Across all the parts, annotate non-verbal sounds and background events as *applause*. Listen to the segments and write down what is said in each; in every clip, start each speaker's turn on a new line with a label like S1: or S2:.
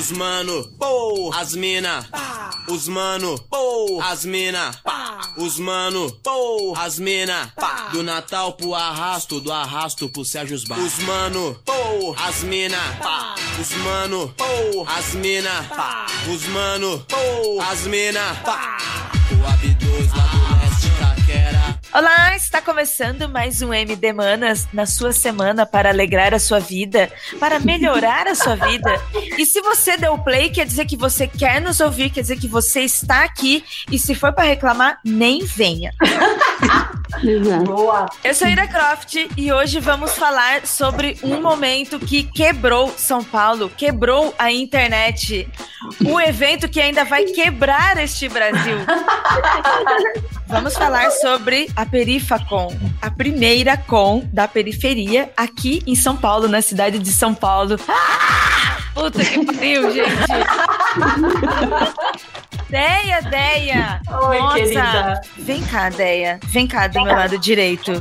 S1: Os mano, pô, as mina. Os mano, pô, as mina. Os mano, pô, as mina. Do Natal pro arrasto, do arrasto pro Sérgio Bar. Os mano, pô, as mina. Os mano, pô, as mina. Os mano, pô, as mina. O
S2: Olá, está começando mais um MD Manas na sua semana para alegrar a sua vida, para melhorar a sua vida. E se você deu play, quer dizer que você quer nos ouvir, quer dizer que você está aqui. E se for para reclamar, nem venha.
S3: Boa.
S2: Eu sou Ira Croft e hoje vamos falar sobre um momento que quebrou São Paulo, quebrou a internet. Um evento que ainda vai quebrar este Brasil. Vamos falar sobre a Perifacon, a primeira com da periferia aqui em São Paulo, na cidade de São Paulo. Ah! Puta que pariu, gente! Deia, Deia!
S3: Oi,
S2: Nossa!
S3: querida.
S2: Vem cá, Deia. Vem cá do meu lado direito.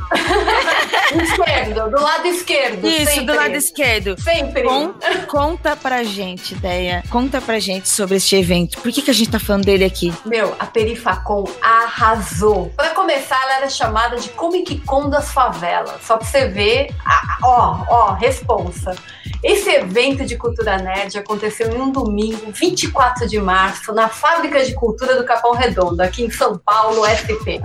S3: Esquerdo, do lado esquerdo.
S2: Isso,
S3: sempre.
S2: do lado esquerdo.
S3: Sempre.
S2: Con- conta pra gente, Deia. Conta pra gente sobre este evento. Por que, que a gente tá falando dele aqui?
S3: Meu, a Perifacon arrasou. Pra começar, ela era chamada de Comic Con das favelas. Só pra você ver, a- ó, ó, responsa. Esse evento de cultura nerd aconteceu em um domingo, 24 de março, na Fábrica de Cultura do Capão Redondo, aqui em São Paulo, SP.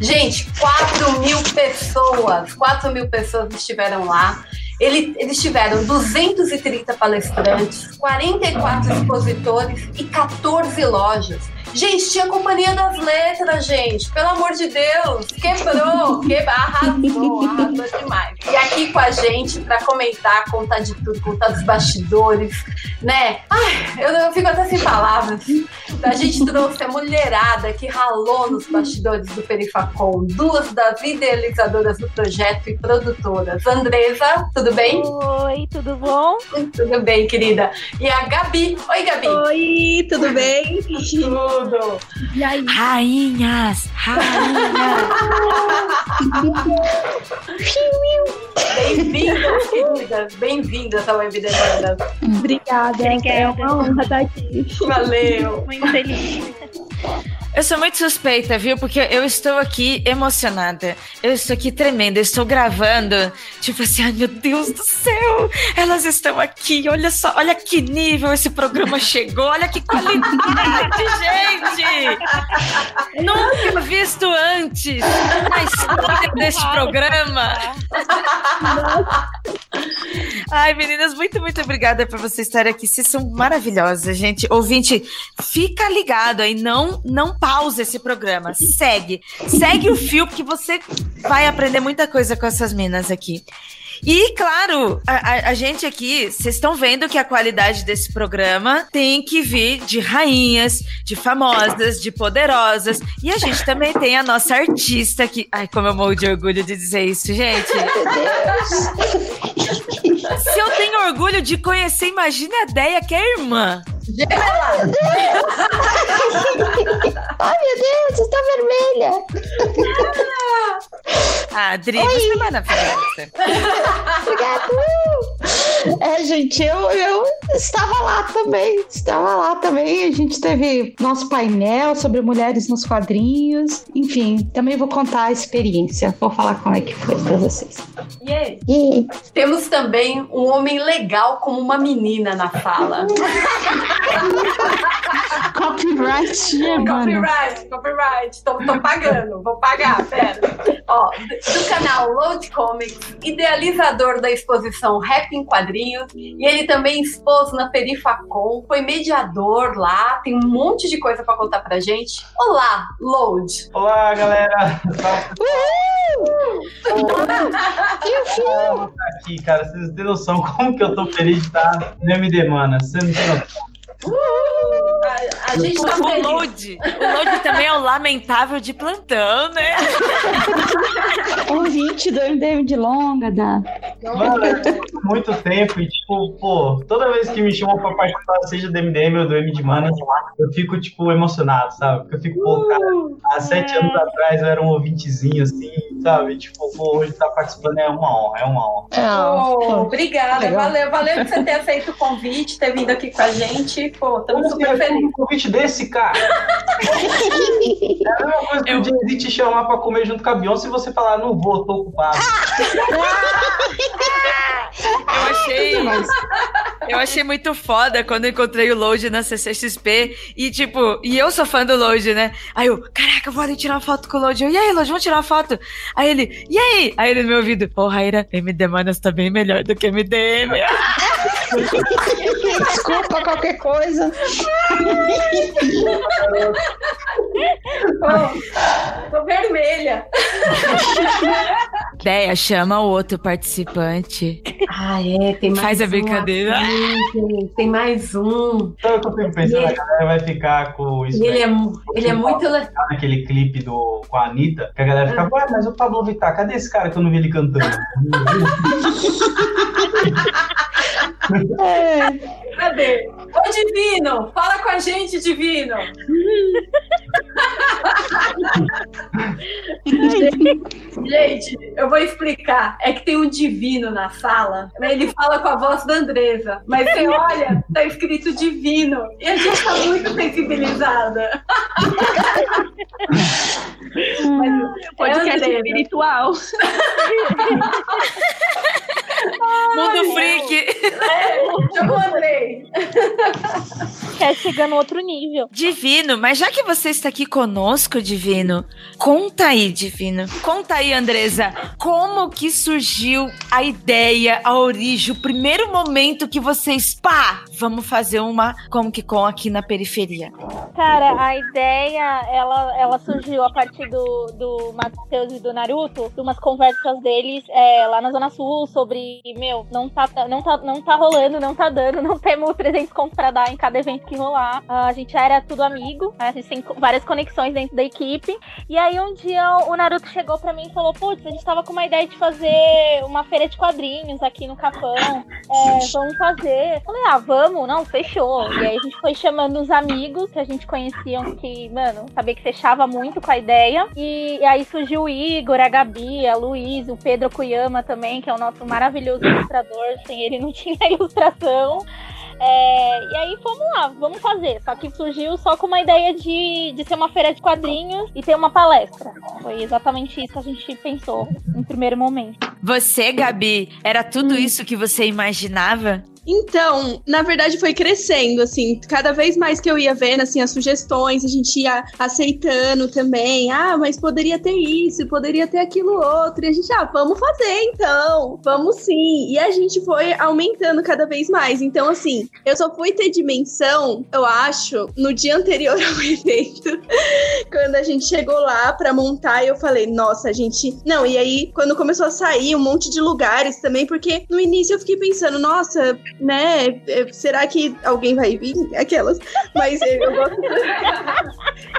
S3: Gente, 4 mil pessoas, 4 mil pessoas estiveram lá. Ele- eles tiveram 230 palestrantes, 44 expositores e 14 lojas. Gente, tinha Companhia das Letras, gente. Pelo amor de Deus. Quebrou. Quebra, arrasou, arrasou demais. E aqui com a gente para comentar, contar de tudo, contar dos bastidores, né? Ai, eu, eu fico até sem palavras. A gente trouxe a mulherada que ralou nos bastidores do Perifacom. Duas das idealizadoras do projeto e produtoras. Andresa, tudo bem?
S4: Oi, tudo bom?
S3: Tudo bem, querida. E a Gabi. Oi, Gabi.
S4: Oi, tudo bem?
S3: Tudo.
S4: E aí?
S2: Rainhas! Rainhas!
S3: Bem-vindas, queridas. Bem-vindas ao Evidenciadas.
S4: Obrigada, é uma honra estar aqui.
S3: Valeu.
S4: Muito feliz.
S2: Eu sou muito suspeita, viu? Porque eu estou aqui emocionada. Eu estou aqui tremendo. Eu estou gravando. Tipo assim, ai meu Deus do céu! Elas estão aqui. Olha só, olha que nível esse programa *laughs* chegou. Olha que qualidade, gente! Nunca visto antes na história deste programa. Ai, meninas, muito, muito obrigada por vocês estarem aqui. Vocês são maravilhosas, gente. Ouvinte, fica ligado aí, não, não pause esse programa. Segue. Segue o fio, porque você vai aprender muita coisa com essas minas aqui. E, claro, a, a- a gente aqui, vocês estão vendo que a qualidade desse programa tem que vir de rainhas, de famosas, de poderosas. E a gente também tem a nossa artista aqui. Ai, como eu morro de orgulho de dizer isso, gente. Se eu tenho orgulho de conhecer, imagina a Deia, que é irmã.
S3: Gemela.
S5: Ai, meu Deus, está vermelha.
S2: Ah, Adri, você é maravilhosa.
S5: Obrigada. É, gente, eu, eu estava lá também. Estava lá também. A gente teve nosso painel sobre mulheres nos quadrinhos. Enfim, também vou contar a experiência. Vou falar como é que foi para vocês.
S3: Aí? Temos também um homem legal como uma menina na fala. *laughs* *laughs*
S5: copyright, né, mano?
S3: Copyright, copyright. Tô, tô pagando, vou pagar, pera. Ó, do canal Load Comics, idealizador da exposição Rap em Quadrinhos, e ele também expôs na Perifacom, foi mediador lá, tem um monte de coisa pra contar pra gente. Olá, Load.
S6: Olá, galera!
S5: Uhul!
S6: Eu tô aqui, cara. Vocês não têm noção como que eu tô feliz de estar no MD, mana. Você não tem noção.
S3: A, a gente tá
S2: O
S3: feliz.
S2: load, o load também é o lamentável de plantão, né? *laughs*
S5: Ouvinte do MDM de longa, dá.
S6: Mano, eu tenho muito tempo e, tipo, pô, toda vez que me chamam pra participar, seja do MDM ou do M de Manas, eu fico, tipo, emocionado, sabe? Porque eu fico, pô, cara, há sete anos atrás eu era um ouvintezinho, assim, sabe? Tipo, pô, hoje tá participando é uma honra, é uma honra.
S3: Pô, obrigada,
S5: Legal.
S3: valeu, valeu por você ter aceito o convite, ter vindo aqui com a gente. Pô, estamos
S6: Como
S3: super
S6: você
S3: felizes.
S6: um convite desse, cara? *laughs* É a mesma coisa que
S2: Eu-
S6: o Jay-Z te chamar pra comer junto com a Beyoncé e você falar, não vou, tô ocupado. *laughs*
S2: Eu achei. Eu achei muito foda quando eu encontrei o Load na CCXP. E, tipo, e eu sou fã do Load, né? Aí eu, caraca, eu vou ali tirar uma foto com o Load. Eu, e aí, Load, vamos tirar uma foto? Aí ele, e aí? Aí ele no meu ouvido, pô, Raíra, MD Manas tá bem melhor do que MDM. *laughs*
S5: Desculpa qualquer coisa.
S3: Tô vermelha.
S2: Ideia, chama o outro participante.
S3: Ah, é, tem mais
S2: Faz a
S3: um
S2: brincadeira.
S3: aqui, Tem mais um.
S6: Então eu fico pensando, a galera vai ficar com isso
S3: ele é, ele é muito legal.
S6: naquele clipe do, com a Anitta, que a galera fica, ué, mas o Pablo Vittar, cadê esse cara que eu não vi ele cantando? *laughs*
S5: É,
S3: Cadê? Ô, Divino, fala com a gente, Divino. Gente, eu vou explicar. É que tem um divino na sala. Ele fala com a voz da Andresa. Mas você olha, tá escrito divino. E a gente tá muito sensibilizada. Mas
S4: Podcast
S3: é Andresa.
S4: espiritual. *laughs* *laughs*
S2: Mundo freak.
S3: Chama o Andrei.
S7: Quer chegar no outro nível.
S2: Divino, mas já que você está aqui conosco, Divino, conta aí, Divino. Conta aí, Andresa, como que surgiu a ideia, a origem, o primeiro momento que vocês, pá, vamos fazer uma como que com aqui na periferia.
S7: Cara, a ideia, ela, ela surgiu a partir do, do Matheus e do Naruto, de umas conversas deles é, lá na Zona Sul sobre, meu, não tá, não, tá, não tá rolando, não tá dando, não temos 300 contos pra dar em cada evento que rolar. Ah, a gente já era tudo amigo, a gente tem várias conexões dentro da equipe. E aí um dia o Naruto chegou pra mim e falou, putz, a gente tava com uma ideia de fazer uma feira de quadrinhos aqui no Capão. É, vamos fazer. Eu Falei, ah, vamos, não, fechou. E aí a gente foi chamando os amigos que a gente conhecia, que, mano, sabia que fechava muito com a ideia. E, e aí surgiu o Igor, a Gabi, a Luiz, o Pedro Kuyama também, que é o nosso maravilhoso ilustrador. Sem ele não *laughs* tinha ilustração. É, e aí fomos lá, vamos fazer. Só que surgiu só com uma ideia de, de ser uma feira de quadrinhos e ter uma palestra. Foi exatamente isso que a gente pensou em primeiro momento.
S2: Você, Gabi, era tudo isso que você imaginava?
S4: Então, na verdade, foi crescendo, assim, cada vez mais que eu ia vendo, assim, as sugestões, a gente ia aceitando também. Ah, mas poderia ter isso, poderia ter aquilo outro. E a gente, ah, vamos fazer então, vamos sim. E a gente foi aumentando cada vez mais. Então, assim, eu só fui ter dimensão, eu acho, no dia anterior *laughs* ao evento. quando a gente chegou lá pra montar, eu falei, nossa, a gente. Não, e aí, quando começou a sair um monte de lugares também, porque no início eu fiquei pensando, nossa, né? é, Será que alguém vai vir? Aquelas. Mas eu gosto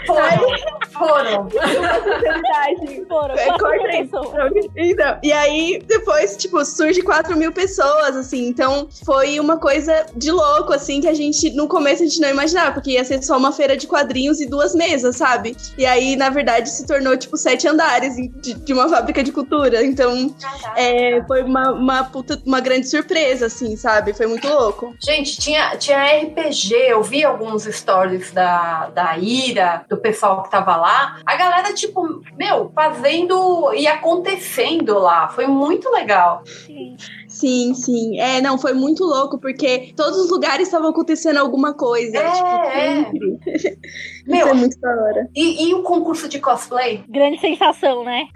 S3: Foram. Foram.
S4: verdade.
S7: Foram
S4: É, corta. Então, e aí, depois, tipo, surge 4 mil pessoas, assim. Então, foi uma coisa de louco, assim, que a gente, no começo, a gente não imaginava, porque ia ser só uma feira de quadrinhos e duas mesas, sabe? E aí, na verdade, se tornou, tipo, sete andares de, de uma fábrica de cultura. Então, é, foi uma, uma, puta, uma grande surpresa, assim, sabe? Foi muito louco.
S3: Gente, tinha, tinha RPG, eu vi alguns stories da, da Ira, do pessoal que tava lá. A galera, tipo, meu, fazendo e acontecendo lá. Foi muito legal.
S7: Sim.
S4: Sim, sim. É, não, foi muito louco, porque todos os lugares estavam acontecendo alguma coisa.
S3: É,
S4: tipo,
S3: é.
S4: sempre. *laughs*
S3: Meu,
S4: Isso é muito da hora.
S3: e, e o concurso de cosplay?
S7: Grande sensação, né? *laughs*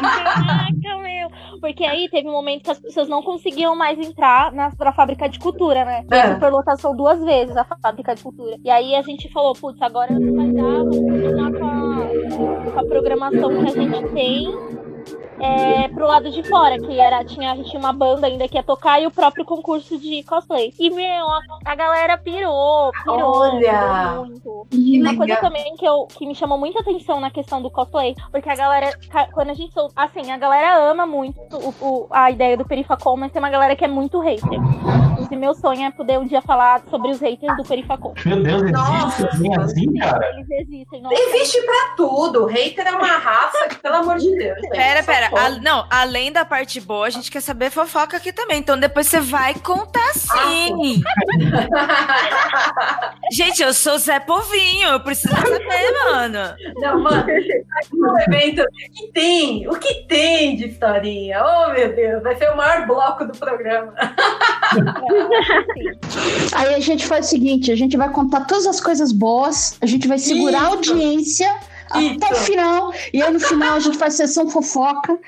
S7: Caraca, meu. Porque aí teve um momento que as pessoas não conseguiam mais entrar na, na fábrica de cultura, né? Foi
S3: É.
S7: superlotação duas vezes a fábrica de cultura. E aí a gente falou, putz, agora não vai dar, vamos continuar com a, com a programação que a gente tem. É, pro lado de fora, que era, tinha, a gente tinha uma banda ainda que ia tocar e o próprio concurso de cosplay. E, meu, a, a galera pirou, pirou,
S3: Olha!
S7: muito.
S3: Que
S7: Uma coisa também que, eu, que me chamou muita atenção na questão do cosplay, porque a galera, quando a gente. Assim, a galera ama muito o- o- a ideia do Perifacom, mas tem uma galera que é muito hater. E meu sonho é poder um dia falar sobre os haters do Perifacom.
S6: Meu Deus, existe
S3: Nossa.
S6: assim, cara?
S7: Eles existem, nossa.
S3: Existe pra tudo. Hater é uma raça que, pelo amor de Deus.
S2: Pera, pera. A- não, além da parte boa, a gente quer saber fofoca aqui também. Então depois você vai contar sim. *laughs* gente, eu sou Zé Povinho. Eu preciso saber, mano.
S3: Não, mano, no evento, o que tem? O que tem de historinha? Oh, meu Deus, vai ser o maior bloco do programa. *laughs*
S5: Aí a gente faz o seguinte: a gente vai contar todas as coisas boas, a gente vai segurar a
S3: Isso.
S5: audiência até o
S3: Isso.
S5: final, e aí no final a gente faz sessão fofoca,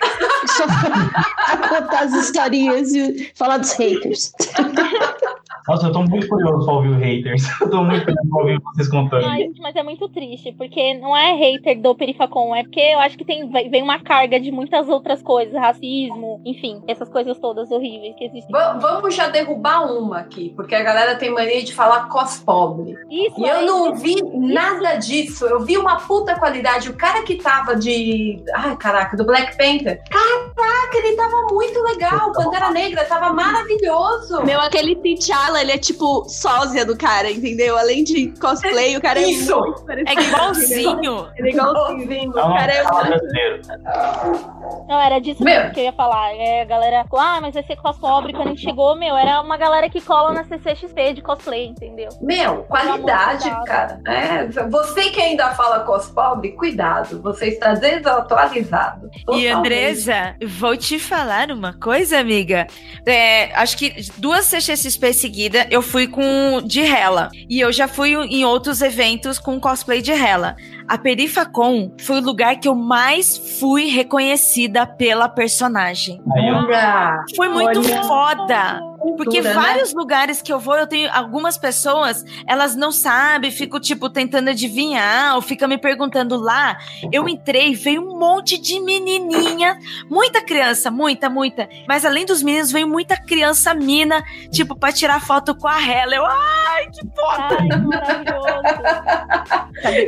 S5: só pra *laughs* contar as historinhas e falar dos haters. *laughs*
S6: Nossa, eu tô muito curioso pra ouvir o haters. *laughs* Eu tô muito curioso pra ouvir vocês contando.
S7: Gente, mas é muito triste, porque não é hater do Perifacom, é porque eu acho que tem, vem uma carga de muitas outras coisas, racismo, enfim, essas coisas todas horríveis que existem.
S3: Va- Vamos já derrubar uma aqui, porque a galera tem mania de falar cospobre.
S7: Isso
S3: E eu
S7: aí,
S3: não vi nada disso. Eu vi uma puta qualidade. O cara que tava de. Ai, caraca, do Black Panther. Caraca, ele tava muito legal. Pantera Negra tava maravilhoso.
S4: Meu, aquele T'Challa, ele é tipo sósia do cara, entendeu? Além de cosplay, o cara é
S3: Isso.
S4: muito parecido.
S2: É igualzinho.
S4: Ele é igualzinho.
S6: É uma
S4: cara é
S6: fala
S4: muito-
S6: brasileiro.
S7: Não, era disso mesmo que eu ia falar. É, a galera, ah, mas vai ser cospobre. Quando a gente chegou, meu, era uma galera que cola na CCXP de cosplay, entendeu?
S3: Meu, qualidade, cara. É, você que ainda fala cospobre, cuidado. Você está desatualizado.
S2: E
S3: Totalmente.
S2: Andresa, vou te falar uma coisa, amiga. É, acho que duas CXP seguida eu fui com de Hela. E eu já fui em outros eventos com cosplay de Hela. A Perifacon foi o lugar que eu mais fui reconhecida pela personagem.
S3: Olha,
S2: Foi muito
S3: Olha.
S2: foda. Porque
S3: cultura, né?
S2: vários lugares que eu vou, eu tenho algumas pessoas, elas não sabem, fico tipo tentando adivinhar, ou fica me perguntando lá. Eu entrei, veio um monte de menininha, muita criança, muita, muita. Mas além dos meninos, veio muita criança mina, tipo, pra tirar foto com a Hela. Eu, ai, que foda!
S7: Ai, maravilhoso.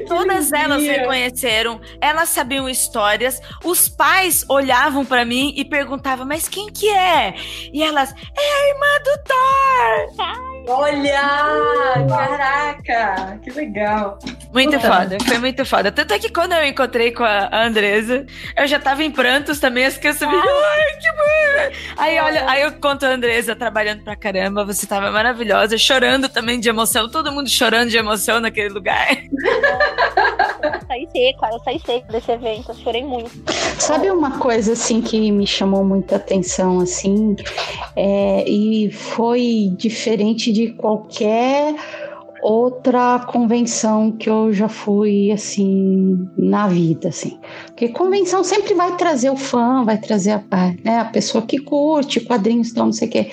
S7: *laughs*
S2: Todas elas reconheceram, elas sabiam histórias, os pais olhavam pra mim e perguntavam, mas quem que é? E elas, é a irmã do Thor!
S3: Olha, caraca, que legal.
S2: Muito
S3: Puta.
S2: foda, foi muito foda. Tanto é que quando eu encontrei com a Andresa, eu já tava em prantos também, as crianças me ai, que bom! Aí, olha, aí eu conto a Andresa trabalhando pra caramba, você tava maravilhosa, chorando também de emoção, todo mundo chorando de emoção naquele lugar. *laughs*
S7: Eu saí seca, eu saí seca desse evento, eu chorei muito.
S5: Sabe uma coisa assim que me chamou muita atenção assim, é, e foi diferente de qualquer outra convenção que eu já fui assim na vida assim porque convenção sempre vai trazer o fã vai trazer a, né, a pessoa que curte quadrinhos não sei o quê.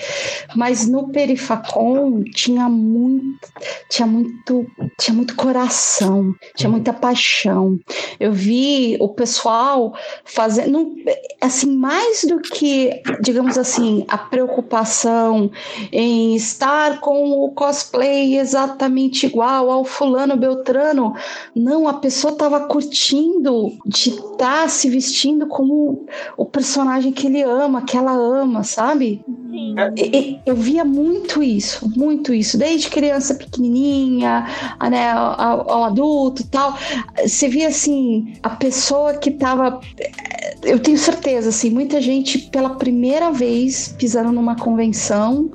S5: Mas no Perifacon tinha muito tinha muito tinha muito coração tinha muita paixão. Eu vi o pessoal fazendo assim mais do que digamos assim a preocupação em estar com o cosplay exatamente igual ao fulano beltrano não a pessoa estava curtindo de estar se vestindo como o personagem que ele ama que ela ama sabe
S7: Sim.
S5: eu via muito isso, muito isso, desde criança pequenininha, né, ao, ao adulto e tal. Você via assim, a pessoa que tava. Eu tenho certeza, assim, muita gente pela primeira vez pisando numa convenção.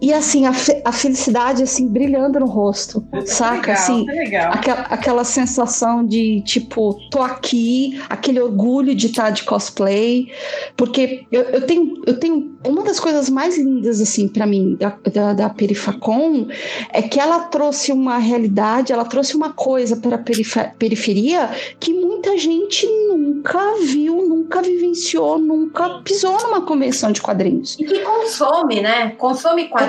S5: E assim, a, fe- a felicidade assim, brilhando no rosto, saca?
S3: legal,
S5: assim,
S3: que legal.
S5: Aquela, aquela sensação de tipo, tô aqui, aquele orgulho de estar de cosplay, porque eu, eu tenho, eu tenho uma das coisas mais lindas assim para mim da, da, da Perifacon é que ela trouxe uma realidade, ela trouxe uma coisa para a perife- periferia que muita gente nunca viu, nunca vivenciou, nunca pisou numa convenção de quadrinhos.
S3: E que consome, né? Consome quadrinhos,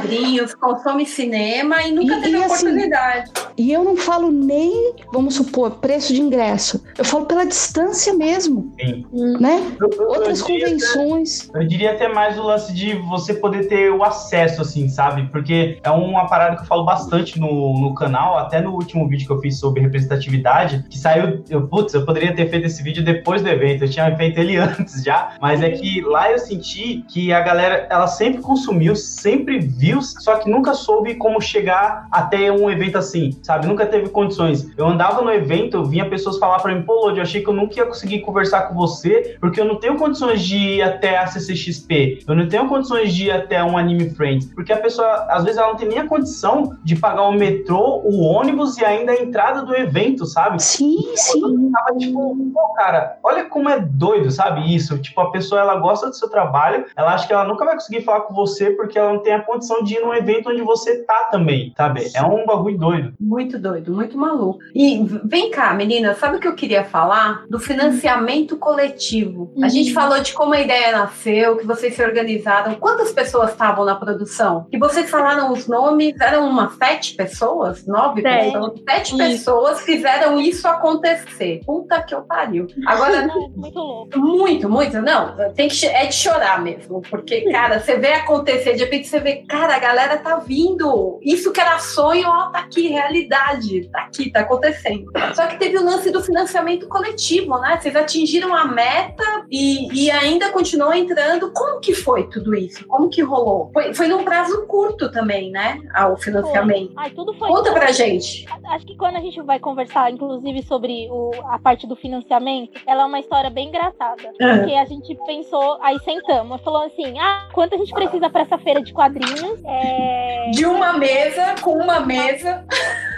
S3: consome cinema e nunca
S5: E-
S3: teve
S5: e assim,
S3: oportunidade.
S5: E eu não falo nem, vamos supor, preço de ingresso. Eu falo pela distância mesmo,
S6: Sim.
S5: né?
S6: Eu- eu- eu
S5: Outras
S6: até-
S5: convenções.
S6: Eu diria até mais o lance de você poder ter o acesso, assim, sabe? Porque é uma parada que eu falo bastante no, no canal, até no último vídeo que eu fiz sobre representatividade, que saiu. Eu, putz, eu poderia ter feito esse vídeo depois do evento, eu tinha feito ele *laughs* antes já, mas é que lá eu senti que a galera, ela sempre consumiu, sempre viu, só que nunca soube como chegar até um evento assim, sabe? Nunca teve condições. Eu andava no evento, eu vinha pessoas falar pra mim, pô, Lodi, eu achei que eu nunca ia conseguir conversar com você, porque eu não tenho condições de ir até a CCXP, eu não tenho condições de ir até um Anime Friends, porque a pessoa, às vezes, ela não tem nem a condição de pagar o metrô, o ônibus e ainda a entrada do evento, sabe?
S5: Sim, sim.
S6: tava tipo, pô, cara, olha como é doido, sabe? Isso. Tipo, a pessoa ela gosta do seu trabalho, ela acha que ela nunca vai conseguir falar com você porque ela não tem a condição de ir num evento onde você tá também, sabe? É um bagulho doido.
S3: Muito doido, muito maluco. E vem cá, menina, sabe o que eu queria falar? Do financiamento coletivo. A
S4: Uhum.
S3: gente falou de como a ideia nasceu, que vocês se organizaram. Quantas pessoas estavam na produção? Que vocês falaram os nomes, eram umas sete pessoas? Nove
S4: Sete.
S3: pessoas? Sete
S4: Isso.
S3: pessoas fizeram isso acontecer. Puta que eu pariu. Agora,
S7: Não, *laughs* muito louco.
S3: muito, muito. Não, tem que, é de chorar mesmo. Porque, cara, você vê acontecer, de repente você vê, cara, a galera tá vindo. Isso que era sonho, ó, tá aqui, realidade. Tá aqui, tá acontecendo. Só que teve o lance do financiamento coletivo, né? Vocês atingiram a meta e, e ainda continuou entrando. Como que foi tudo isso? Como que rolou? Foi, foi num prazo curto também, né? O financiamento.
S7: Ai, tudo foi.
S3: Conta pra gente.
S7: Acho que quando a gente vai conversar, inclusive, sobre o, a parte do financiamento, ela é uma história bem engraçada. Porque a gente pensou, aí sentamos, falou assim: ah, quanto a gente precisa pra essa feira de quadrinhos? É.
S3: De uma mesa, com uma mesa.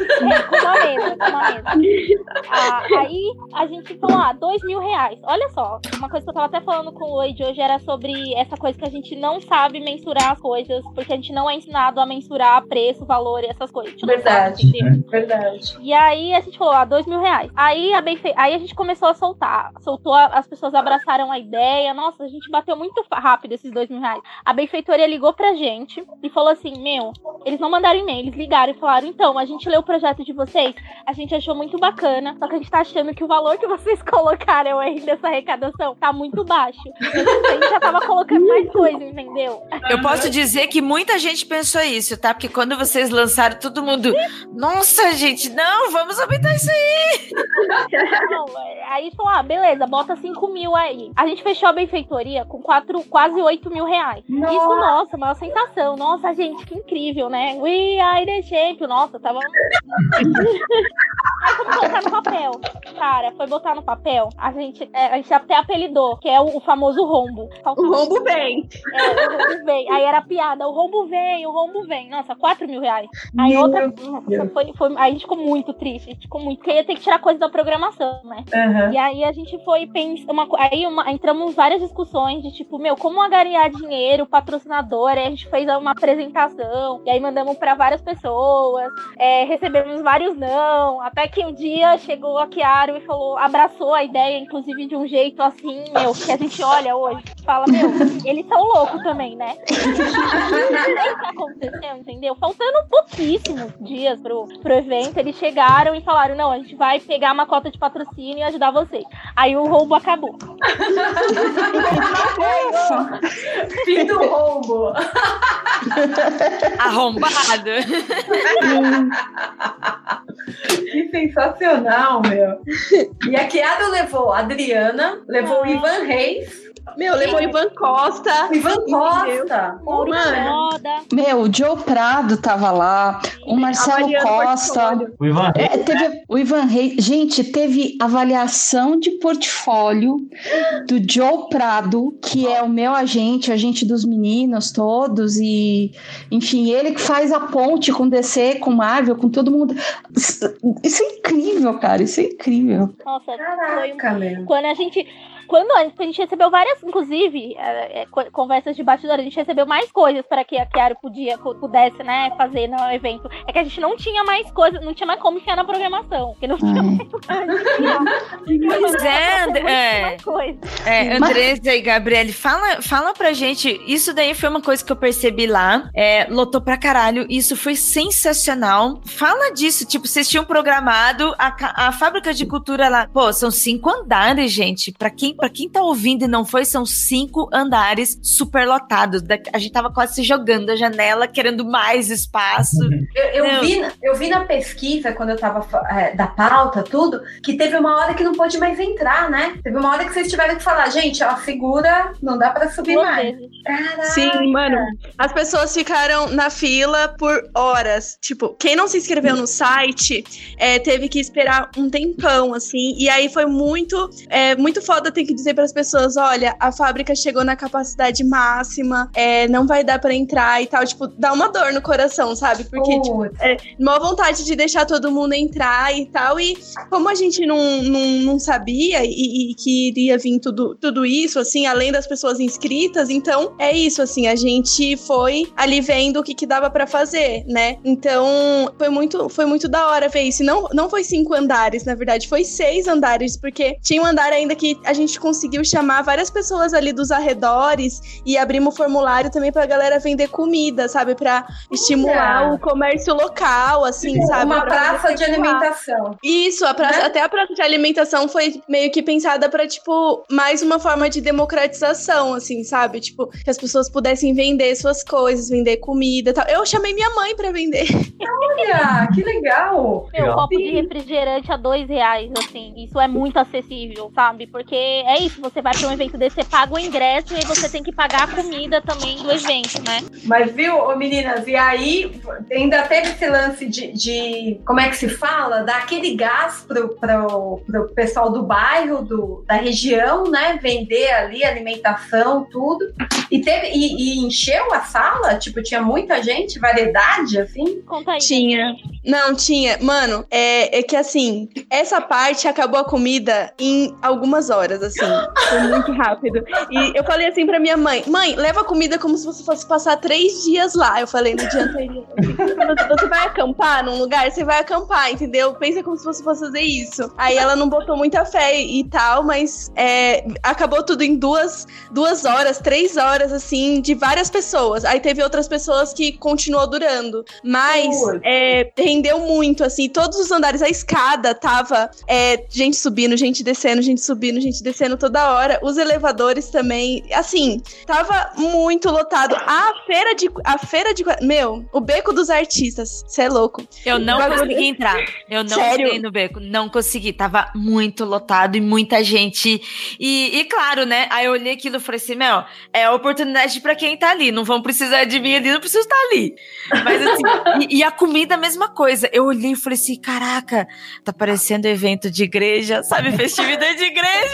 S7: É, com uma mesa, com uma mesa. Ah, aí a gente falou, ah, dois mil reais. Olha só, uma coisa que eu tava até falando com o Oi de hoje era sobre essa coisa que a gente não sabe mensurar as coisas, porque a gente não é ensinado a mensurar preço, valor e essas coisas. Sabe,
S3: Verdade.
S7: entendeu?
S3: Verdade.
S7: E aí a gente falou, ah, dois mil reais. Aí a, Benfe... aí a gente começou a soltar. Soltou, a- as pessoas abraçaram a ideia. Nossa, a gente bateu muito rápido esses dois mil reais. A benfeitoria ligou pra gente e falou assim: Meu, eles não mandaram e-mail, eles ligaram e falaram: Então, a gente leu o projeto de vocês, a gente achou muito bacana, só que a gente tá achando que o valor que vocês *laughs* colocaram aí nessa arrecadação tá muito baixo. A gente já tava colocando mais coisa, entendeu?
S2: Eu posso dizer que muita gente pensou isso, tá? Porque quando vocês lançaram, todo mundo. Nossa, gente, não, vamos aumentar isso aí.
S7: Não, aí falou, ah, beleza, bota 5 mil aí. A gente fechou a benfeitoria com quatro, quase 8 mil reais. Isso, nossa, uma sensação. Nossa, gente, que incrível, né? We are the champion. Nossa, tava... *laughs* aí fomos botar no papel. Cara, foi botar no papel. A gente, é, a gente até apelidou, que é o, o famoso rombo.
S4: O rombo vem.
S7: É, o rombo vem. Aí era piada, o rombo vem, o rombo vem. Nossa, 4 mil reais. Aí
S3: Meu
S7: outra. Nossa, foi, foi, aí a gente ficou muito triste. A gente ficou muito. Porque ia ter que tirar coisa da programação, né?
S3: Aham.
S7: E aí a gente foi pensar. Uma, aí uma- entramos em várias discussões de tipo, meu, como angariar dinheiro, patrocinador. Aí a gente fez uma apresentação. E aí mandamos pra várias pessoas. é, recebemos vários não. Até que um dia chegou a Chiaro e falou, abraçou a ideia, inclusive de um jeito assim, meu, que a gente olha hoje. Fala, meu, eles são loucos também, né? Não sei o que aconteceu, entendeu? Faltando pouquíssimos dias pro, pro evento, eles chegaram e falaram: não, a gente vai pegar uma cota de patrocínio e ajudar vocês. Aí o roubo acabou.
S3: Fim do roubo. *laughs* *laughs*
S2: Arrombado.
S3: Que sensacional, meu. E a Kiara levou a Adriana, levou o Ivan Reis,
S4: Meu, levou o Ivan Costa.
S3: o Ivan Costa.
S4: Mano.
S7: Roda.
S5: Meu, o Joe Prado tava lá, o Marcelo Costa.
S6: O Ivan
S5: É, teve o Ivan Reis. Gente, teve avaliação de portfólio do Joe Prado, que é o meu agente, o agente dos meninos todos, e enfim, ele que faz a ponte com DC, com Marvel, com todo mundo. Isso isso é incrível, cara. Isso é incrível.
S7: Nossa, foi um
S3: Caraca, meu.
S7: Quando a gente. Quando a gente recebeu várias, inclusive, é, é, conversas de bastidor, a gente recebeu mais coisas para que a Chiara podia, pudesse, né, fazer no evento. É que a gente não tinha mais coisas, não tinha mais como enfiar na programação. Porque não tinha
S2: mais. Pois *laughs* é, é, é, Andressa e Gabriele, fala, fala pra gente. Isso daí foi uma coisa que eu percebi lá. É, lotou pra caralho. Isso foi sensacional. Fala disso. Tipo, vocês tinham programado a, a fábrica de cultura lá. Pô, são cinco andares, gente. Pra quem, pra quem tá ouvindo e não foi, são cinco andares super lotados. A gente tava quase se jogando a janela, querendo mais espaço.
S3: Eu, eu vi, eu vi na pesquisa, quando eu tava é, da pauta, tudo, que teve uma hora que não pôde mais entrar, né? Teve uma hora que vocês tiveram que falar, gente, ó, segura, não dá pra subir mais.
S4: Caraca. Sim, mano. As pessoas ficaram na fila por horas. Tipo, quem não se inscreveu no site é, teve que esperar um tempão, assim. E aí foi muito, é, muito foda ter que dizer para as pessoas: olha, a fábrica chegou na capacidade máxima, é, não vai dar para entrar e tal. Tipo, dá uma dor no coração, sabe? Porque, uh. tipo, é, uma vontade de deixar todo mundo entrar e tal. E como a gente não, não, não sabia e, e que iria vir tudo, tudo isso, assim, além das pessoas inscritas, então é isso, assim, a gente foi ali vendo o que, que dava para fazer, né? Então foi muito, foi muito da hora ver isso. Não, não foi cinco andares, na verdade, foi seis andares, porque tinha um andar ainda que a gente conseguiu chamar várias pessoas ali dos arredores e abrimos formulário também pra galera vender comida, sabe? Pra estimular o comércio local, assim,
S3: Uma
S4: sabe?
S3: Uma praça de alimentação.
S4: Isso, a praça, né? até a praça de alimentação foi meio que pensada para tipo, mais uma forma de democratização, assim, sabe? Tipo, que as pessoas pudessem vender suas coisas, vender comida e tal. Eu chamei minha mãe para vender.
S3: Olha, que legal!
S7: Meu, copo de refrigerante a dois reais, assim, isso é muito acessível, sabe? Porque é isso, você vai para um evento desse, você paga o ingresso e você tem que pagar a comida também do evento, né?
S3: Mas viu, ô meninas, e aí ainda teve esse lance de, de como é que se fala? Dar aquele gás pro, pro, pro pessoal do bairro, do, da região, né? Vender ali alimentação, tudo. E, teve, e, e encheu a sala? Tipo, tinha muita gente, variedade, assim?
S7: Conta aí.
S4: Tinha. Não, tinha. Mano, é, é que assim, essa parte acabou a comida em algumas horas, assim. Foi muito rápido. E eu falei assim pra minha mãe: mãe, leva comida como se você fosse passar três dias lá. Eu falei no dia anterior. Você vai acampar num lugar? Você vai acampar, entendeu? Pensa como se você fosse fazer isso. Aí ela não botou muita fé e tal, mas é, acabou tudo em duas, duas horas, três horas, assim, de várias pessoas. Aí teve outras pessoas que continuou durando. Mas é, rendeu muito, assim, todos os andares, a escada tava é, gente subindo, gente descendo, gente subindo, gente descendo toda hora. Os elevadores também, assim, tava muito lotado. A feira de. A feira de. Meu, o beco dos artistas. Você é louco.
S2: Eu não consegui entrar. Eu não Sério? entrei no beco. Não consegui. Tava muito lotado e muita gente. E, e claro, né? Aí eu olhei aquilo e falei assim: Meu, é oportunidade para quem tá ali. Não vão precisar de mim ali, não preciso estar ali. Mas assim, e, e, a comida, a mesma coisa. Eu olhei e falei assim: Caraca, tá parecendo evento de igreja, sabe? Festividade de igreja.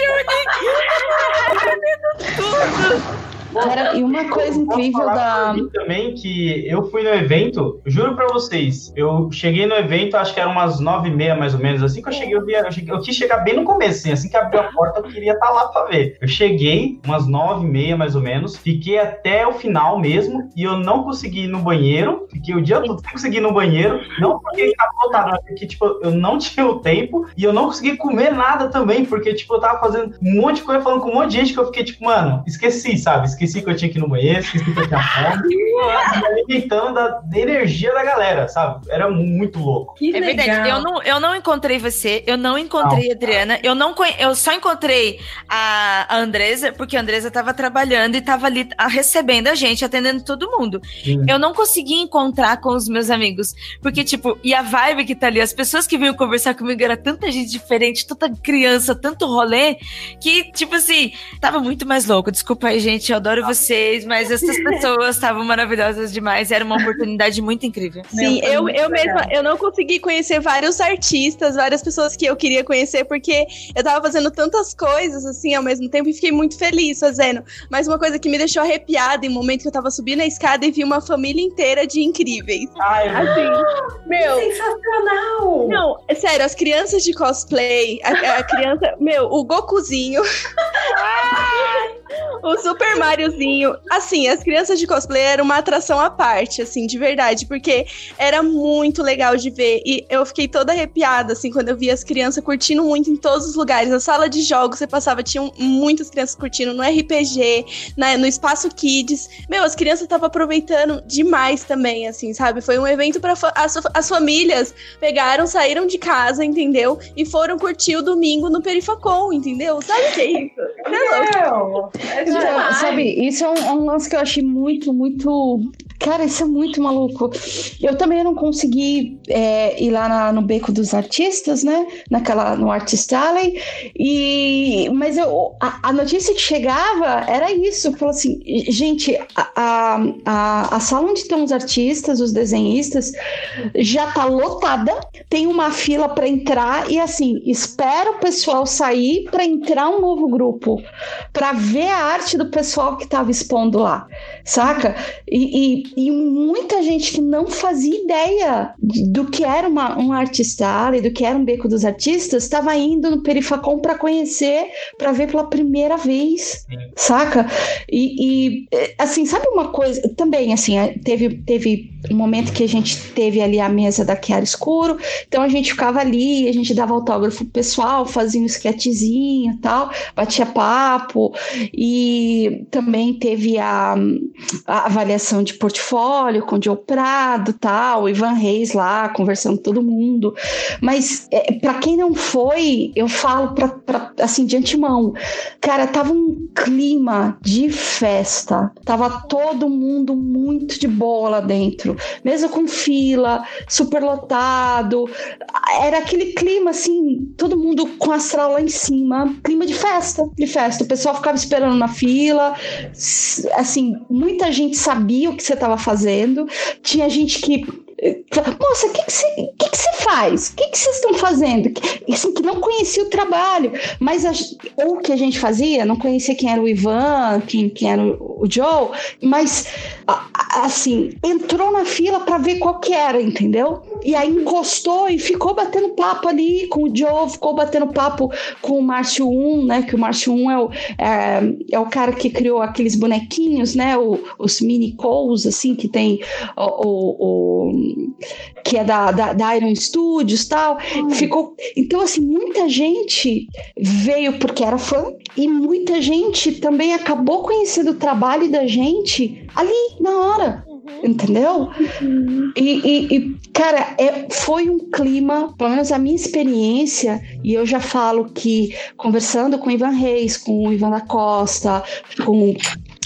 S2: Tudo.
S5: Era, e uma coisa incrível da.
S6: também que eu fui no evento, juro pra vocês, eu cheguei no evento, acho que eram umas nove e meia mais ou menos. Assim que eu cheguei, eu, vi, eu, cheguei, eu quis chegar bem no começo, assim, assim que abriu a porta, eu queria estar tá lá pra ver. Eu cheguei umas nove e meia mais ou menos, fiquei até o final mesmo, e eu não consegui ir no banheiro, fiquei o dia todo sem conseguir ir no banheiro, não porque estava lotado, mas porque, tipo, eu não *laughs* tinha o tempo, e eu não consegui comer nada também, porque, tipo, eu tava fazendo um monte de coisa, falando com um monte de gente que eu fiquei, tipo, mano, esqueci, sabe? Esqueci que eu tinha que ir no banheiro, esqueci que eu tinha fome. *laughs* alimentando da, da, energia da galera, sabe? Era muito louco.
S2: Que é legal. verdade. Eu não, eu não encontrei você, eu não encontrei não. a Adriana, eu, não, eu só encontrei a, a Andresa, porque a Andresa tava trabalhando e tava ali recebendo a gente, atendendo todo mundo. Sim. Eu não consegui encontrar com os meus amigos, porque, tipo, e a vibe que tá ali, as pessoas que vinham conversar comigo era tanta gente diferente, tanta criança, tanto rolê, que, tipo assim, tava muito mais louco. Desculpa aí, gente, eu adoro vocês, mas essas pessoas estavam maravilhosas demais. Era uma oportunidade muito incrível.
S4: Sim,
S3: Meu,
S4: eu,
S3: muito
S4: eu
S3: legal.
S4: mesma, eu não consegui conhecer vários artistas, várias pessoas que eu queria conhecer, porque eu tava fazendo tantas coisas, assim, ao mesmo tempo, e fiquei muito feliz fazendo. Mas uma coisa que me deixou arrepiada em um momento que eu tava subindo a escada e vi uma família inteira de incríveis.
S6: Ai,
S4: Assim, meu,
S3: Sensacional!
S4: não, é sério, as crianças de cosplay, a, a criança, meu, o Gokuzinho. *laughs* O Super Assim, as crianças de cosplay eram uma atração à parte, assim, de verdade, porque era muito legal de ver e eu fiquei toda arrepiada, assim, quando eu vi as crianças curtindo muito em todos os lugares. Na sala de jogos, você passava, tinham muitas crianças curtindo, no RPG, na- no Espaço Kids. Meu, as crianças estavam aproveitando demais também, assim, sabe? Foi um evento para as, as famílias pegaram, saíram de casa, entendeu? E foram curtir o domingo no Perifacon, entendeu? Sabe o que é isso? Você é
S3: é demais.
S5: sabe, isso é um, é um lance que eu achei muito, muito. Cara, isso é muito maluco. Eu também não consegui é, ir lá na- no Beco dos Artistas, né? Naquela, no Artist Alley. E, mas eu, a, a notícia que chegava era isso. Falou assim, gente, a, a, a, sala onde estão os artistas, os desenhistas, já tá lotada. Tem uma fila para entrar e assim, espera o pessoal sair para entrar um novo grupo para ver a arte do pessoal que estava expondo lá, saca? E, e- e muita gente que não fazia ideia do que era uma, um artista e do que era um beco dos artistas estava indo no Perifacom para conhecer, para ver pela primeira vez, saca? E, e, eh, assim, sabe uma coisa? Também, assim, eh, teve, teve um momento que a gente teve ali a mesa da Chiara Escuro, então a gente ficava ali, a gente dava autógrafo pro pessoal, fazia um sketchzinho e tal, batia papo, e também teve a, a avaliação de portfólio com o Joe Prado tal, Ivan Reis lá, conversando com todo mundo. Mas é, para quem não foi, eu falo pra, pra, assim de antemão, cara, tava um clima de festa, tava todo mundo muito de boa lá dentro, mesmo com fila, super lotado, era aquele clima assim, todo mundo com astral lá em cima, clima de festa, de festa. O pessoal ficava esperando na fila, assim, muita gente sabia o que você estava fazendo, tinha gente que Moça, o que que você que que você faz? O que que vocês estão fazendo? Que- Assim, que não conhecia o trabalho, mas a, ou que a gente fazia, não conhecia quem era o Ivan, quem, quem era o, o Joe, mas assim, entrou na fila para ver qual que era, entendeu? E aí encostou e ficou batendo papo ali com o Joe, ficou batendo papo com o Márcio 1, né? Que o Márcio 1 é o, é, é o cara que criou aqueles bonequinhos, né? O- os mini Coles, assim, que tem o- o- que é da, da, da Iron Studios tal. Ficou. Então, assim, muita gente veio porque era fã e muita gente também acabou conhecendo o trabalho da gente ali na hora. Entendeu? E, e- e, cara, é, foi um clima, pelo menos a minha experiência, e eu já falo que conversando com o Ivan Reis, com o Ivan da Costa, com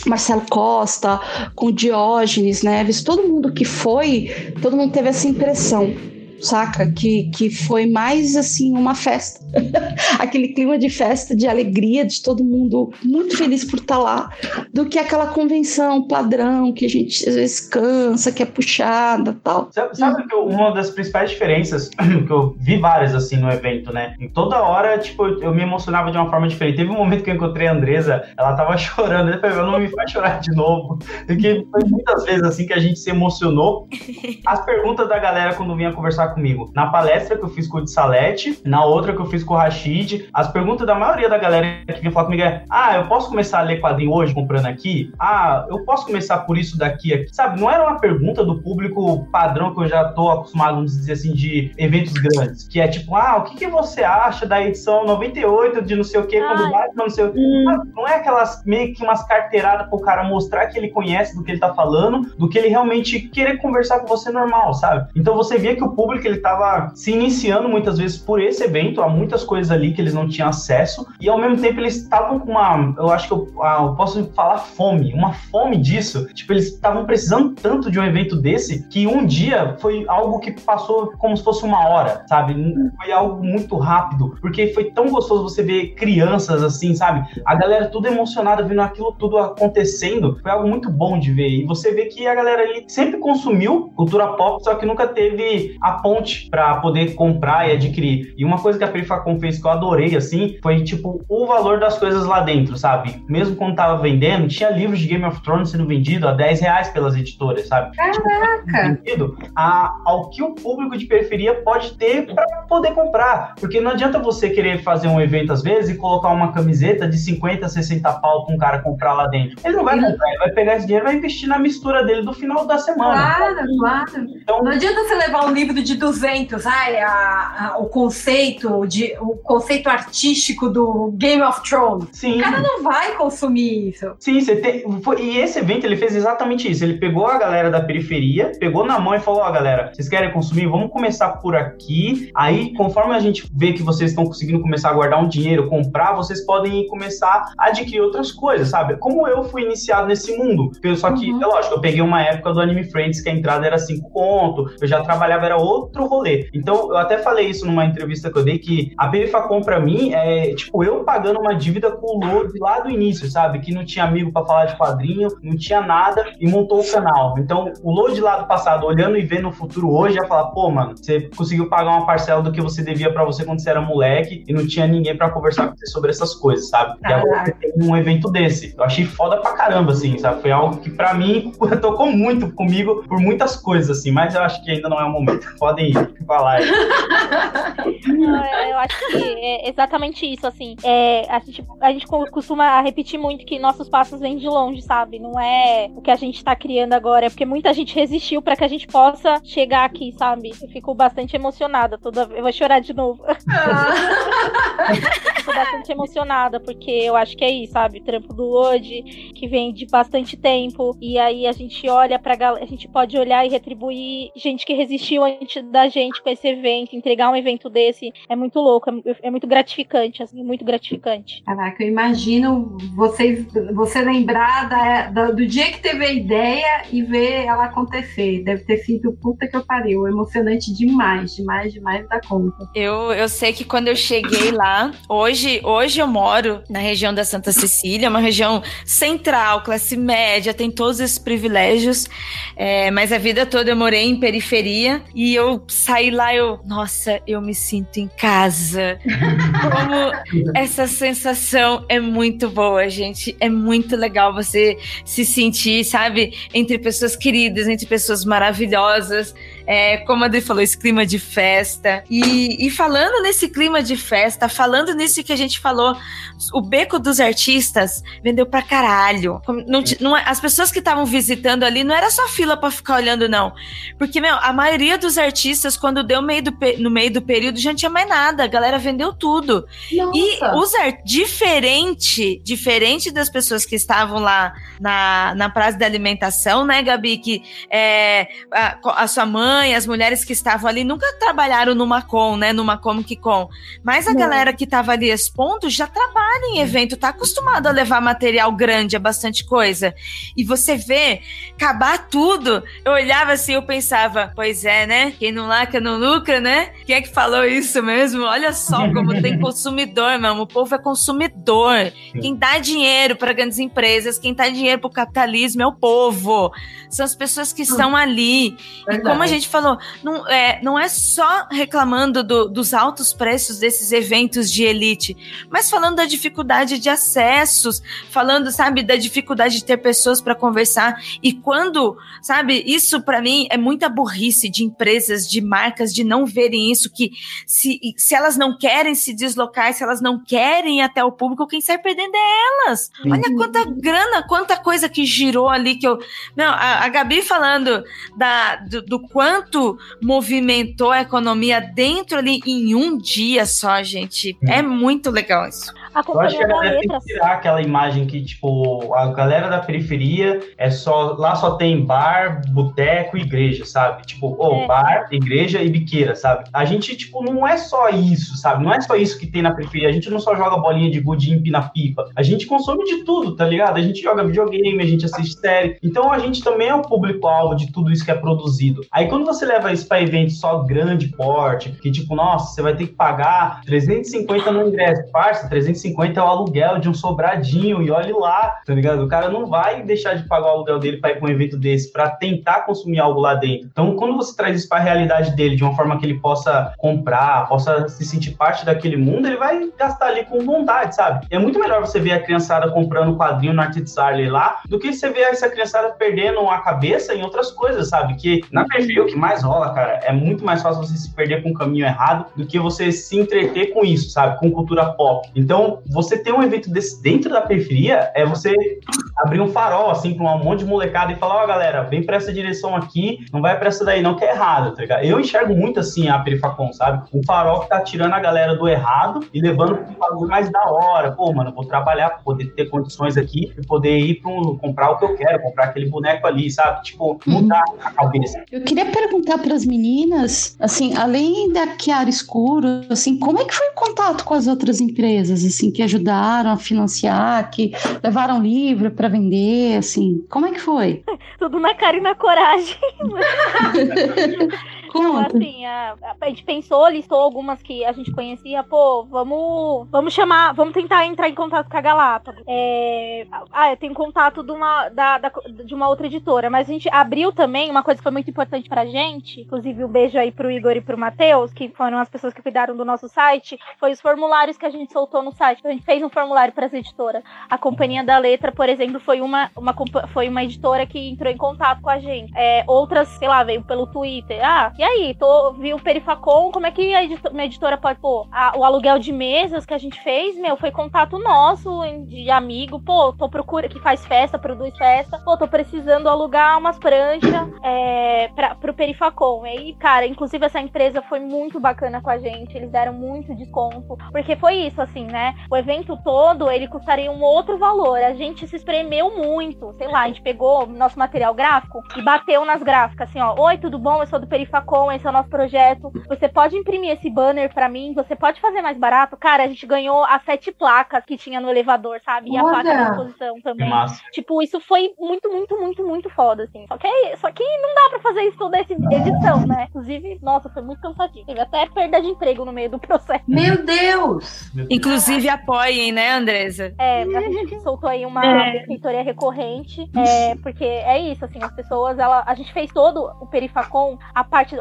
S5: Marcelo Costa, com Diógenes Neves, todo mundo que foi, todo mundo teve essa impressão. Saca? Que, que foi mais assim uma festa. *laughs* Aquele clima de festa, de alegria, de todo mundo muito feliz por estar lá, do que aquela convenção padrão que a gente às vezes cansa, que é puxada tal.
S6: Sabe, sabe que uma das principais diferenças, *clears throat* que eu vi várias assim no evento, né? Em toda hora, tipo, eu, eu me emocionava de uma forma diferente. Teve um momento que eu encontrei a Andresa, ela tava *laughs* chorando, eu falei, não me faz chorar de novo. Porque foi muitas vezes assim que a gente se emocionou. *laughs* As perguntas da galera quando vinha conversar comigo. Na palestra que eu fiz com o de Salete, na outra que eu fiz com o Rashid, as perguntas da maioria da galera que vinha falar comigo é: Ah, eu posso começar a ler quadrinho hoje comprando aqui? Ah, eu posso começar por isso daqui aqui? Sabe, não era uma pergunta do público padrão que eu já tô acostumado, vamos dizer assim, de eventos grandes. Que é tipo, ah, o que, que você acha da edição 98 de não sei o que, quando
S7: Ai.
S6: vai, não sei o que. Não é aquelas meio que umas carteiradas pro cara mostrar que ele conhece do que ele tá falando, do que ele realmente querer conversar com você normal, sabe? Então você via que o público público ele tava se iniciando muitas vezes por esse evento, há muitas coisas ali que eles não tinham acesso, e ao mesmo tempo eles estavam com uma, eu acho que eu, ah, eu posso falar fome, uma fome disso. Tipo, eles estavam precisando tanto de um evento desse que um dia foi algo que passou como se fosse uma hora, sabe? Foi algo muito rápido, porque foi tão gostoso você ver crianças assim, sabe? A galera tudo emocionada vendo aquilo tudo acontecendo. Foi algo muito bom de ver. E você vê que a galera ali sempre consumiu cultura pop, só que nunca teve a ponte para poder comprar e adquirir. E uma coisa que a Perifacom fez que eu adorei, assim, foi tipo o valor das coisas lá dentro, sabe? Mesmo quando tava vendendo, tinha livros de Game of Thrones sendo vendido a 10 reais pelas editoras, sabe?
S3: Caraca!
S6: Vendido a, ao que o público de periferia pode ter para poder comprar. Porque não adianta você querer fazer um evento às vezes e colocar uma camiseta de 50, 60 pau pra um cara comprar lá dentro. Ele não vai comprar, ele vai pegar esse dinheiro e vai investir na mistura dele do final da semana.
S3: Claro, claro.
S6: Então,
S3: Não adianta você levar um livro de 200, ai, a- a- o conceito de o conceito artístico do Game of Thrones.
S6: sim.
S3: O cara não vai consumir isso.
S6: Sim, você tem. foi- e esse evento ele fez exatamente isso. Ele pegou a galera da periferia, pegou na mão e falou: Ó, galera, vocês querem consumir? Vamos começar por aqui. Aí, conforme a gente vê que vocês estão conseguindo começar a guardar um dinheiro, comprar, vocês podem começar a adquirir outras coisas, sabe? Como eu fui iniciado nesse mundo. Só que, é lógico, eu peguei uma época do Anime Friends que a entrada era 5 conto, eu já trabalhava, era outro rolê. Então, eu até falei isso numa entrevista que eu dei, que a Perifacom pra mim é, tipo, eu pagando uma dívida com o Lodi lá do início, sabe? Que não tinha amigo pra falar de quadrinho, não tinha nada e montou o canal. Então, o Lodi lá do passado, olhando e vendo o futuro hoje, ia falar, pô, mano, você conseguiu pagar uma parcela do que você devia pra você quando você era moleque e não tinha ninguém pra conversar com você sobre essas coisas, sabe? E agora você tem um evento desse. Eu achei foda pra caramba, assim, sabe? Foi algo que pra mim *laughs* tocou muito comigo por muitas coisas, assim, mas eu acho que ainda não é o momento. Podem falar *laughs* aí.
S7: Não, é, eu acho que é exatamente isso, assim. É, a, gente, a gente co- costuma repetir muito que nossos passos vêm de longe, sabe? Não é o que a gente tá criando agora, é porque muita gente resistiu pra que a gente possa chegar aqui, sabe? Eu fico bastante emocionada toda Eu vou chorar de novo. *laughs* Fico bastante emocionada, porque eu acho que é isso, sabe? O trampo do Lodi, que vem de bastante tempo. E aí a gente olha pra galera, a gente pode olhar e retribuir gente que resistiu antes da gente com esse evento, entregar um evento desse. É muito louco, é, é muito gratificante, assim, muito gratificante.
S3: Caraca, eu imagino vocês, você lembrar da- da- do dia que teve a ideia e ver ela acontecer. Deve ter sido puta que eu pariu. Emocionante demais, demais, demais da conta.
S2: Eu, eu sei que quando eu cheguei lá, hoje, hoje eu moro na região da Santa Cecília, uma região central, classe média, tem todos esses privilégios, é, mas a vida toda eu morei em periferia e eu saí lá, eu, nossa, eu me sinto em casa. Como *laughs* essa sensação é muito boa, gente. É muito legal você se sentir, sabe, entre pessoas queridas, entre pessoas maravilhosas. É, como a Adri falou, esse clima de festa. E, e falando nesse clima de festa, falando nisso que a gente falou, o Beco dos Artistas vendeu pra caralho. Não não é- as pessoas que estavam visitando ali não era só fila pra ficar olhando, não. Porque, meu, a maioria dos artistas, quando deu meio do no meio do período, já não tinha mais nada. A galera vendeu tudo. E
S3: Nossa.
S2: os ar- diferente, diferente das pessoas que estavam lá na, na praça da alimentação, né, Gabi? Que é, a, a sua mãe, as mulheres que estavam ali nunca trabalharam numa com, né? Numa Comic Con. Mas a
S4: Não.
S2: galera que tava ali expondo já trabalha em evento, tá acostumado a levar material grande, é bastante coisa. E você vê acabar tudo. Eu olhava assim, eu pensava, pois é, né? Quem não lacra não lucra, né? Quem é que falou isso mesmo? Olha só como tem *laughs* consumidor, meu. O povo é consumidor. Quem dá dinheiro para grandes empresas, quem dá dinheiro para o capitalismo é o povo. São as pessoas que estão ali. E como a gente falou, não é, não é só reclamando do- dos altos preços desses eventos de elite, mas falando da dificuldade de acessos, falando, sabe, da dificuldade de ter pessoas para conversar. E quando, sabe, isso para mim é muita burrice de empresas, de marcas, de não verem isso, que se, se elas não querem se deslocar, se elas não querem ir até o público, quem sai perdendo é elas. Olha quanta grana, quanta coisa que girou ali que eu. Não, a, a Gabi falando da, do, do quanto movimentou a economia dentro ali em um dia só, gente. É muito legal isso.
S7: A
S6: Eu acho que
S7: companhia
S6: a
S7: da
S6: galera tem
S7: letra.
S6: que tirar aquela imagem que, tipo, a galera da periferia é só. Lá só tem bar, boteco e igreja, sabe? Tipo, ô,
S7: É.
S6: bar, igreja e biqueira, sabe? A gente, tipo, não é só isso, sabe? Não é só isso que tem na periferia. A gente não só joga bolinha de gude e empina pipa. A gente consome de tudo, tá ligado? A gente joga videogame, a gente assiste série. Então a gente também é o público-alvo de tudo isso que é produzido. Aí quando você leva isso pra evento só grande porte, que tipo, nossa, você vai ter que pagar 350 no ingresso. Parça, 350 é o aluguel de um sobradinho, e olhe lá, tá ligado? O cara não vai deixar de pagar o aluguel dele pra ir pra um evento desse, pra tentar consumir algo lá dentro. Então, quando você traz isso pra realidade dele, de uma forma que ele possa comprar, possa se sentir parte daquele mundo, ele vai gastar ali com vontade, sabe? É muito melhor você ver a criançada comprando quadrinho no Art Charlie lá, do que você ver essa criançada perdendo a cabeça em outras coisas, sabe? Que na periferia o que mais rola, cara, é muito mais fácil você se perder com o caminho errado do que você se entreter com isso, sabe? Com cultura pop. Então, você ter um evento desse dentro da periferia é você abrir um farol, assim, pra um monte de molecada e falar, ó, galera, vem pra essa direção aqui, não vai pra essa daí não, que é errado, tá ligado? Eu enxergo muito assim a Perifacom, sabe? Um farol que tá tirando a galera do errado e levando um bagulho mais da hora. Pô, mano, vou trabalhar pra poder ter condições aqui e poder ir pra um, comprar o que eu quero, comprar aquele boneco ali, sabe? Tipo, mudar a cabeça.
S5: Eu queria perguntar para as meninas, assim, além da Chiara Escuro, assim, como é que foi o contato com as outras empresas, assim, que ajudaram a financiar, que levaram livro para vender, assim, como é que foi? *laughs*
S7: Tudo na cara e na coragem. *laughs* *laughs*
S5: Conta.
S7: assim, a, a gente pensou, listou algumas que a gente conhecia, pô, vamos, vamos chamar, vamos tentar entrar em contato com a Galápagos. É, ah, eu tenho contato de uma, da, da- de uma outra editora, mas a gente abriu também uma coisa que foi muito importante pra gente, inclusive um beijo aí pro Igor e pro Matheus, que foram as pessoas que cuidaram do nosso site, foi os formulários que a gente soltou no site. A gente fez um formulário para as editoras. A Companhia da Letra, por exemplo, foi uma, uma, foi uma editora que entrou em contato com a gente. É, outras, sei lá, veio pelo Twitter. Ah, e aí? Tô, vi o Perifacom, como é que a edito- uma editora pode. Pô, a- o aluguel de mesas que a gente fez, meu, foi contato nosso, de amigo. Pô, tô procura que faz festa, produz festa. Pô, tô precisando alugar umas pranchas é, pra, pro Perifacom. E aí, cara, inclusive essa empresa foi muito bacana com a gente. Eles deram muito desconto. Porque foi isso, assim, né? O evento todo, ele custaria um outro valor. A gente se espremeu muito. Sei lá, a gente pegou nosso material gráfico e bateu nas gráficas, assim, ó. Oi, tudo bom? Eu sou do Perifacom, esse é o nosso projeto. Você pode imprimir esse banner pra mim? Você pode fazer mais barato? Cara, a gente ganhou as sete placas que tinha no elevador, sabe? E a placa
S3: Olha!
S7: da exposição
S6: Que
S7: também.
S6: massa.
S7: Tipo, isso foi muito, muito, muito, muito foda, assim. Só que, só que não dá pra fazer isso toda essa edição, né? Inclusive, nossa, foi muito cansativo. Teve até perda de emprego no meio do processo.
S3: Meu Deus!
S6: Meu Deus.
S2: Inclusive apoiem, né, Andresa?
S7: É, a gente soltou aí uma
S4: É.
S7: recorrente, é, porque é isso, assim, as pessoas, ela, a gente fez todo o Perifacom, a parte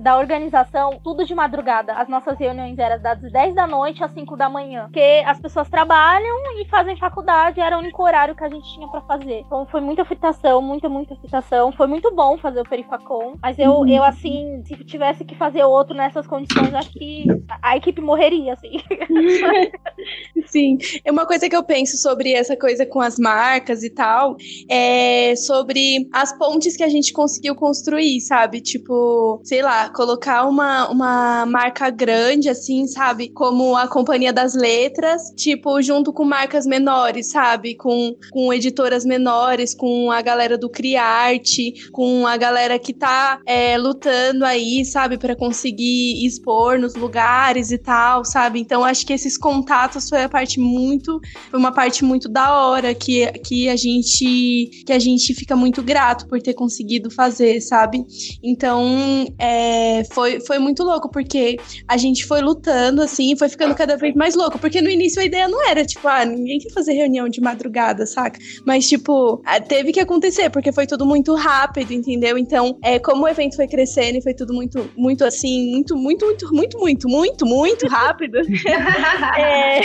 S7: da organização, tudo de madrugada. As nossas reuniões eram das 10 da noite às 5 da manhã, porque as pessoas trabalham e fazem faculdade, era o único horário que a gente tinha pra fazer. Então foi muita fritação, muita, muita fritação. Foi muito bom fazer o Perifacom, mas eu, eu assim, se tivesse que fazer outro nessas condições, acho que a, a equipe morreria, assim. *laughs*
S4: Sim, é uma coisa que eu penso sobre essa coisa com as marcas e tal, é sobre as pontes que a gente conseguiu construir, sabe? Tipo, sei lá, colocar uma, uma marca grande, assim, sabe? Como a Companhia das Letras, tipo, junto com marcas menores, sabe? Com, com editoras menores, com a galera do Criarte, com a galera que tá é, lutando aí, sabe? Pra conseguir expor nos lugares e tal, sabe? Então, acho que esses contatos foi a parte muito foi uma parte muito da hora que, que a gente que a gente fica muito grato por ter conseguido fazer, sabe? Então é, foi, foi muito louco, porque a gente foi lutando assim, foi ficando cada vez mais louco, porque no início a ideia não era tipo, ah, ninguém quer fazer reunião de madrugada, saca? Mas tipo, teve que acontecer, porque foi tudo muito rápido, entendeu? Então, é, como o evento foi crescendo e foi tudo muito, muito assim, muito, muito, muito, muito, muito, muito, muito rápido. *laughs* É,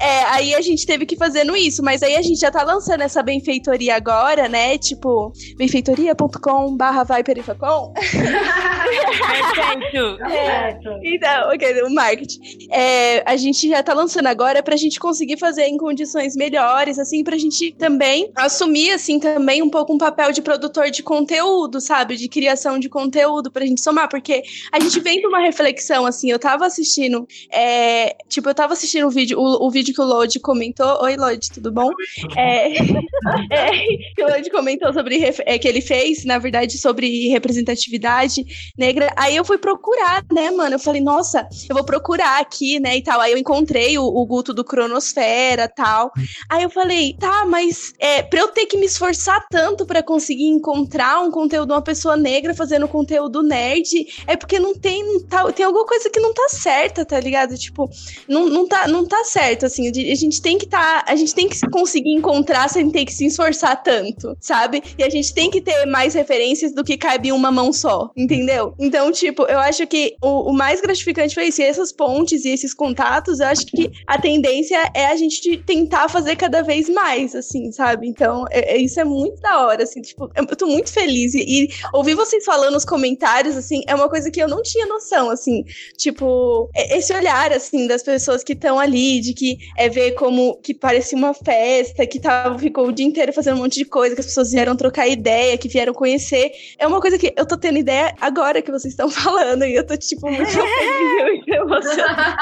S4: é, aí a gente teve que fazendo isso, mas aí a gente já tá lançando essa benfeitoria agora, né? Tipo, benfeitoria.com barra vai perifacom. *laughs*
S2: Perfeito.
S3: Certo.
S4: Então, ok, o marketing. É, a gente já tá lançando agora pra gente conseguir fazer em condições melhores, assim, pra gente também assumir, assim, também um pouco um papel de produtor de conteúdo, sabe? De criação de conteúdo pra gente somar, porque a gente vem de uma reflexão, assim, eu tava assistindo, é, tipo, eu tava assistindo o vídeo, o, o vídeo que o Lodi comentou. Oi, Lodi, tudo bom? É, *laughs* é, que o Lodi comentou sobre, é, que ele fez, na verdade, sobre representatividade negra. Aí eu fui procurar, né, mano? Eu falei, nossa, eu vou procurar aqui, né, e tal. Aí eu encontrei o, o Guto do Cronosfera tal. Aí eu falei, tá, mas é, pra eu ter que me esforçar tanto pra conseguir encontrar um conteúdo de uma pessoa negra fazendo conteúdo nerd, é porque não tem, não tá, tem alguma coisa que não tá certa, tá ligado? Tipo, não, não, tá, não tá certo, assim. A gente tem que tá. A gente tem que conseguir encontrar sem ter que se esforçar tanto, sabe? E a gente tem que ter mais referências do que cabe em uma mão só, entendeu? Então, tipo, eu acho que o, o mais gratificante foi isso. E essas pontes e esses contatos, eu acho que a tendência é a gente tentar fazer cada vez mais, assim, sabe? Então, é- é- isso é muito da hora, assim, tipo, eu tô muito feliz. E, e ouvir vocês falando nos comentários, assim, é uma coisa que eu não tinha noção, assim. Tipo, esse olhar, assim, das pessoas que estão ali, de que é ver como que parecia uma festa, que tava, ficou o dia inteiro fazendo um monte de coisa, que as pessoas vieram trocar ideia, que vieram conhecer. É uma coisa que eu tô tendo ideia agora que vocês estão *laughs* falando, e eu tô, tipo, muito feliz emocionada.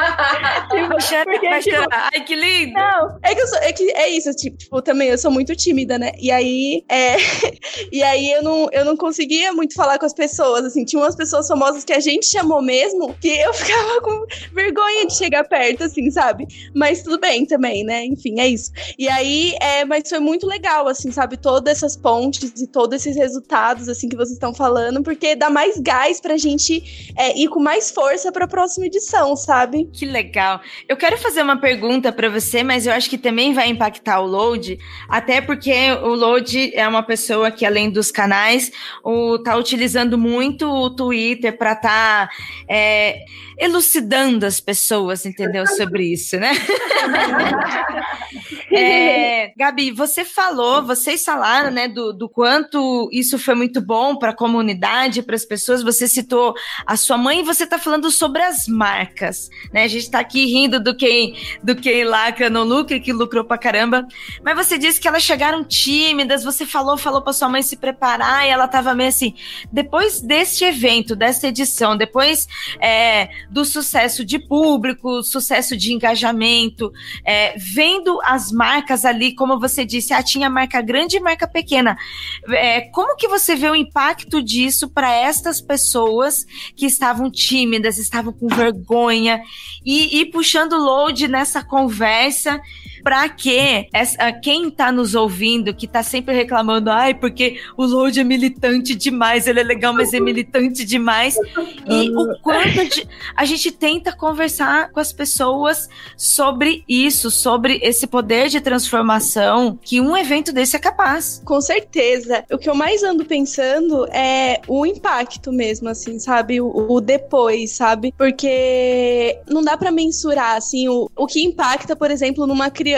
S4: *laughs* Tipo, porque, tipo.
S2: Ai, que lindo.
S4: não, é que eu sou, é que é isso, tipo, também eu sou muito tímida, né? E aí, é, *laughs* e aí eu não, eu não conseguia muito falar com as pessoas, assim, tinha umas pessoas famosas que a gente chamou mesmo, que eu ficava com vergonha de chegar perto, assim, sabe? Mas tudo bem também, né? Enfim, é isso. E aí, é, mas foi muito legal, assim, sabe? Todas essas pontes e todos esses resultados, assim, que vocês estão falando, porque dá mais gás pra gente é, ir com mais força pra próxima edição, sabe?
S2: Que legal. Eu quero fazer uma pergunta pra você, mas eu acho que também vai impactar o Load, até porque o Load é uma pessoa que, além dos canais, o, tá utilizando muito o Twitter pra tá é, elucidando as pessoas, entendeu? Sobre isso, né? *laughs* É, Gabi, você falou, vocês falaram, né, do, do quanto isso foi muito bom para a comunidade, para as pessoas. Você citou a sua mãe e você está falando sobre as marcas, né? A gente está aqui rindo do quem, do quem lacra não lucra, que lucrou pra caramba. Mas você disse que elas chegaram tímidas. Você falou, falou para sua mãe se preparar e ela estava meio assim. Depois deste evento, desta edição, depois é, do sucesso de público, sucesso de engajamento, é, vendo as marcas ali, como você disse, ah, tinha marca grande e marca pequena. É, como que você vê o impacto disso para estas pessoas que estavam tímidas, estavam com vergonha e, e puxando load nessa conversa? Para que essa, quem tá nos ouvindo, que tá sempre reclamando, ai, porque o Load é militante demais, ele é legal, mas é militante demais. E o quanto a gente, tenta conversar com as pessoas sobre isso, sobre esse poder de transformação que um evento desse é capaz.
S4: Com certeza. O que eu mais ando pensando é o impacto mesmo, assim, sabe? O, o depois, sabe? Porque não dá pra mensurar, assim, o, o que impacta, por exemplo, numa criança,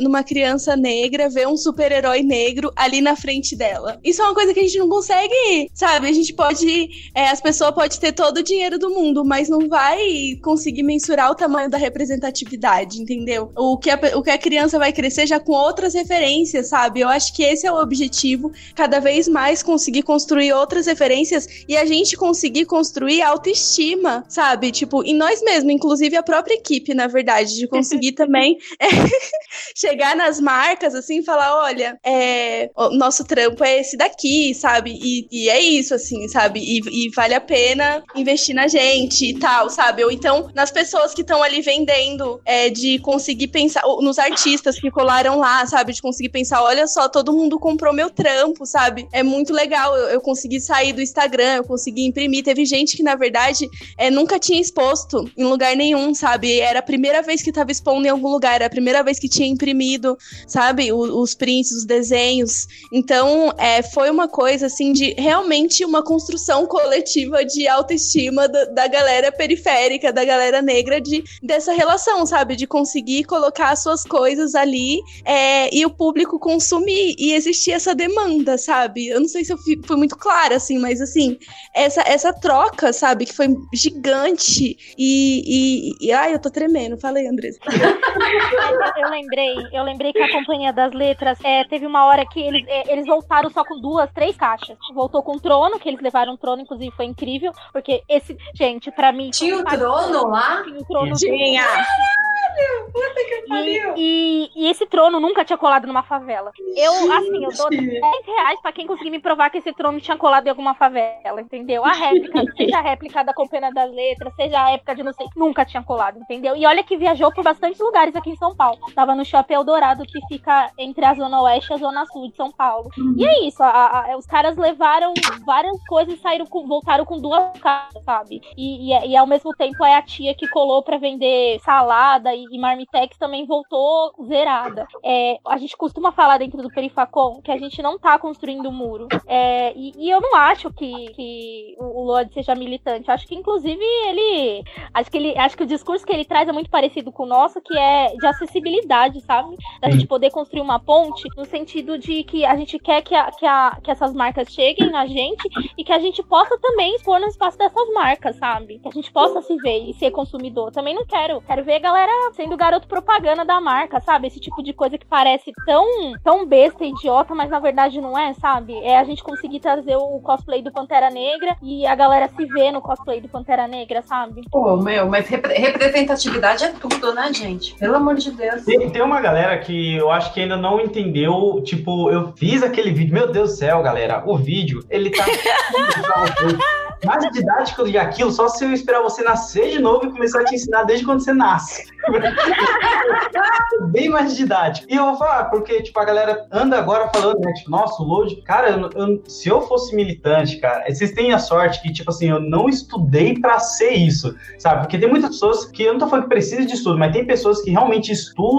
S4: numa criança negra ver um super-herói negro ali na frente dela. Isso é uma coisa que a gente não consegue, sabe? A gente pode, é, as pessoas podem ter todo o dinheiro do mundo, mas não vai conseguir mensurar o tamanho da representatividade, entendeu? O que a, o que a criança vai crescer já com outras referências, sabe? Eu acho que esse é o objetivo, cada vez mais conseguir construir outras referências e a gente conseguir construir autoestima, sabe? Tipo, em nós mesmos, inclusive a própria equipe, na verdade, de conseguir *laughs* também é, *laughs* chegar nas marcas, assim, falar, olha, é, o nosso trampo é esse daqui, sabe? E, e é isso, assim, sabe? E, e vale a pena investir na gente e tal, sabe? Ou então nas pessoas que estão ali vendendo, é, de conseguir pensar, nos artistas que colaram lá, sabe? De conseguir pensar, olha só, todo mundo comprou meu trampo, sabe? É muito legal, eu, eu consegui sair do Instagram, eu consegui imprimir. Teve gente que, na verdade, é, nunca tinha exposto em lugar nenhum, sabe? Era a primeira vez que tava expondo em algum lugar, era a primeira vez responsáveis que tinham imprimido, sabe, os, os prints, os desenhos. Então, é, foi uma coisa, assim, de realmente uma construção coletiva de autoestima da, galera periférica, da galera negra, de, dessa relação, sabe, de conseguir colocar as suas coisas ali é, e o público consumir. E existia essa demanda, sabe? Eu não sei se eu fui, fui muito clara, assim, mas, assim, essa, essa troca, sabe, que foi gigante. E, e, e ai, eu tô tremendo. Falei, Andressa. *laughs*
S7: eu lembrei, eu lembrei que a Companhia das Letras é, teve uma hora que eles, é, eles voltaram só com duas, três caixas. Voltou com o trono, que eles levaram o trono, inclusive foi incrível, porque esse, gente, pra mim.
S3: Tinha o trono lá?
S7: Tinha o trono.
S4: Tinha.
S3: Puta que pariu.
S7: E, e, e, esse trono nunca tinha colado numa favela. Eu, assim, eu dou 10 reais pra quem conseguir me provar que esse trono tinha colado em alguma favela, entendeu? A réplica, *laughs* seja a réplica da Companhia das Letras, seja a época de não sei, nunca tinha colado, entendeu? E olha que viajou por bastantes lugares aqui em São Paulo. Tava no Shopping Eldorado, que fica entre a Zona Oeste e a Zona Sul de São Paulo.
S3: Uhum.
S7: E é isso, a, a, os caras levaram várias coisas e saíram com, voltaram com duas caixas, sabe? E, e, e, ao mesmo tempo é a tia que colou pra vender salada e, e Marmitex também voltou zerada. É, a gente costuma falar dentro do Perifacom que a gente não tá construindo um muro. É, e, e, eu não acho que, que o Lorde seja militante. Acho que, inclusive, ele. Acho que ele. Acho que o discurso que ele traz é muito parecido com o nosso, que é de acessibilidade, sabe? Da gente poder construir uma ponte no sentido de que a gente quer que, a, que, a, que essas marcas cheguem na gente e que a gente possa também expor no espaço dessas marcas, sabe? Que a gente possa se ver e ser consumidor. Também não quero. Quero ver a galera sendo garoto propaganda da marca, sabe? Esse tipo de coisa que parece tão, tão besta e idiota, mas na verdade não é, sabe? É a gente conseguir trazer o cosplay do Pantera Negra e a galera se ver no cosplay do Pantera Negra, sabe?
S3: Pô, meu, mas repre representatividade é tudo, né, gente? Pelo amor de Deus.
S6: Tem, tem uma galera que eu acho que ainda não entendeu. Tipo, eu fiz aquele vídeo. Meu Deus do céu, galera. O vídeo, ele tá. *laughs* mais didático do que aquilo, só se eu esperar você nascer de novo e começar a te ensinar desde quando você nasce. *laughs* Bem mais didático. E eu vou falar, porque, tipo, a galera anda agora falando, né? Tipo, nossa, o load. Cara, eu, eu, se eu fosse militante, cara, vocês têm a sorte que, tipo assim, eu não estudei pra ser isso, sabe? Porque tem muitas pessoas que eu não tô falando que precisa de estudo, mas tem pessoas que realmente estudam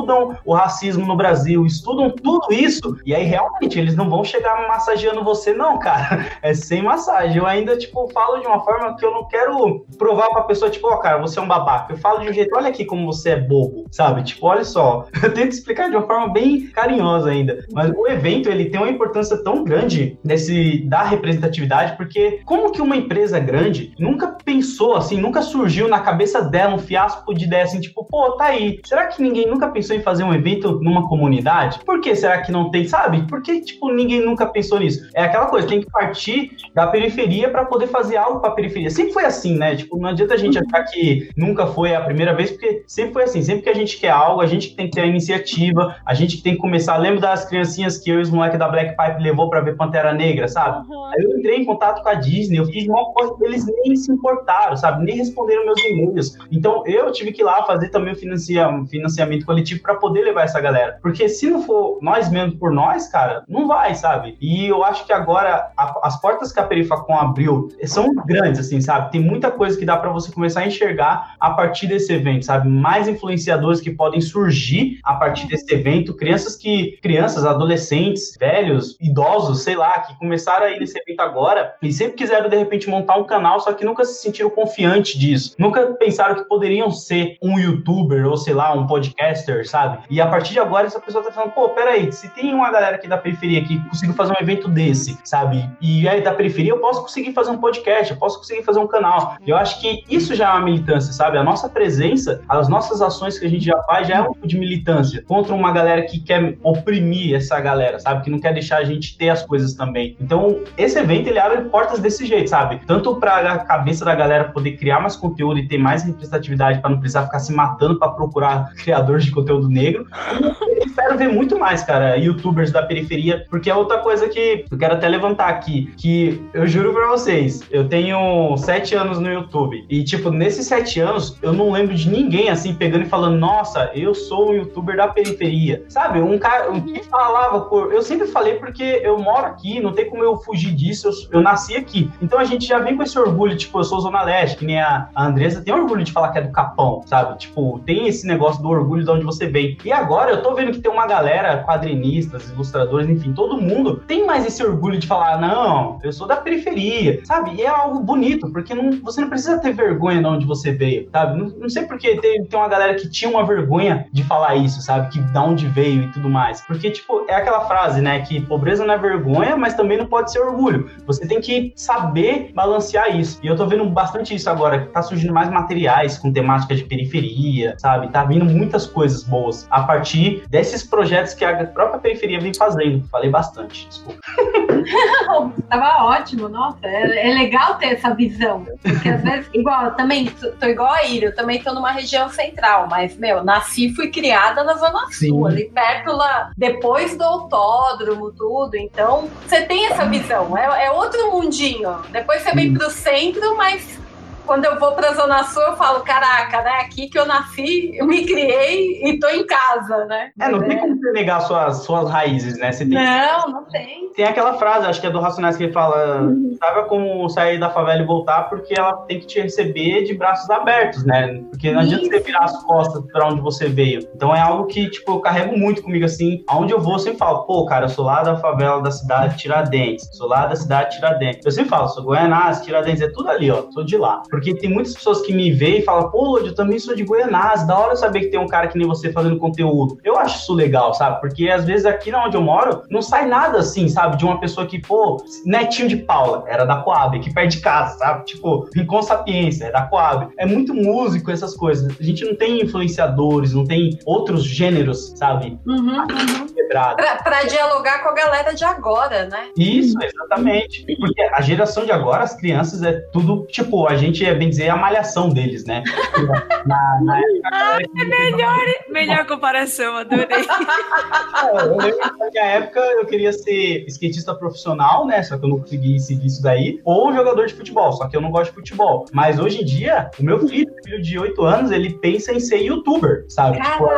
S6: o racismo no Brasil, estudam tudo isso, e aí realmente eles não vão chegar massageando você, não, cara. *laughs* É sem massagem. Eu ainda, tipo, falo de uma forma que eu não quero provar pra pessoa, tipo, ó, oh, cara, você é um babaca. Eu falo de um jeito, olha aqui como você é bobo, sabe? Tipo, olha só. *laughs* Eu tento explicar de uma forma bem carinhosa ainda. Mas o evento, ele tem uma importância tão grande nesse da representatividade, porque como que uma empresa grande nunca pensou assim, nunca surgiu na cabeça dela um fiasco de ideia assim, tipo, pô, tá aí. Será que ninguém nunca pensou em fazer um evento numa comunidade? Por que será que não tem, sabe? Porque, tipo, ninguém nunca pensou nisso. É aquela coisa, tem que partir da periferia para poder fazer algo pra periferia. Sempre foi assim, né? Tipo, não adianta a gente achar que nunca foi a primeira vez, porque sempre foi assim. Sempre que a gente quer algo, a gente tem que ter a iniciativa, a gente tem que começar. Lembro das criancinhas que eu e os moleques da Black Pipe levou para ver Pantera Negra, sabe? Uhum. Aí eu entrei em contato com a Disney, eu fiz uma coisa que eles nem se importaram, sabe? Nem responderam meus e-mails. Então eu tive que ir lá fazer também o financia, financiamento coletivo para poder levar essa galera. Porque se não for nós mesmos por nós, cara, não vai, sabe? E eu acho que agora a, as portas que a Perifacom abriu são grandes, assim, sabe? Tem muita coisa que dá para você começar a enxergar a partir desse evento, sabe? Mais influenciadores que podem surgir a partir desse evento, crianças que crianças, adolescentes, velhos, idosos, sei lá, que começaram aí nesse evento agora e sempre quiseram de repente montar um canal, só que nunca se sentiram confiantes disso. Nunca pensaram que poderiam ser um youtuber ou sei lá, um podcaster, sabe? E a partir de agora essa pessoa tá falando, pô, peraí, se tem uma galera aqui da periferia que conseguiu fazer um evento desse, sabe? E aí da periferia eu posso conseguir fazer um podcast, eu posso conseguir fazer um canal. E eu acho que isso já é uma militância, sabe? A nossa presença, as nossas ações que a gente já faz já é um tipo de militância contra uma galera que quer oprimir essa galera, sabe? Que não quer deixar a gente ter as coisas também. Então, esse evento ele abre portas desse jeito, sabe? Tanto para a cabeça da galera poder criar mais conteúdo e ter mais representatividade para não precisar ficar se matando para procurar *laughs* criadores de conteúdo negro, espero ver muito mais, cara, youtubers da periferia, porque é outra coisa que eu quero até levantar aqui, que eu juro pra vocês, eu tenho sete anos no YouTube, e tipo, nesses sete anos, eu não lembro de ninguém, assim, pegando e falando, nossa, eu sou um youtuber da periferia, sabe? Um cara um que falava, por... eu sempre falei porque eu moro aqui, não tem como eu fugir disso, eu, eu nasci aqui. Então a gente já vem com esse orgulho, tipo, eu sou Zona Leste, que nem a, a Andressa tem orgulho de falar que é do Capão, sabe? Tipo, tem esse negócio do orgulho de onde você vem. E agora eu tô vendo que tem uma galera, quadrinistas, ilustradores, enfim, todo mundo tem mais esse orgulho de falar, não, eu sou da periferia, sabe? E é algo bonito, porque não, você não precisa ter vergonha de onde você veio, sabe? Não, não sei porque tem, tem uma galera que tinha uma vergonha de falar isso, sabe? Que da onde veio e tudo mais. Porque, tipo, é aquela frase, né? Que pobreza não é vergonha, mas também não pode ser orgulho. Você tem que saber balancear isso. E eu tô vendo bastante isso agora, que tá surgindo mais materiais com temática de periferia, sabe? Tá vindo muitas coisas boas a partir desses projetos que a própria periferia vem fazendo. Falei bastante, desculpa. *laughs*
S3: Tava ótimo, nossa. É, é, legal ter essa visão. Porque às vezes, igual, eu também tô igual a Ira, eu também tô numa região central, mas, meu, nasci e fui criada na Zona Sul, Sim. ali perto lá, depois do autódromo, tudo. Então, você tem essa visão. É, é outro mundinho. Depois você vem pro centro, mas quando eu vou pra Zona Sul, eu falo, caraca, né? Aqui que eu nasci, eu me criei e tô em casa, né?
S6: É, não é. tem como você negar suas, suas raízes, né? Você
S3: tem não, que... não tem.
S6: Tem aquela frase, acho que é do Racionais, que ele fala, uhum. sabe como sair da favela e voltar, porque ela tem que te receber de braços abertos, né? Porque não Isso. adianta você virar as costas pra onde você veio. Então é algo que, tipo, eu carrego muito comigo, assim, aonde eu vou, eu sempre falo, pô, cara, eu sou lá da favela da cidade de Tiradentes, sou lá da cidade de Tiradentes. Eu sempre falo, sou Goianás, Tiradentes, é tudo ali, ó, sou de lá. Porque tem muitas pessoas que me veem e falam, pô, eu também sou de Goianás, da hora saber que tem um cara que nem você fazendo conteúdo. Eu acho isso legal, sabe? Porque às vezes aqui onde eu moro, não sai nada assim, sabe? De uma pessoa que, pô, netinho de Paula, era da Coab, aqui perto de casa, sabe? Tipo, Rincon Sapiência, é da Coab. É muito músico, essas coisas. A gente não tem influenciadores, não tem outros gêneros, sabe?
S3: Uhum, uhum. Pra, pra, dialogar com a galera de agora, né?
S6: Isso, exatamente. Porque a geração de agora, as crianças, é tudo, tipo, a gente é bem dizer a malhação deles, né? *laughs*
S2: Na, na época, ah, é melhor, melhor comparação, adorei.
S6: É, eu lembro que na minha época eu queria ser skatista profissional, né? Só que eu não consegui seguir isso daí. Ou jogador de futebol, só que eu não gosto de futebol. Mas hoje em dia, o meu filho, filho de 8 anos, ele pensa em ser youtuber, sabe? Tipo,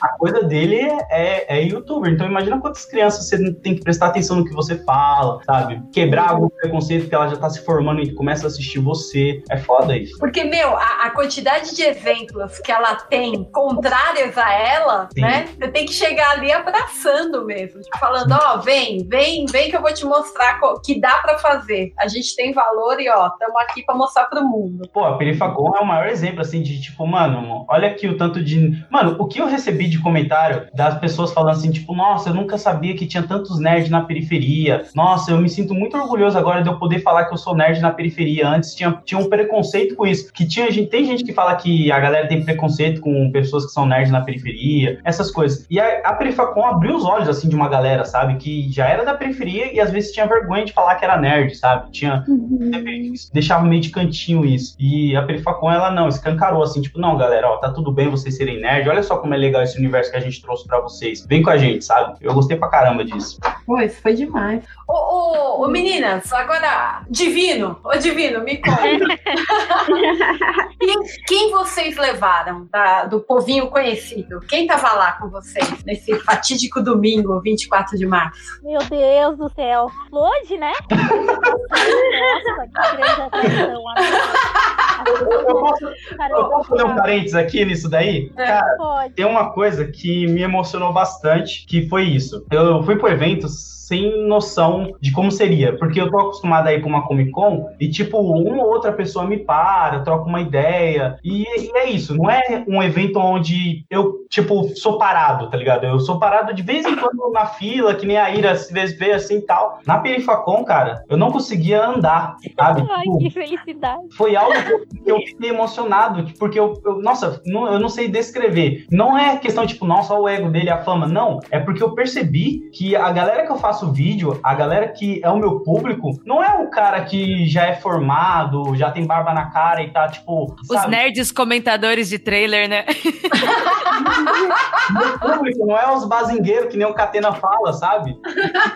S6: a coisa dele é, é, youtuber. Então imagina quantas crianças você tem que prestar atenção no que você fala, sabe? Quebrar algum preconceito que ela já tá se formando e começa a assistir você. É foda isso.
S3: Porque, meu, a, a quantidade de exemplos que ela tem contrários a ela, Sim. né? Você tem que chegar ali abraçando mesmo. Tipo, falando, ó, oh, vem, vem, vem que eu vou te mostrar que dá para fazer. A gente tem valor e, ó, estamos aqui para mostrar pro mundo.
S6: Pô, a Perifacon é o maior exemplo, assim, de tipo, mano, olha aqui o tanto de. Mano, o que eu recebi de comentário das pessoas falando assim, tipo, nossa, eu nunca sabia que tinha tantos nerds na periferia. Nossa, eu me sinto muito orgulhoso agora de eu poder falar que eu sou nerd na periferia. Antes tinha, tinha um preconceito com isso. Que tinha gente, tem gente que fala que a galera tem preconceito com pessoas que são nerds na periferia, essas coisas. E a, a Perifacon abriu os olhos, assim, de uma galera, sabe? Que já era da periferia e às vezes tinha vergonha de falar que era nerd, sabe? Tinha. Uhum. Deixava meio de cantinho isso. E a Perifacon, ela não, escancarou, assim, tipo, não, galera, ó, tá tudo bem vocês serem nerd. Olha só como é legal esse universo que a gente trouxe para vocês. Vem com a gente, sabe? Eu gostei pra caramba disso.
S3: Pô, isso foi demais. Ô, ô, ô meninas, agora, Divino, ô Divino, me conta. quem, *laughs* quem vocês levaram da, do povinho conhecido? Quem tava lá com vocês nesse fatídico domingo, 24 de março?
S7: Meu Deus do céu. Hoje, né? *laughs* Nossa, que grande atenção.
S6: Eu posso, eu posso fazer um parênteses aqui nisso daí? É, Cara, pode. tem uma coisa que me emocionou bastante, que foi isso. Eu fui pro evento sem noção de como seria. Porque eu tô acostumado a ir pra uma Comic Con e, tipo, uma ou outra pessoa me para, troca uma ideia. E, e, é isso. Não é um evento onde eu, tipo, sou parado, tá ligado? Eu sou parado de vez em quando na fila, que nem a Ira vezes vê assim e tal. Na Perifacon, cara, eu não conseguia andar, sabe?
S7: Ai,
S6: tipo,
S7: que felicidade.
S6: Foi algo que eu eu fiquei emocionado, porque eu, eu nossa, não, eu não sei descrever. Não é questão, tipo, nossa, o ego dele, a fama. Não. É porque eu percebi que a galera que eu faço vídeo, a galera que é o meu público, não é o cara que já é formado, já tem barba na cara e tá, tipo.
S2: Os
S6: sabe?
S2: nerds comentadores de trailer, né? *laughs*
S6: Meu público não é os bazingueiros que nem o Catena fala, sabe?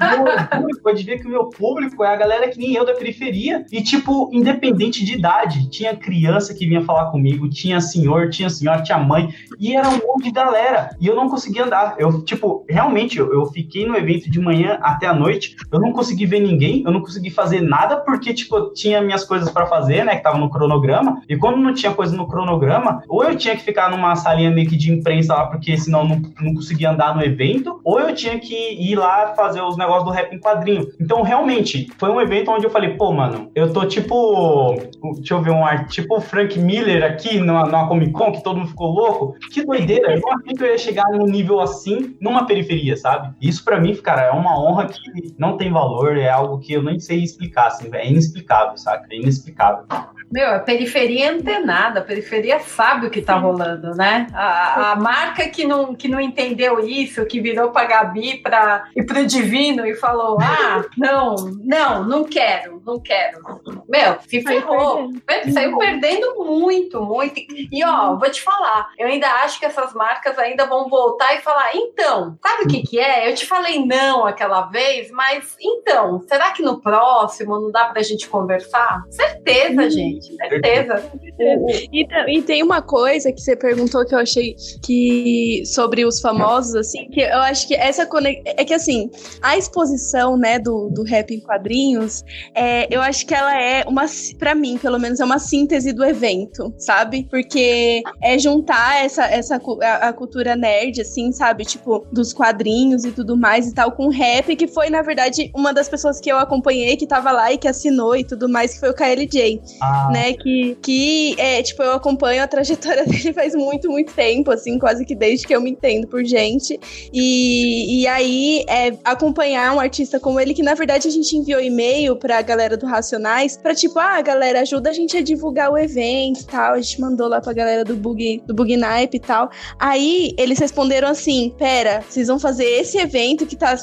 S6: Meu público, pode ver que o meu público é a galera que nem eu da periferia. E, tipo, independente de idade. Tinha criança que vinha falar comigo, tinha senhor, tinha senhora, tinha mãe. E era um monte de galera. E eu não conseguia andar. Eu, tipo, realmente, eu, eu fiquei no evento de manhã até a noite. Eu não consegui ver ninguém, eu não consegui fazer nada, porque, tipo, eu tinha minhas coisas pra fazer, né? Que tava no cronograma. E quando não tinha coisa no cronograma, ou eu tinha que ficar numa salinha meio que de imprensa lá, porque senão não, não conseguia andar no evento, ou eu tinha que ir lá fazer os negócios do rap em quadrinho. Então, realmente, foi um evento onde eu falei, pô, mano, eu tô tipo. Deixa eu ver um ar, tipo Frank Miller aqui numa, numa Comic Con, que todo mundo ficou louco. Que doideira, eu não achei que eu ia chegar num nível assim, numa periferia, sabe? Isso pra mim, cara, é uma honra que não tem valor, é algo que eu nem sei explicar, assim, é inexplicável, saca? É inexplicável.
S3: Meu, a periferia é antenada, a periferia sabe o que tá rolando, né? A, a marca que não, que não entendeu isso, que virou pra Gabi pra, e pro Divino e falou: ah, *laughs* não, não, não quero, não quero. Meu, se
S4: Saiu
S3: ferrou. Saiu perdendo muito, muito. E ó, vou te falar, eu ainda acho que essas marcas ainda vão voltar e falar: então, sabe o que que é? Eu te falei não aquela vez, mas então, será que no próximo não dá pra gente conversar? Certeza, gente, certeza.
S4: E, e tem uma coisa que você perguntou que eu achei que sobre os famosos, assim, que eu acho que essa conex... é que assim, a exposição, né, do, do rap em quadrinhos, é, eu acho que ela é uma, para mim, pelo menos, é uma síntese do evento, sabe? Porque é juntar essa, essa a, a cultura nerd, assim, sabe? Tipo, dos quadrinhos e tudo mais e tal, com rap, que foi, na verdade, uma das pessoas que eu acompanhei, que tava lá e que assinou e tudo mais, que foi o KLJ
S6: Ah,
S4: né? Que, que é, tipo, eu acompanho a trajetória *laughs* dele faz muito, muito tempo, assim, quase que desde que eu me entendo por gente. E, e aí, é, acompanhar um artista como ele, que na verdade a gente enviou e-mail pra galera do Racionais, pra tipo, ah, galera, ajuda a gente a divulgar o evento e tal. A gente mandou lá pra galera do Bug, do Bug Naipe e tal. Aí eles responderam assim: pera, vocês vão fazer esse evento que tá.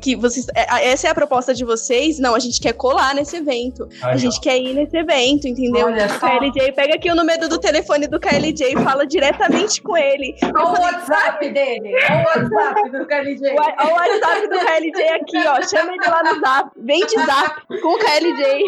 S4: que vocês. é, Essa é a proposta de vocês? Não, a gente quer colar nesse evento. A gente quer ir nesse evento, entendeu?
S3: Olha
S4: O
S3: só.
S4: KLJ, pega aqui o número do telefone do KLJ e fala diretamente com ele.
S3: Olha o WhatsApp dele. Olha o WhatsApp do KLJ. *laughs*
S4: Olha o WhatsApp do KLJ aqui, ó. Chama ele lá no zap. Vem de zap com o KLJ.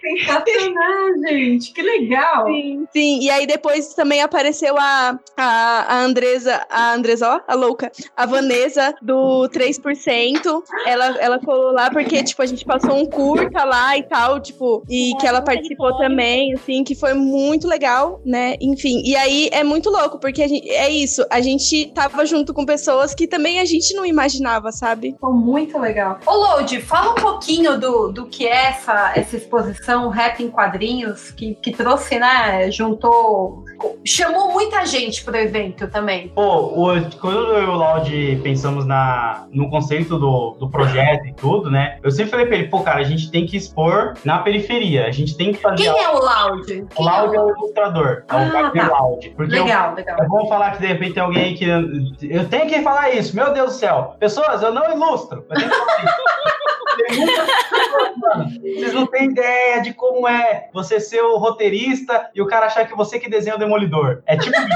S3: Sensacional, gente. Que legal.
S4: Sim, sim. E aí depois também apareceu a, a, a Andresa, a Andresa, ó, a louca, a Vanessa do 3%. Ela, ela colou lá porque, tipo, a gente passou um curta lá e tal, tipo, e que ela participou também, assim, que foi muito legal, né? Enfim, e aí é muito louco, porque a gente, é isso, a gente tava junto com pessoas que também a gente não imaginava, sabe?
S3: Ficou muito legal. Ô, Load, fala um pouquinho do, do que é essa, essa exposição Rap em Quadrinhos, que, que trouxe, né? Juntou. Chamou muita gente pro evento também.
S6: Pô, o, quando eu e o Laud pensamos na, no conceito do, do projeto e tudo, né? Eu sempre falei pra ele, pô, cara, a gente tem que expor na periferia. A gente tem que
S3: Quem é o Loud?
S6: O Laud é
S3: é o...
S6: ilustrador. É
S3: Ah,
S6: o Wagner
S3: tá.
S6: Laud. Porque eu-
S3: Legal, legal.
S6: É bom falar que de repente tem alguém que. Eu tenho que falar isso, meu Deus do céu. Pessoas, eu não ilustro. Eu tenho que falar isso. Vocês não têm ideia de como é você ser o roteirista e o cara achar que você que desenha o demolidor. É tipo isso.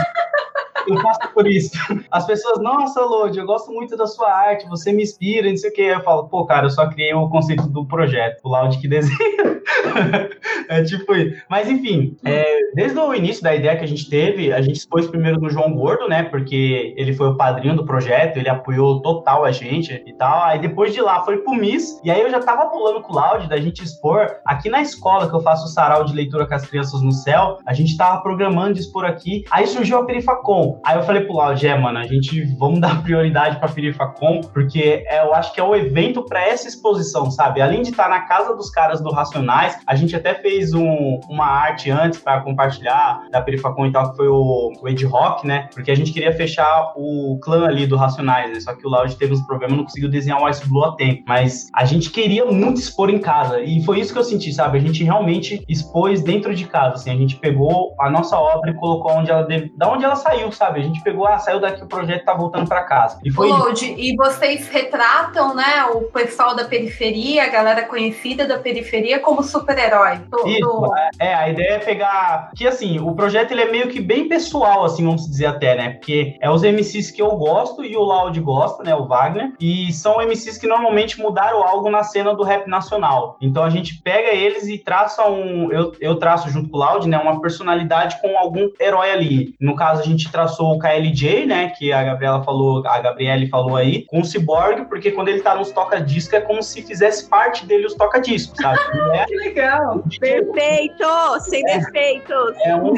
S6: Eu passo por isso. As pessoas, nossa, Lodi, eu gosto muito da sua arte, você me inspira, não sei o quê. Eu falo, pô, cara, eu só criei o conceito do projeto, o Laud que desenha. *laughs* é tipo isso. Mas enfim, é, desde o início da ideia que a gente teve, a gente expôs primeiro no João Gordo, né? Porque ele foi o padrinho do projeto, ele apoiou total a gente e tal. Aí depois de lá foi pro Miss, e aí eu já tava pulando com o Laud da gente expor aqui na escola que eu faço o sarau de leitura com as crianças no céu. A gente tava programando de expor aqui. Aí surgiu a Perifacom. Aí eu falei pro Loud, é, mano, a gente vamos dar prioridade pra Perifacom, porque é, eu acho que é o evento pra essa exposição, sabe? Além de estar na casa dos caras do Racionais, a gente até fez um, uma arte antes pra compartilhar da Perifacom e tal, que foi o, o Ed Rock, né? Porque a gente queria fechar o clã ali do Racionais, né? Só que o Loud teve uns problemas, não conseguiu desenhar o Ice Blue a tempo. Mas a gente queria muito expor em casa. E foi isso que eu senti, sabe? A gente realmente expôs dentro de casa, assim. A gente pegou a nossa obra e colocou onde ela deve... da onde ela saiu, sabe? A gente pegou, ah, saiu daqui o projeto, tá voltando para casa. E foi
S3: e vocês retratam, né, o pessoal da periferia, a galera conhecida da periferia como super-herói.
S6: Isso, é, a ideia é pegar que assim, o projeto ele é meio que bem pessoal, assim, vamos dizer até, né? Porque é os MCs que eu gosto e o Loud gosta, né, o Wagner, e são MCs que normalmente mudaram algo na cena do rap nacional. Então a gente pega eles e traça um, eu, eu traço junto com o Loud, né, uma personalidade com algum herói ali. No caso a gente traçou o KLJ, né, que a Gabriela falou, a Gabriele falou aí, com o Cyborg, porque quando ele tá nos toca-disco é como se fizesse parte dele os toca-discos, sabe?
S3: É, *laughs* que legal!
S4: Perfeito! Sem é, defeitos!
S6: É um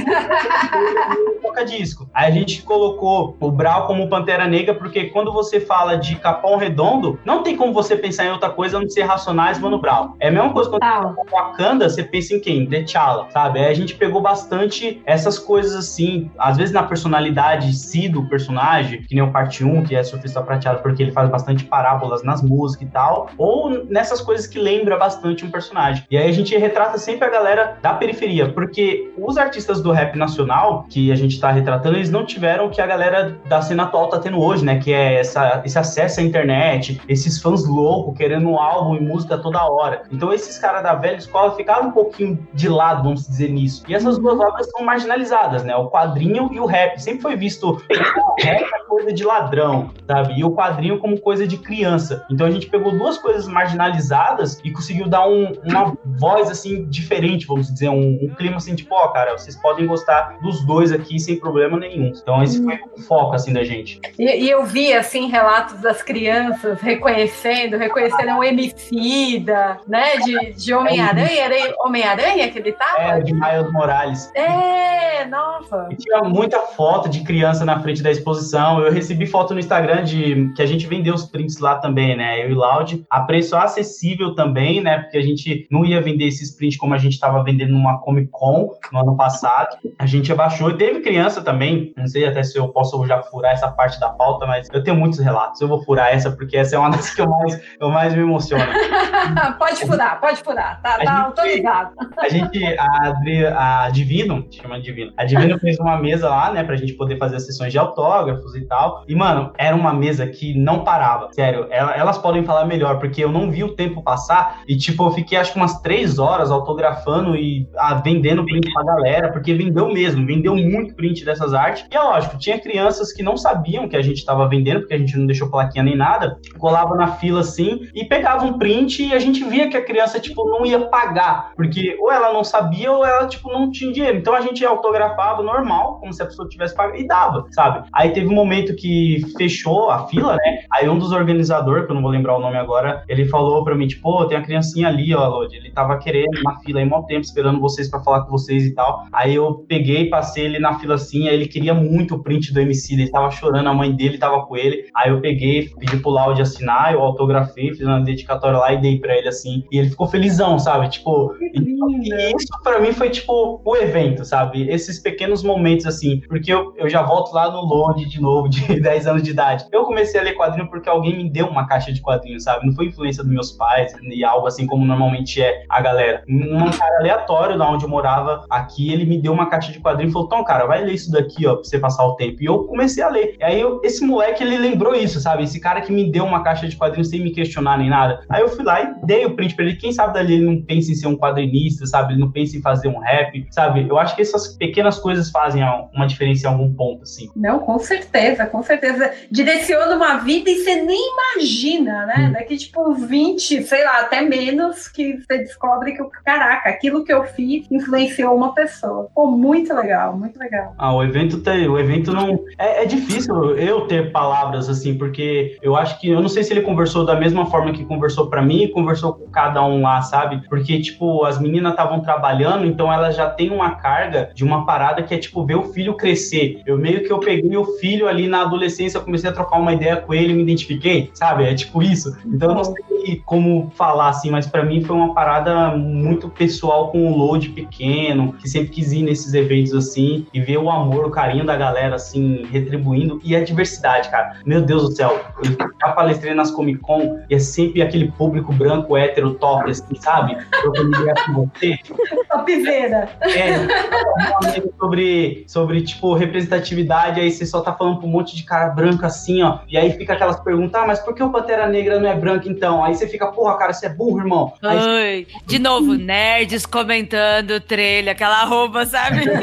S6: toca-disco. Aí a gente colocou o Brau como Pantera Negra, porque quando você fala de Capão Redondo, não tem como você pensar em outra coisa não ser Racionais, Mano Brown. É a mesma coisa quando ah. você fala Wakanda, você pensa em quem? T'Challa, sabe? Aí a gente pegou bastante essas coisas assim, às vezes na personalidade si do personagem, que nem o parte 1, que é surfista prateado, porque ele faz bastante parábolas nas músicas e tal, ou nessas coisas que lembra bastante um personagem. E aí a gente retrata sempre a galera da periferia, porque os artistas do rap nacional que a gente tá retratando, eles não tiveram o que a galera da cena atual tá tendo hoje, né? Que é essa, esse acesso à internet, esses fãs loucos querendo um álbum e música toda hora. Então esses caras da velha escola ficaram um pouquinho de lado, vamos dizer nisso. E essas duas obras são marginalizadas, né? O quadrinho e o rap. Sempre foi visto o rap é coisa de ladrão, sabe? E o quadrinho como coisa de criança. Então a gente pegou duas coisas marginalizadas e conseguiu dar um, uma voz assim diferente, vamos dizer, um, um clima assim, tipo, ó, oh, cara, vocês podem gostar dos dois aqui sem problema nenhum. Então esse foi o foco assim da gente.
S3: E, e eu vi assim relatos das crianças reconhecendo, reconhecendo um Emicida, né, de, de Homem-Aranha, era Homem-Aranha que ele tava?
S6: É, de Miles Morales.
S3: É, nossa.
S6: E tinha muita foto de criança na frente da exposição. Eu recebi foto no Instagram de que a gente vendeu os prints lá também, né? Eu e Loud, a preço acessível também, né? Porque a gente não ia vender esses prints como a gente estava vendendo numa Comic Con no ano passado. A gente abaixou e teve criança também. Não sei até se eu posso já furar essa parte da pauta, mas eu tenho muitos relatos. Eu vou furar essa porque essa é uma das que eu mais, eu mais me emociono. *laughs*
S3: pode furar, pode furar. Tá, tá autorizado.
S6: A gente, a, Adri, a Divino, chama Divino, a Divino fez uma mesa lá, né, pra gente poder fazer as sessões de autógrafos e tal. E, mano, era uma mesa que não parava. Sério, elas podem falar melhor, porque eu não vi o tempo passar e, tipo, eu fiquei acho que umas três horas autografando e ah, vendendo print pra galera, porque vendeu mesmo, vendeu muito print dessas artes. E é lógico, tinha crianças que não sabiam que a gente tava vendendo, porque a gente não deixou plaquinha nem nada, colava na fila assim e pegava um print e a gente via que a criança, tipo, não ia pagar, porque ou ela não sabia ou ela, tipo, não tinha dinheiro. Então a gente autografava normal, como se a pessoa tivesse pago, dava, sabe? Aí teve um momento que fechou a fila, né? Aí um dos organizadores, que eu não vou lembrar o nome agora, ele falou pra mim, tipo, pô, tem a criancinha ali, ó, Lodi, ele tava querendo na fila aí, um tempo, esperando vocês para falar com vocês e tal. Aí eu peguei, passei ele na fila assim, aí ele queria muito o print do MC, ele tava chorando, a mãe dele tava com ele. Aí eu peguei, pedi pro Laude assinar, eu autografei, fiz uma dedicatória lá e dei pra ele assim. E ele ficou felizão, sabe? Tipo, e isso para mim foi tipo o evento, sabe? Esses pequenos momentos assim, porque eu, eu já volto lá no Load de novo, de *laughs* 10 anos de idade. Eu comecei a ler quadrinho porque alguém me deu uma caixa de quadrinhos, sabe? Não foi influência dos meus pais e algo assim como normalmente é a galera. Um cara aleatório da onde eu morava aqui, ele me deu uma caixa de quadrinhos e falou: Então, cara, vai ler isso daqui, ó, pra você passar o tempo. E eu comecei a ler. E aí eu, esse moleque, ele lembrou isso, sabe? Esse cara que me deu uma caixa de quadrinhos sem me questionar nem nada. Aí eu fui lá e dei o print pra ele. Quem sabe dali ele não pensa em ser um quadrinista, sabe? Ele não pensa em fazer um rap, sabe? Eu acho que essas pequenas coisas fazem uma diferença em algum ponto, assim.
S3: Não, com certeza com certeza. Direciona uma vida e você nem imagina, né? Daqui, tipo, 20, sei lá, até menos, que você descobre que, caraca, aquilo que eu fiz influenciou uma pessoa. Pô, muito legal, muito legal.
S6: Ah, o evento tem, o evento não. É, é difícil eu ter palavras assim, porque eu acho que. Eu não sei se ele conversou da mesma forma que conversou para mim e conversou com cada um lá, sabe? Porque, tipo, as meninas estavam trabalhando, então elas já têm uma carga de uma parada que é, tipo, ver o filho crescer. Eu meio que eu peguei o filho ali na adolescência, comecei a trocar uma ideia com ele, me identifiquei, sabe? É tipo isso. Então eu não sei como falar assim, mas para mim foi uma parada muito pessoal com o load pequeno, que sempre quis ir nesses eventos assim e ver o amor, o carinho da galera assim retribuindo e a diversidade, cara. Meu Deus do céu, eu já palestrei nas Comic Con e é sempre aquele público branco, hétero, top, assim, sabe? Eu ideia com você. *laughs*
S3: Topzera.
S6: É, sobre, sobre, tipo, representatividade, aí você só tá falando pra um monte de cara branco assim, ó, e aí fica aquelas perguntas, ah, mas por que o Pantera Negra não é branco então? Aí você fica, porra, cara, você é burro, irmão. Aí você...
S2: Oi, de novo, nerds comentando o trailer, aquela roupa, sabe? *laughs*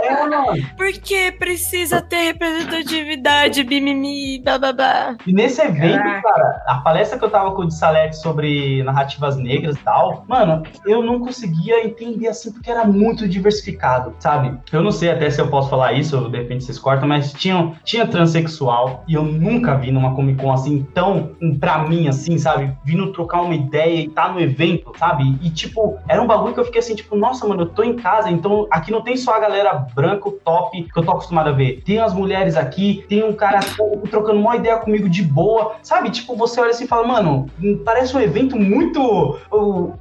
S6: É, mano.
S2: Porque precisa ter representatividade, bimimi, bababá.
S6: E nesse evento,
S3: Caraca.
S6: cara, a palestra que eu tava com o de Salete sobre narrativas negras e tal, mano, eu não conseguia entender assim, porque era muito diversificado, sabe? Eu não sei até se eu posso falar isso, ou de repente vocês cortam, mas tinha, tinha transexual e eu nunca vi numa Comic Con assim, tão pra mim, assim, sabe? Vindo trocar uma ideia e tá no evento, sabe? E tipo, era um bagulho que eu fiquei assim, tipo, nossa, mano, eu tô em casa, então aqui não tem só a galera branco top que eu tô acostumado a ver. Tem as mulheres aqui, tem um cara trocando uma ideia comigo de boa, sabe? Tipo, você olha assim e fala, mano, parece um evento muito,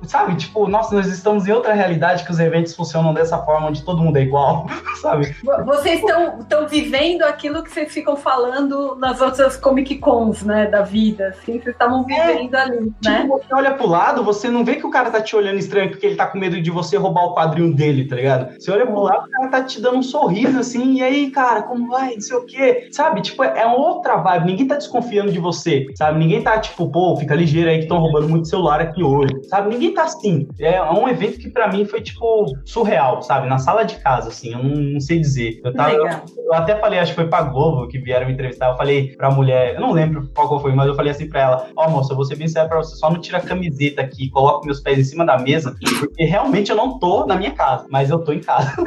S6: sabe? Tipo, nossa, nós estamos em outra realidade que os eventos funcionam dessa forma, onde todo mundo é igual, *laughs* sabe?
S3: Vocês estão vivendo aquilo que vocês ficam falando nas outras Comic Cons, né, da vida. Assim, vocês estavam vivendo ali, né?
S6: Tipo, você olha pro lado, você não vê que o cara tá te olhando estranho porque ele tá com medo de você roubar o quadrinho dele, tá ligado? Você olha pro lado, o cara tá te dando um sorriso assim, e aí, cara, como vai? Não sei o quê. Sabe? Tipo, é outra vibe. Ninguém tá desconfiando de você, sabe? Ninguém tá tipo, pô, fica ligeiro aí que estão roubando muito celular aqui hoje, sabe? Ninguém tá assim. É um evento que pra mim foi, tipo, surreal, sabe? Na sala de casa, assim, eu não, não sei dizer. Eu, tava, eu, eu até falei, acho que foi pra Globo que vieram me entrevistar. Eu falei pra mulher, eu não lembro qual foi, mas eu falei assim pra ela: Ó, moça, eu vou ser bem sério pra você, só não tira a camiseta aqui, coloca meus pés em cima da mesa, porque realmente eu não tô na minha casa, mas eu tô em casa. *laughs*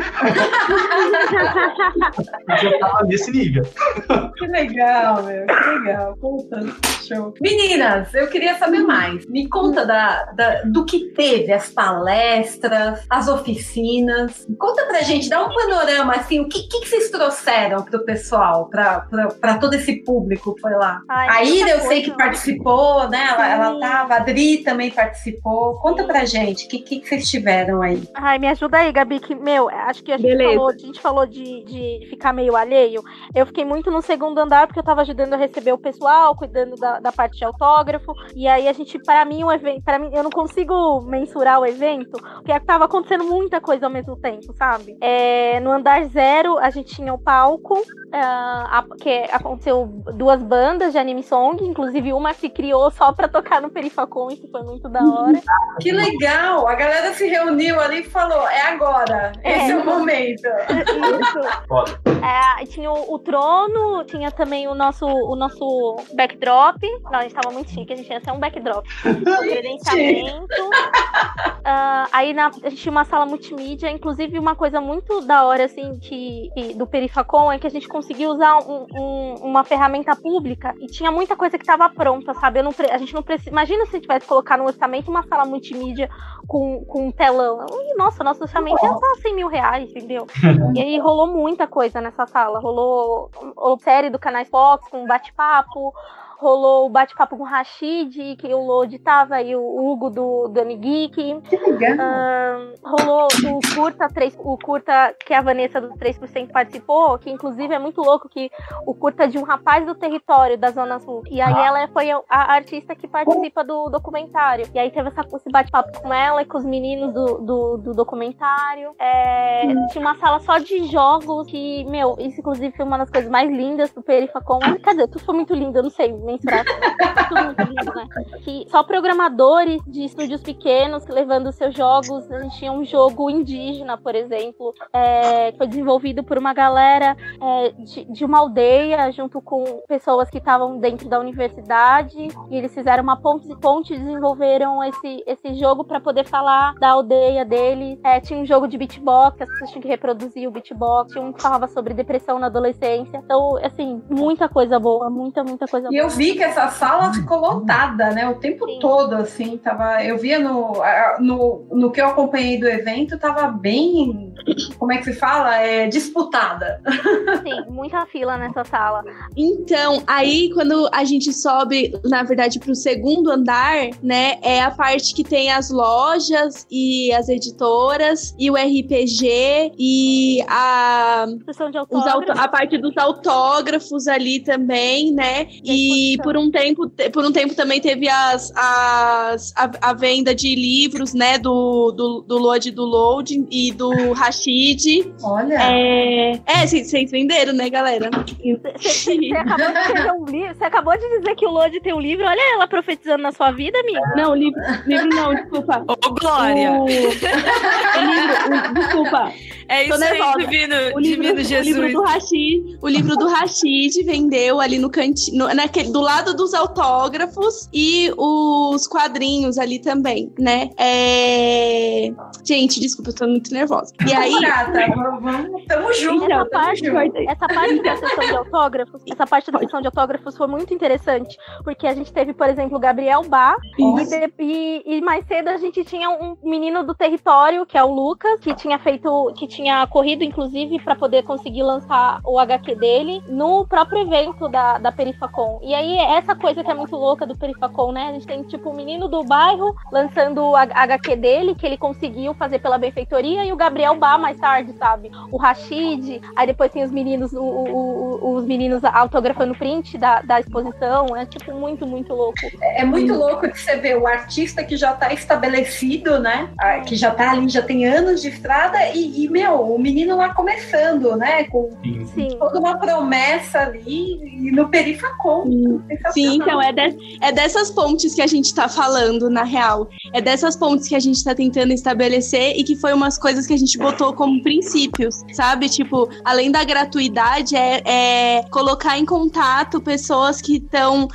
S6: Eu tava nesse nível.
S3: Que legal, meu. Que legal. Puta, show. Meninas, eu queria saber mais. Me conta da, da- do que teve, as palestras, as oficinas. Conta pra gente, dá um panorama, assim, o que, que, que vocês trouxeram pro pessoal, pra, pra, pra todo esse público que foi lá?
S7: Ai,
S3: A Ira,
S7: muita
S3: eu sei que participou, né? Ela, ela
S7: Sim.
S3: tava, a Adri também participou. Conta pra gente, o que, que, que vocês tiveram aí?
S7: Ai, me ajuda aí, Gabi, que, meu, acho que a gente
S4: Beleza.
S7: falou, a gente falou de, de ficar meio alheio. Eu fiquei muito no segundo andar porque eu tava ajudando a receber o pessoal, cuidando da, da parte de autógrafo. E aí a gente, para mim, o evento, para mim, eu não consigo mensurar o evento, porque tava acontecendo muita coisa ao mesmo tempo, sabe? É, no andar zero, a gente tinha o palco, ah, a- que aconteceu duas bandas de anime song, inclusive uma se criou só pra tocar no Perifacon, isso foi muito da hora.
S3: Que legal! A galera se reuniu ali e falou: é agora, esse é,
S7: É.
S3: o momento. *laughs*
S7: Isso.
S6: Foda.
S7: É, tinha o, o trono, tinha também o nosso, o nosso backdrop. Não, a gente tava muito chique, a gente tinha até um backdrop. *laughs* Credenciamento. Ah, aí na- a gente tinha uma sala multimídia, inclusive uma coisa muito da hora, assim, que, que- do Perifacon é que a gente conseguiu usar um- um- uma ferramenta pública e tinha muita coisa que tava pronta, sabe? Não a gente não precisa. Imagina se tivesse colocado no orçamento uma sala multimídia com, com um telão. Ih, Nossa, nosso orçamento ia estar 100 mil reais, entendeu? *laughs* E aí rolou muita coisa nessa sala. Rolou, rolou série do canais Fox com bate-papo. Rolou o bate-papo com o Rashid, que o Lodi tava, e o Hugo do, do Amigeek.
S3: Que legal.
S7: Ahn, rolou o curta, 3, o curta que a Vanessa do 3% participou, que inclusive é muito louco que o curta de um rapaz do território da Zona Sul. E aí ela foi a, a artista que participa do documentário. E aí teve essa, esse bate-papo com ela e com os meninos do, do, do documentário. É, Tinha uma sala só de jogos que, meu, isso inclusive foi uma das coisas mais lindas do Perifacon. Quer dizer, tudo foi muito lindo, eu não sei. Mensurar. Tudo muito lindo, né? Que só programadores de estúdios pequenos levando seus jogos. A gente tinha um jogo indígena, por exemplo, é, que foi desenvolvido por uma galera é, de, de uma aldeia, junto com pessoas que estavam dentro da universidade. E eles fizeram uma ponte, ponte e desenvolveram esse, esse jogo para poder falar da aldeia deles. É, tinha um jogo de beatbox, as pessoas tinham que reproduzir o beatbox. Tinha um que falava sobre depressão na adolescência. Então, assim, muita coisa boa, muita, muita coisa
S3: E
S7: boa.
S3: eu vi que essa sala ficou lotada, né? O tempo
S7: Sim.
S3: todo, assim, tava. Eu via no, no, no que eu acompanhei do evento, tava bem. Como é que se fala? É, disputada.
S7: Sim, muita fila nessa sala.
S4: Então, aí quando a gente sobe, na verdade, pro segundo andar, né, é a parte que tem as lojas e as editoras e o RPG e a,
S7: Sessão de
S4: auto- a parte dos autógrafos ali também, né? E
S7: exposição.
S4: por um tempo, por um tempo também teve as, as a, a venda de livros, né, do do, do Load do Load e do Rashid.
S3: Olha.
S4: É, é vocês vocês venderam, né, galera?
S7: Você *laughs* acabou de escrever um livro. Você acabou de dizer que o Lodi tem um livro. Olha ela profetizando na sua vida, amiga.
S4: Não, livro, livro não, desculpa.
S2: Ô, Glória!
S4: O, o livro, o- desculpa.
S2: É isso aí, divino,
S4: O livro,
S2: divino
S4: o
S2: Jesus.
S4: livro do Rashid, o livro do Rashid vendeu ali no cantinho, naquele, do lado dos autógrafos e os quadrinhos ali também, né? É... Gente, desculpa, eu tô muito nervosa. E aí,
S3: vamos, vamos- tamo junto.
S4: Então,
S7: Essa parte,
S3: junto.
S7: essa parte da sessão de autógrafos, essa parte da sessão de autógrafos foi muito interessante, porque a gente teve, por exemplo, o Gabriel Bá, e, de- e- e mais cedo a gente tinha um menino do território, que é o Lucas, que tinha feito, que tinha corrido, inclusive, para poder conseguir lançar o HQ dele no próprio evento da, da Perifacon. E aí, essa coisa que é muito louca do Perifacon, né? A gente tem, tipo, o menino do bairro lançando o HQ dele, que ele conseguiu fazer pela benfeitoria, e o Gabriel Bá mais tarde, sabe? O Rashid, aí depois tem os meninos, o- o- os meninos autografando print da, da exposição. É, tipo, muito, muito louco.
S3: É muito louco de você ver o artista que já tá estabelecido, né? Ah, Que já tá ali, já tem anos de estrada, e, e, meu, o menino lá começando, né? Com
S7: Sim.
S3: toda uma promessa ali, e no Perifacon.
S4: Sim, então é, de- é dessas pontes que a gente tá falando, na real. É dessas pontes que a gente tá tentando estabelecer e que foi umas coisas que a gente botou como princípios, sabe? Tipo, além da gratuidade, é, é colocar em contato pessoas que estão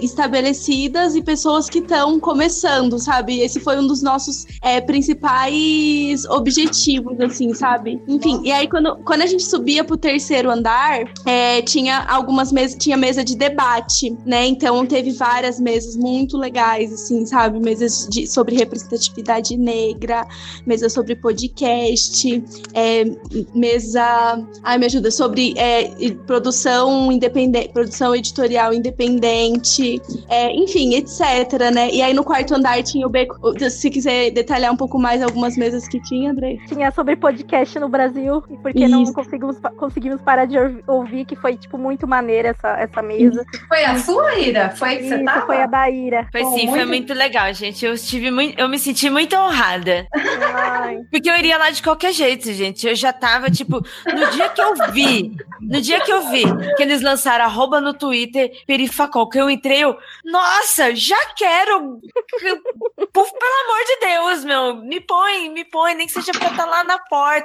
S4: estabelecidas e pessoas que estão começando, sabe? Esse foi um dos nossos é, principais objetivos, assim, sabe? Enfim, e aí quando, quando a gente subia pro terceiro andar, é, tinha algumas mesas, tinha mesa de debate, né? Então teve várias mesas muito legais, assim, sabe? Mesas de, sobre representatividade negra, mesa sobre podcast, é, mesa. Ai, me ajuda, sobre é, produção independente, produção editorial independente, é, enfim, etc, né? E aí no quarto andar tinha o beco. Se quiser detalhar um pouco mais algumas mesas que tinha, André.
S7: Tinha sobre podcast no Brasil, e porque não
S4: Isso.
S7: conseguimos, conseguimos parar de ouvi- ouvir, que foi, tipo, muito maneira essa, essa mesa.
S3: Foi a sua, Ira? Foi que você
S7: Isso,
S3: tava?
S7: foi a da Ira.
S2: Foi
S3: Bom,
S2: sim, foi
S3: muito-
S2: muito legal, gente. Eu estive muito, eu me senti muito honrada.
S7: Ai, *laughs*
S2: Porque eu iria lá de qualquer jeito, gente. Eu já tava, tipo, no dia que eu vi, no dia que eu vi que eles lançaram arroba no Twitter, Perifacol, que eu entrei, eu, nossa, já quero. Pelo amor de Deus, meu, me põe, me põe, nem que seja pra estar lá na porta.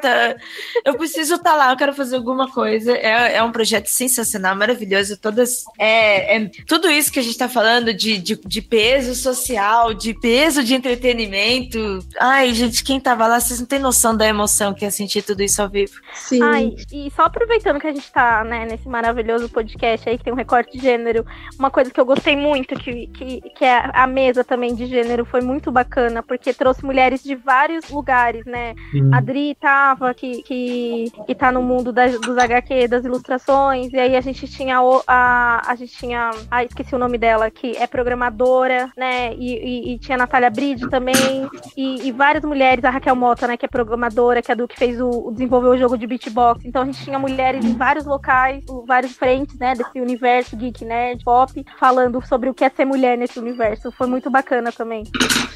S2: Eu preciso estar lá, eu quero fazer alguma coisa. É, é um projeto sensacional, maravilhoso. Todas. É, é- tudo isso que a gente tá falando de, de, de peso social, de peso de entretenimento. Ai, gente, quem tava lá, vocês não têm noção da emoção que é sentir tudo isso ao vivo.
S4: Sim.
S7: Ai, e só aproveitando que a gente tá, né, nesse maravilhoso podcast aí, que tem um recorte de gênero, uma coisa que eu gostei muito, que, que, que é a mesa também de gênero, foi muito bacana, porque trouxe mulheres de vários lugares, né?
S6: Sim.
S7: A Dri que, que, que tá no mundo das, dos HQ, das ilustrações, e aí a gente tinha o- a, a gente tinha, ah, esqueci o nome dela, que é programadora, né, e, e- e tinha a Natália Bride também, e, e várias mulheres, a Raquel Mota, né, que é programadora, que é do que fez o, o- desenvolveu o jogo de beatbox, então a gente tinha mulheres em vários locais, vários frentes, né, desse universo geek, nerd, pop, falando sobre o que é ser mulher nesse universo, foi muito bacana também.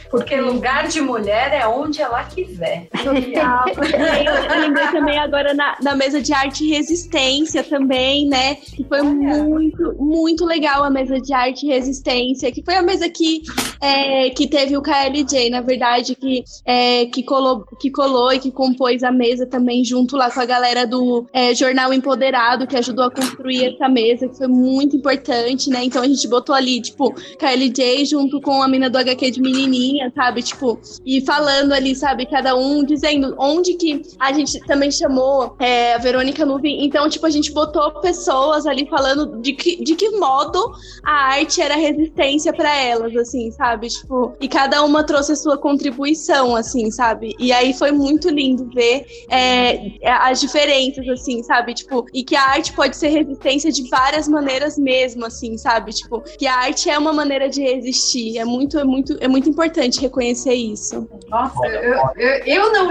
S3: Porque lugar de mulher é onde ela quiser. *laughs*
S4: Eu, lembrei também agora na, na mesa de arte resistência também, né? Que foi muito, muito legal a mesa de arte resistência, que foi a mesa que, é, que teve o KLJ, na verdade, que, é, que, colou, que colou e que compôs a mesa também, junto lá com a galera do é, Jornal Empoderado, que ajudou a construir essa mesa, que foi muito importante, né? Então a gente botou ali, tipo, KLJ junto com a mina do HQ de menininha, sabe? Tipo, e falando ali, sabe? Cada um dizendo onde que a gente também chamou é, a Verônica Nuvem. Então, tipo, a gente botou pessoas ali falando de que, de que modo a arte era resistência para elas, assim, sabe? Tipo, e cada uma trouxe a sua contribuição, assim, sabe? E aí foi muito lindo ver é, as diferenças, assim, sabe? Tipo, e que a arte pode ser resistência de várias maneiras mesmo, assim, sabe? Tipo, que a arte é uma maneira de resistir. É muito, é muito, é muito importante reconhecer isso.
S3: Nossa, eu, eu, eu, não,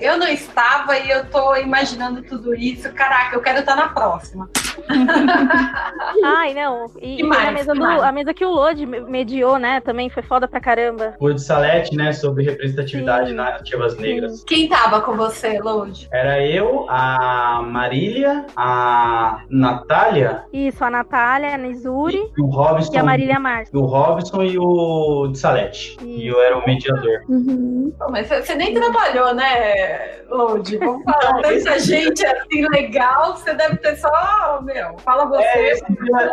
S3: eu não estava e eu tô imaginando tudo isso. Caraca, eu quero estar na próxima. *laughs*
S7: Ai, não. E, mais, a, mesa do, a mesa que o Lodi mediou, né? Também foi foda pra caramba.
S6: O de Salete, né? Sobre representatividade Sim. narrativas negras.
S3: Quem tava com você, Lodi?
S6: Era eu, a Marília, a Natália.
S7: Isso, a Natália, a Nizuri.
S6: E o Robson.
S7: E a Marília Márcia.
S6: O Robson e o de Salete. E eu era o mediador.
S3: Uhum. mas você nem trabalhou, né, Lodi? Vamos falar. Tanta gente assim legal, você deve ter só meu, fala você. É,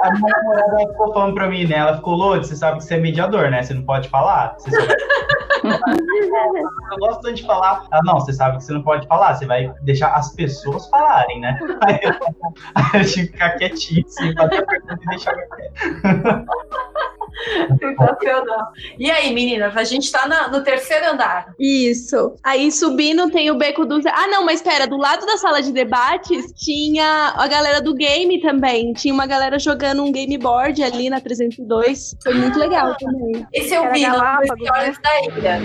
S6: a minha namorada ficou falando pra mim, né? Ela ficou, Lodi, você sabe que você é mediador, né? Você não pode falar. Você eu gosto tanto de falar. Ela, não, você sabe que você não pode falar, você vai deixar as pessoas falarem, né? Aí eu, *laughs* aí eu tive que ficar quietinho, assim, fazer a pergunta e deixar quieto.
S3: Sensacional. E aí, meninas, a gente tá na, no terceiro andar.
S4: Isso. Aí subindo tem o beco dos. Ah, não, mas espera, do lado da sala de debates tinha a galera do game também. Tinha uma galera jogando um game board ali na 302. Foi muito legal também.
S3: Esse eu vi no né? da Ilha.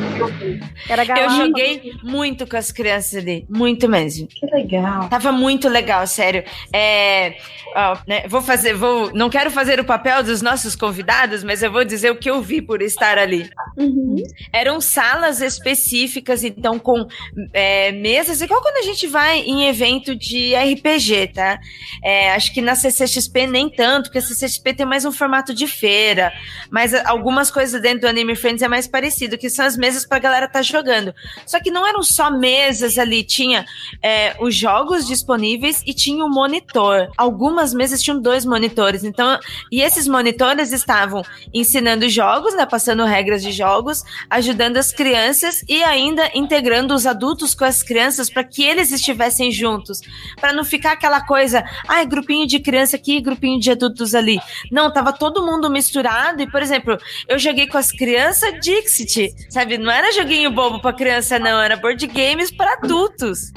S2: Era eu joguei muito com as crianças ali. Muito mesmo.
S3: Que legal.
S2: Tava muito legal, sério. É, ó, né, vou fazer, vou. Não quero fazer o papel dos nossos convidados, mas eu vou dizer o que eu vi por estar ali. Uhum. Eram salas específicas, então, com é, mesas, igual quando a gente vai em evento de RPG, tá? É, acho que na CCXP nem tanto, porque a CCXP tem mais um formato de feira, mas algumas coisas dentro do Anime Friends é mais parecido, que são as mesas pra galera tá jogando. Só que não eram só mesas ali, tinha é, os jogos disponíveis e tinha um monitor. Algumas mesas tinham dois monitores, então, e esses monitores estavam ensinando jogos, né, passando regras de jogos, ajudando as crianças e ainda integrando os adultos com as crianças para que eles estivessem juntos, para não ficar aquela coisa, ai, grupinho de criança aqui, grupinho de adultos ali. Não, tava todo mundo misturado e, por exemplo, eu joguei com as crianças Dixit, sabe? Não era joguinho bobo para criança não, era board games para adultos.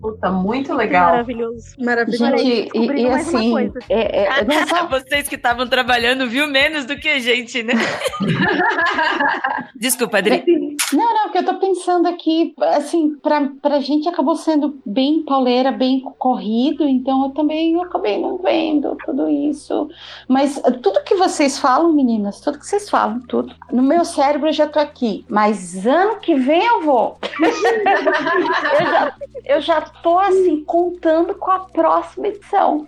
S3: Puta, muito legal.
S7: Maravilhoso.
S5: Maravilhoso. Gente, e, e assim, é,
S2: é, *laughs* vocês que estavam trabalhando viu menos do que gente, né? *laughs* Desculpa, Adri.
S5: Não, não, porque eu tô pensando aqui, assim, pra, pra gente acabou sendo bem pauleira, bem corrido, então eu também eu acabei não vendo tudo isso. Mas tudo que vocês falam, meninas, tudo que vocês falam, tudo, no meu cérebro eu já tô aqui, mas ano que vem eu vou. eu, já, eu já tô, assim, contando com a próxima edição.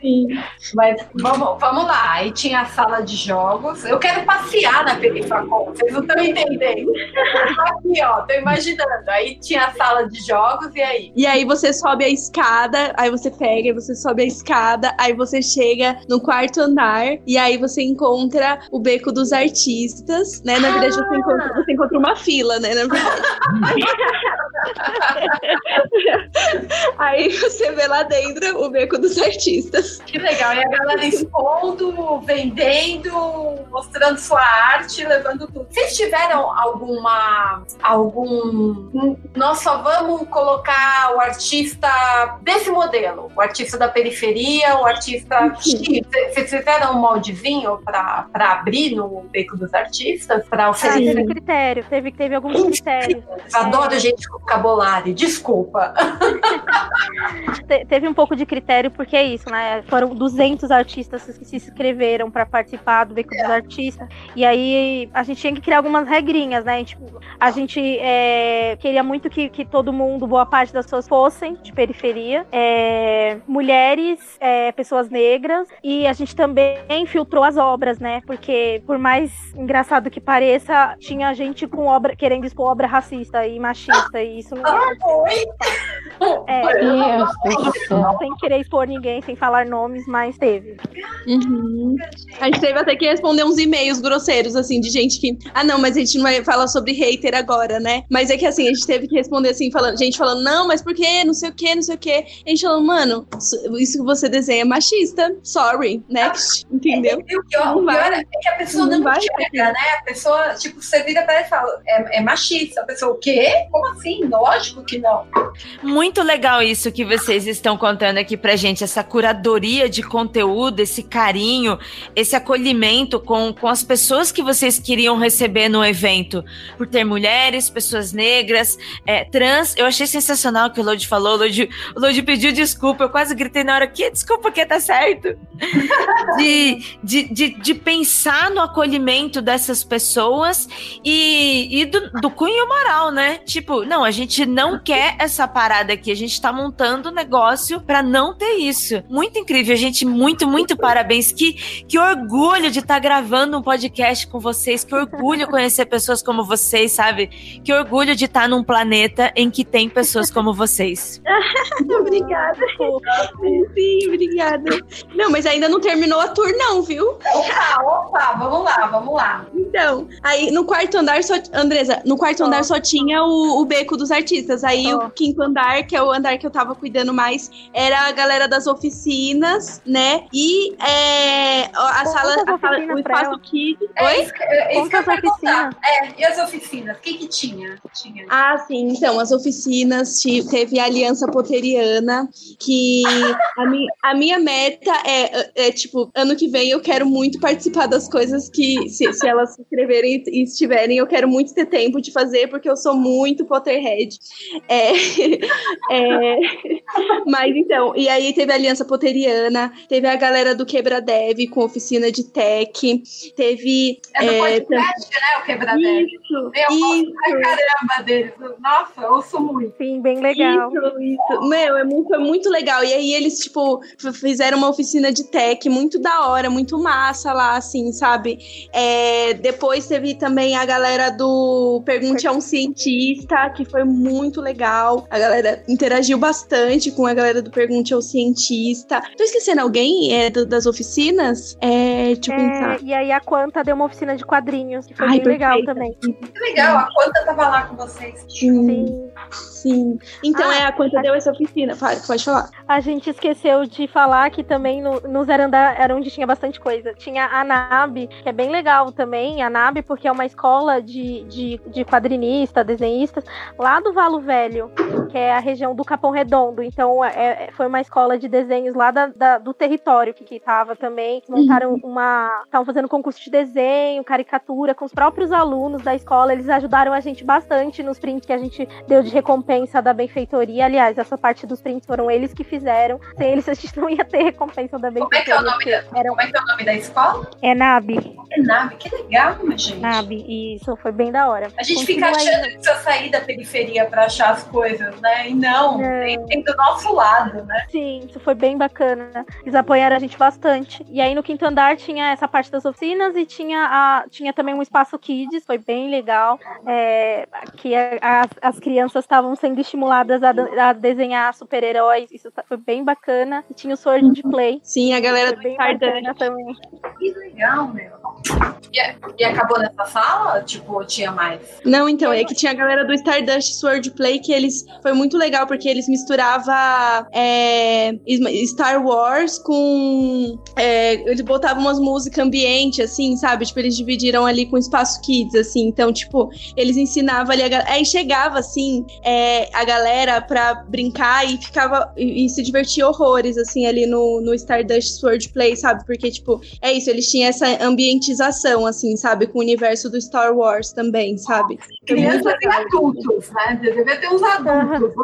S3: Sim, mas vamos, vamos lá, aí tinha a sala de jogos, eu quero passear na Perifacom, vocês não estão entendendo. Aqui, ó, tô imaginando. Aí tinha a sala de jogos, e aí?
S4: E aí você sobe a escada, aí você pega, você sobe a escada, aí você chega no quarto andar, e aí você encontra o beco dos artistas, né? Na verdade, você, encontra, você encontra uma fila, né? Na verdade. *laughs* aí você vê lá dentro o beco dos artistas.
S3: Que legal. E a galera expondo, vendendo, mostrando sua arte, levando tudo. Vocês tiveram alguma. algum. Nós só vamos colocar o artista desse modelo, o artista da periferia, o artista X. Vocês fizeram um moldezinho para abrir no beco dos artistas? Para
S7: oferecer? Ah, teve critério, teve, teve alguns critérios.
S3: Adoro é. gente com vocabulário, desculpa. *laughs*
S7: Te, teve um pouco de critério, porque é isso, né? Foram 200 artistas que se inscreveram para participar do beco dos artistas. E aí a gente tinha que criar algumas regras negrinhas, né? Tipo, a gente é, queria muito que, que todo mundo, boa parte das pessoas fossem de periferia. É, mulheres, é, pessoas negras. E a gente também filtrou as obras, né? Porque, por mais engraçado que pareça, tinha gente com obra querendo expor obra racista e machista. E isso não
S3: Ah, foi?
S7: é,
S5: Deus
S7: sem querer expor ninguém, sem falar nomes, mas teve.
S4: Uhum. A gente teve até que responder uns e-mails grosseiros, assim, de gente que. Ah, não, mas a gente não vai falar sobre hater agora, né? Mas é que assim, a gente teve que responder assim, falando, gente falando, não, mas por quê? Não sei o quê, não sei o quê. A gente falando, mano, isso que você desenha é machista. Sorry, next. *laughs* Entendeu?
S3: E o pior, o pior é que a pessoa
S4: Não
S3: não,
S4: vai
S3: enxerga, né? A pessoa, tipo, você vira pra ela e fala, é, é machista. A pessoa, o quê? Como assim? Lógico que não.
S2: Muito legal isso que vocês estão contando aqui pra gente, essa curadoria de conteúdo, esse carinho, esse acolhimento com, com as pessoas que vocês queriam receber no evento. Por ter mulheres, pessoas negras, é, trans. Eu achei sensacional o que o Lodi falou. O Lodi, o Lodi pediu desculpa, eu quase gritei na hora que desculpa que tá certo. *laughs* De, de, de, de pensar no acolhimento dessas pessoas e, e do, do cunho moral, né? Tipo, não, a gente não quer essa parada aqui, a gente tá montando um negócio pra não ter isso. Muito incrível, gente, muito, muito parabéns. Que, que orgulho de estar gravando um podcast com vocês, que orgulho *laughs* conhecer pessoas como vocês, sabe? Que orgulho de estar num planeta em que tem pessoas como vocês. *laughs*
S4: obrigada. Sim, obrigada. Não, mas ainda não terminou a tour, não, viu?
S3: Opa, opa, vamos lá, vamos lá.
S4: Então, aí no quarto andar só. Andresa, no quarto andar só tinha o, o beco dos artistas. Aí o quinto andar, que é o andar que eu tava cuidando mais, era a galera das oficinas, né? E é, a
S7: Conta
S4: sala, a sala o espaço. Kid.
S3: É
S4: Oi?
S3: isso, que- é isso que eu
S7: oficinas.
S3: É, e as oficinas? O que que tinha? Tinha.
S4: Ah, sim. Então, as oficinas, teve a Aliança Poteriana, que a, mi, a minha meta é, é, tipo, ano que vem eu quero muito participar das coisas que, se, se elas se inscreverem e estiverem, eu quero muito ter tempo de fazer, porque eu sou muito Potterhead. É, *laughs* é, mas então, e aí teve a Aliança Poteriana, teve a galera do Quebra Dev com oficina de tech, teve.
S3: É do
S4: é,
S3: podcast, né? O Quebradeira.
S4: Isso,
S3: Eu
S4: isso.
S3: caramba deles. Nossa, eu ouço muito.
S7: Sim, bem legal.
S4: Isso, isso. Meu, é muito, é muito legal. E aí eles, tipo, fizeram uma oficina de tech muito da hora, muito massa lá, assim, sabe? É, depois teve também a galera do Pergunte a um Cientista, que foi muito legal. A galera interagiu bastante com a galera do Pergunte ao Cientista. Tô esquecendo alguém é, do- das oficinas? É, pensar.
S7: É, e aí a Quanta deu uma oficina de quadrinhos, que foi
S4: Ai,
S7: bem legal
S4: perfeita.
S7: também.
S3: Que legal, a Quanta tava lá com vocês.
S4: Sim,
S7: Sim.
S4: sim. Então
S7: Ah,
S4: é a quanta deu essa oficina. Fala, pode falar.
S7: A gente esqueceu de falar que também no, no Zerandá era onde tinha bastante coisa. Tinha a NAB, que é bem legal também. A NAB, porque é uma escola de, de, de quadrinistas, desenhistas, lá do Valo Velho, que é a região do Capão Redondo. Então, é- é- foi uma escola de desenhos lá da- da- do território que, que tava também. Montaram uma. Estavam fazendo concurso de desenho, caricatura, com os próprios alunos da escola. Eles ajudaram a gente bastante nos prints que a gente deu de recompensa da benfeitoria. Aliás, essa parte dos prints foram eles que fizeram. Sem eles, a gente não ia ter recompensa da
S3: Como é que é o
S7: benfeitoria.
S3: nome da, como é que é o nome da escola?
S7: é NAB.
S3: É NAB. Que legal, gente.
S7: NAB. Isso foi bem da hora.
S3: A gente
S7: Continua
S3: fica
S7: aí.
S3: achando que precisa sair da periferia pra achar as coisas, né? E não,
S7: Não.
S3: Tem, tem do nosso lado, né?
S7: Sim, isso foi bem bacana. Eles apoiaram a gente bastante. E aí no quinto andar tinha essa parte das oficinas e tinha, a, tinha também um espaço kids, foi bem legal. É, que a- as, as crianças estavam sendo estimuladas a, a desenhar super-heróis, isso tá- foi bem bacana. E tinha o Sword de Play.
S4: Sim, a galera
S7: Foi
S4: do
S7: bem
S4: Stardust.
S7: bacana também.
S3: Que legal, meu. E, e acabou nessa sala? Tipo, tinha mais?
S4: Não, então, é que tinha a galera do Stardust Swordplay que eles. Foi muito legal, porque eles misturavam é, Star Wars com. é, eles botavam umas músicas ambiente, assim, sabe? Tipo, eles dividiram ali com espaço kids, assim. Então, tipo, eles ensinavam ali a galera. Aí chegava, assim, é, a galera pra brincar e ficava. E, e se divertia horrores, assim, ali no, no Stardust Swordplay, sabe? Porque, tipo, é isso, eles tinham essa ambientização. assim, sabe? Com o universo do Star Wars também, sabe?
S3: Crianças e adultos, né? Devia ter uns adultos.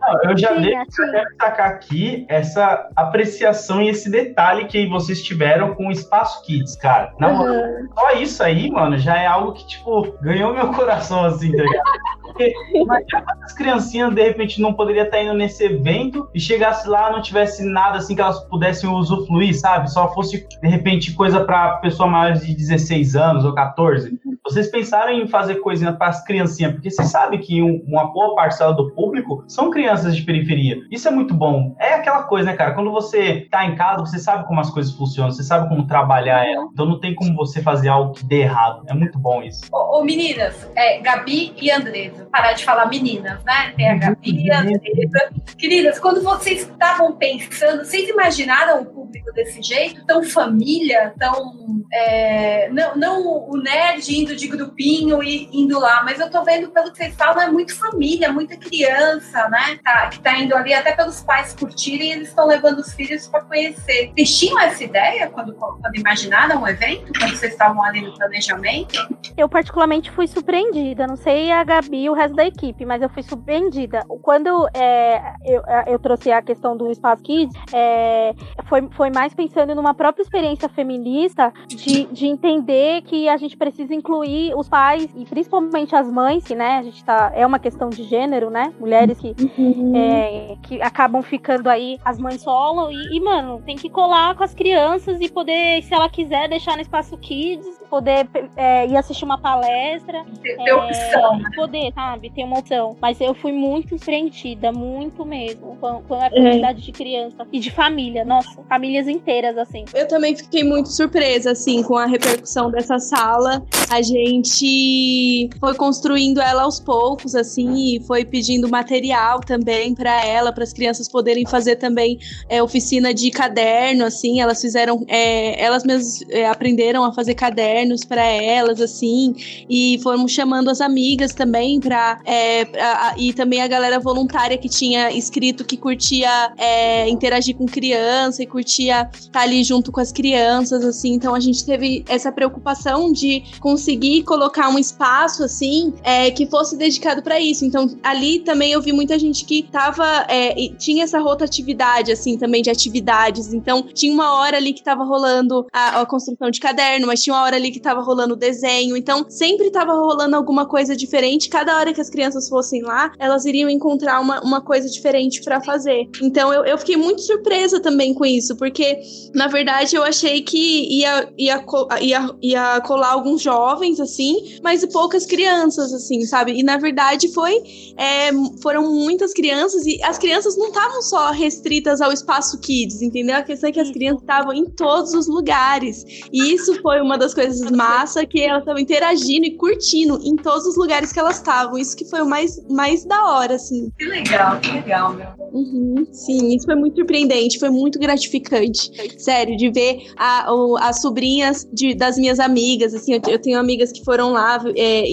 S6: Não, eu já
S7: Sim,
S6: devo
S7: assim.
S6: já devo destacar aqui essa apreciação e esse detalhe que vocês tiveram com o Espaço Kids, cara. Na moral,
S4: Aham.
S6: só isso aí, mano, já é algo que, tipo, ganhou meu *laughs* coração, assim, tá ligado? Porque imagina quantas criancinhas, de repente, não poderia estar indo nesse evento e chegasse lá não tivesse nada, assim, que elas pudessem usufruir, sabe? Só fosse, de repente, coisa pra pessoa maior de 16 anos ou 14. Vocês pensaram em fazer coisinha para as criancinhas, porque vocês sabem que um- uma boa parcela do público são crianças de periferia. Isso é muito bom. É aquela coisa, né, cara? Quando você tá em casa, você sabe como as coisas funcionam, você sabe como trabalhar ela. Então não tem como você fazer algo que dê errado. É muito bom isso.
S3: Ô, ô, meninas, é, Gabi e Andresa. Parar de falar meninas, né? Tem a Gabi e a Andresa. Queridas, quando vocês estavam pensando, vocês imaginaram o público desse jeito? Tão família, tão. é, não, não o nerd indo de grupinho e indo lá, mas eu tô vendo pelo que vocês falam, é muito família, muita criança, né? Tá, que tá indo ali até pelos pais curtirem, eles estão levando os filhos para conhecer. Vocês tinham essa ideia quando, quando imaginaram o evento? Quando vocês estavam ali no planejamento?
S7: Eu particularmente fui surpreendida. Não sei a Gabi e o resto da equipe, mas eu fui surpreendida. Quando é, eu, eu trouxe a questão do Espaço Kids, é, foi, foi mais pensando numa própria experiência feminista de, de entender que a gente precisa incluir os pais e principalmente as mães, que né, a gente tá. É uma questão de gênero, né? Mulheres que é, que acabam ficando aí as mães solo e, e, mano, tem que colar com as crianças e poder, se ela quiser, deixar no espaço kids, poder é, ir assistir uma palestra,
S3: Ter, ter opção, né?
S7: poder, sabe, ter uma opção. Mas eu fui muito surpreendida, muito mesmo, com, com a quantidade de criança e de família, nossa, famílias inteiras, assim.
S4: Eu também fiquei muito surpresa, assim, com a repercussão dessa sala. A gente foi construindo ela aos poucos, assim, e foi pedindo material também para ela, para as crianças poderem fazer também é, oficina de caderno, assim. Elas fizeram, é, elas mesmas é, aprenderam a fazer cadernos para elas, assim, e foram chamando as amigas também para e também a galera voluntária que tinha escrito que curtia é, interagir com criança e curtia estar ali junto com as crianças, assim. Então a gente teve essa preocupação de conseguir colocar um espaço, assim, é, que fosse dedicado para isso. Então ali também eu vi muita gente que tava, é, tinha essa rotatividade, assim, também de atividades. Então tinha uma hora ali que tava rolando a, a construção de caderno, mas tinha uma hora ali que tava rolando o desenho. Então sempre tava rolando alguma coisa diferente. Cada hora que as crianças fossem lá, elas iriam encontrar uma, uma coisa diferente para fazer. Então eu, eu fiquei muito surpresa também com isso, porque na verdade eu achei que ia, ia, ia, ia colar alguns jovens, assim, mas poucas crianças, assim, sabe? E na verdade foi é, foram muitas crianças e as crianças não estavam só restritas ao espaço kids, entendeu? A questão é que as crianças estavam em todos os lugares. E isso foi uma das coisas massa que elas estavam interagindo e curtindo em todos os lugares que elas estavam. Isso que foi o mais, mais da hora, assim.
S3: Que legal, que legal, meu.
S4: Uhum, sim, isso foi muito surpreendente, foi muito gratificante. Sério, de ver a- o- as sobrinhas de- das minhas amigas, assim, eu, eu tenho amigas que foram lá é, e,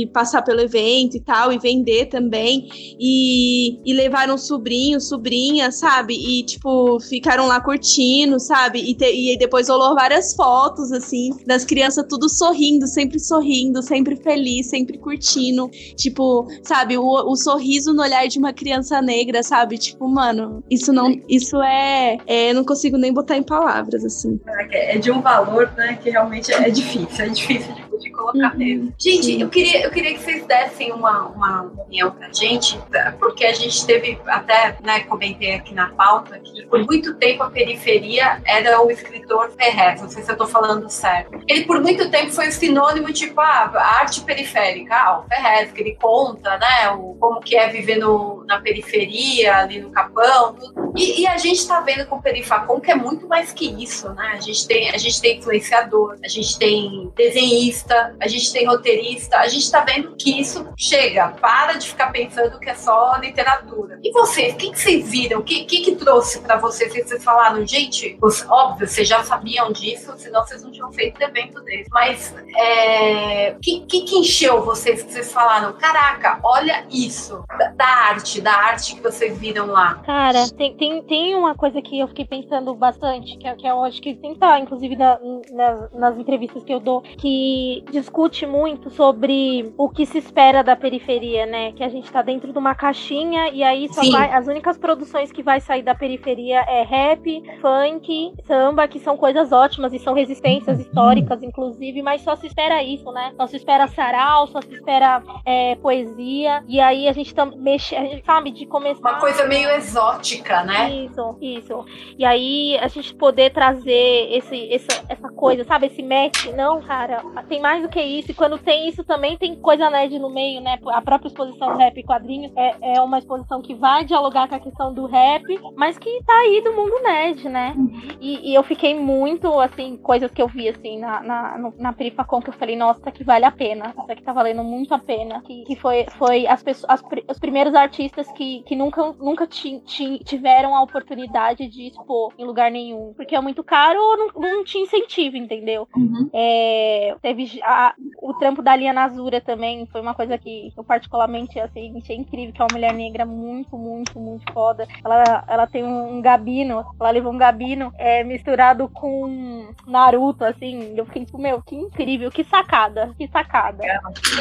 S4: e- e passar pelo evento e tal, e vender também, e, e levaram sobrinhos, sobrinhas, sabe? E, tipo, ficaram lá curtindo, sabe? E, te- e depois rolou várias fotos, assim, das crianças tudo sorrindo, sempre sorrindo, sempre feliz, sempre curtindo. Tipo, sabe, o, o sorriso no olhar de uma criança negra, sabe? Tipo, mano, isso não. Isso é. é eu não consigo nem botar em palavras, assim.
S3: É de um valor, né, que realmente é difícil, é difícil de, de colocar
S4: Uhum,
S3: mesmo. Gente,
S4: sim.
S3: eu queria, eu queria que vocês dessem uma, uma opinião pra gente, porque a gente teve, até, né, comentei aqui na pauta, que por muito tempo a periferia era o escritor Ferrez, não sei se eu tô falando certo. Ele por muito tempo foi o sinônimo, tipo, ah, arte periférica, ah, o Ferrez, que ele conta, né, o, como que é viver no, na periferia, ali no Capão. E, e a gente tá vendo com o Perifacom que é muito mais que isso, né? A gente tem, a gente tem influenciador, a gente tem desenhista, a gente tem roteirista, a gente tá vendo que isso chega, para de ficar pensando que é só literatura. E vocês, o que, que vocês viram? O que, que, que trouxe para vocês? Vocês falaram, gente, os, óbvio, vocês já sabiam disso, senão vocês não tinham feito evento desse. Mas é, o que, que, que encheu vocês que vocês falaram? Caraca, olha isso, da, da arte, da arte que vocês viram lá.
S7: Cara, tem, tem, tem uma coisa que eu fiquei pensando bastante, que, é- que eu acho que tem que estar, inclusive, na- na- nas entrevistas que eu dou, que discute muito sobre o que se espera da periferia, né? Que a gente tá dentro de uma caixinha e aí só
S3: Sim.
S7: vai. As únicas produções que vai sair da periferia é rap, funk, samba, que são coisas ótimas e são resistências históricas, inclusive, mas só se espera isso, né? Só se espera sarau, só se espera é, poesia. E aí a gente tá mexe, a gente sabe de começar.
S3: Uma coisa meio exótica, né?
S7: Isso, isso. E aí a gente poder trazer esse, essa, essa coisa, sabe? Esse match. Não, cara, tem mais do que isso. E quando tem isso também tem coisa nerd no meio, né? A própria exposição rap e quadrinhos é, é uma exposição que vai dialogar com a questão do rap, mas que tá aí do mundo nerd, né? E, e eu fiquei muito, assim, coisas que eu vi, assim, na, na, na Perifacon, que eu falei, nossa, aqui vale a pena. Isso aqui tá valendo muito a pena. Que, que foi, foi as pessoas, as os primeiros artistas que, que nunca, nunca ti- ti- tiveram a oportunidade de expor em lugar nenhum. Porque é muito caro ou não, não tinha incentivo, entendeu? É, teve a- o trampo da Lia Nazura também foi uma coisa que eu particularmente assim, achei incrível, que é uma mulher negra muito, muito, muito foda. Ela, ela tem um, um gabino, ela levou um gabino é, misturado com Naruto, assim. Eu fiquei tipo, meu, que incrível, que sacada, que sacada.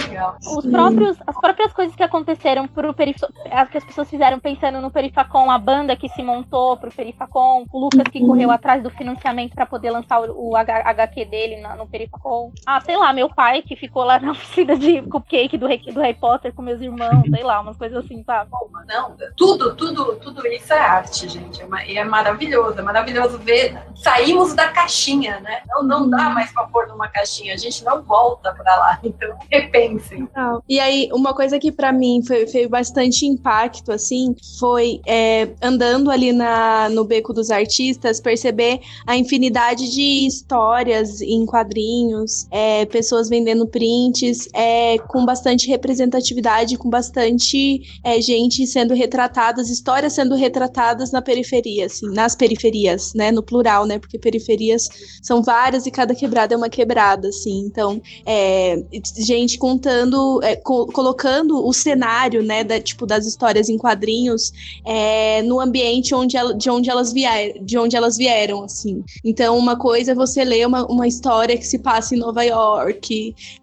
S3: Legal.
S7: Os próprios, as próprias coisas que aconteceram pro Perifacon, as que as pessoas fizeram pensando no Perifacon, a banda que se montou pro Perifacon, o Lucas que correu atrás do financiamento pra poder lançar o, o HQ dele na- no Perifacon. Ah, sei lá, meu pai que ficou lá na *laughs* oficina de cupcake do, Harry- do Harry Potter com meus irmãos, sei lá, umas coisas assim, sabe?
S3: Não, tudo, tudo, tudo isso é arte, gente. É, e é maravilhoso, é maravilhoso ver. Saímos da caixinha, né? Não, não dá mais pra pôr numa caixinha, a gente não volta pra lá. *laughs* Então, repensem.
S4: Legal. E aí, uma coisa que pra mim foi, fez bastante impacto, assim, foi é, andando ali na, no Beco dos Artistas, perceber a infinidade de histórias em quadrinhos, é, pessoas vendendo prints, é, com bastante representatividade, com bastante é, gente sendo retratadas, histórias sendo retratadas na periferia, assim, nas periferias, né, no plural, né, porque periferias são várias e cada quebrada é uma quebrada, assim, então é, gente contando, é, co- colocando o cenário, né, da, tipo, das histórias em quadrinhos é, no ambiente onde ela- de, onde elas vier, de onde elas vieram, assim. Então, uma coisa é você ler uma, uma história que se passa em Nova York,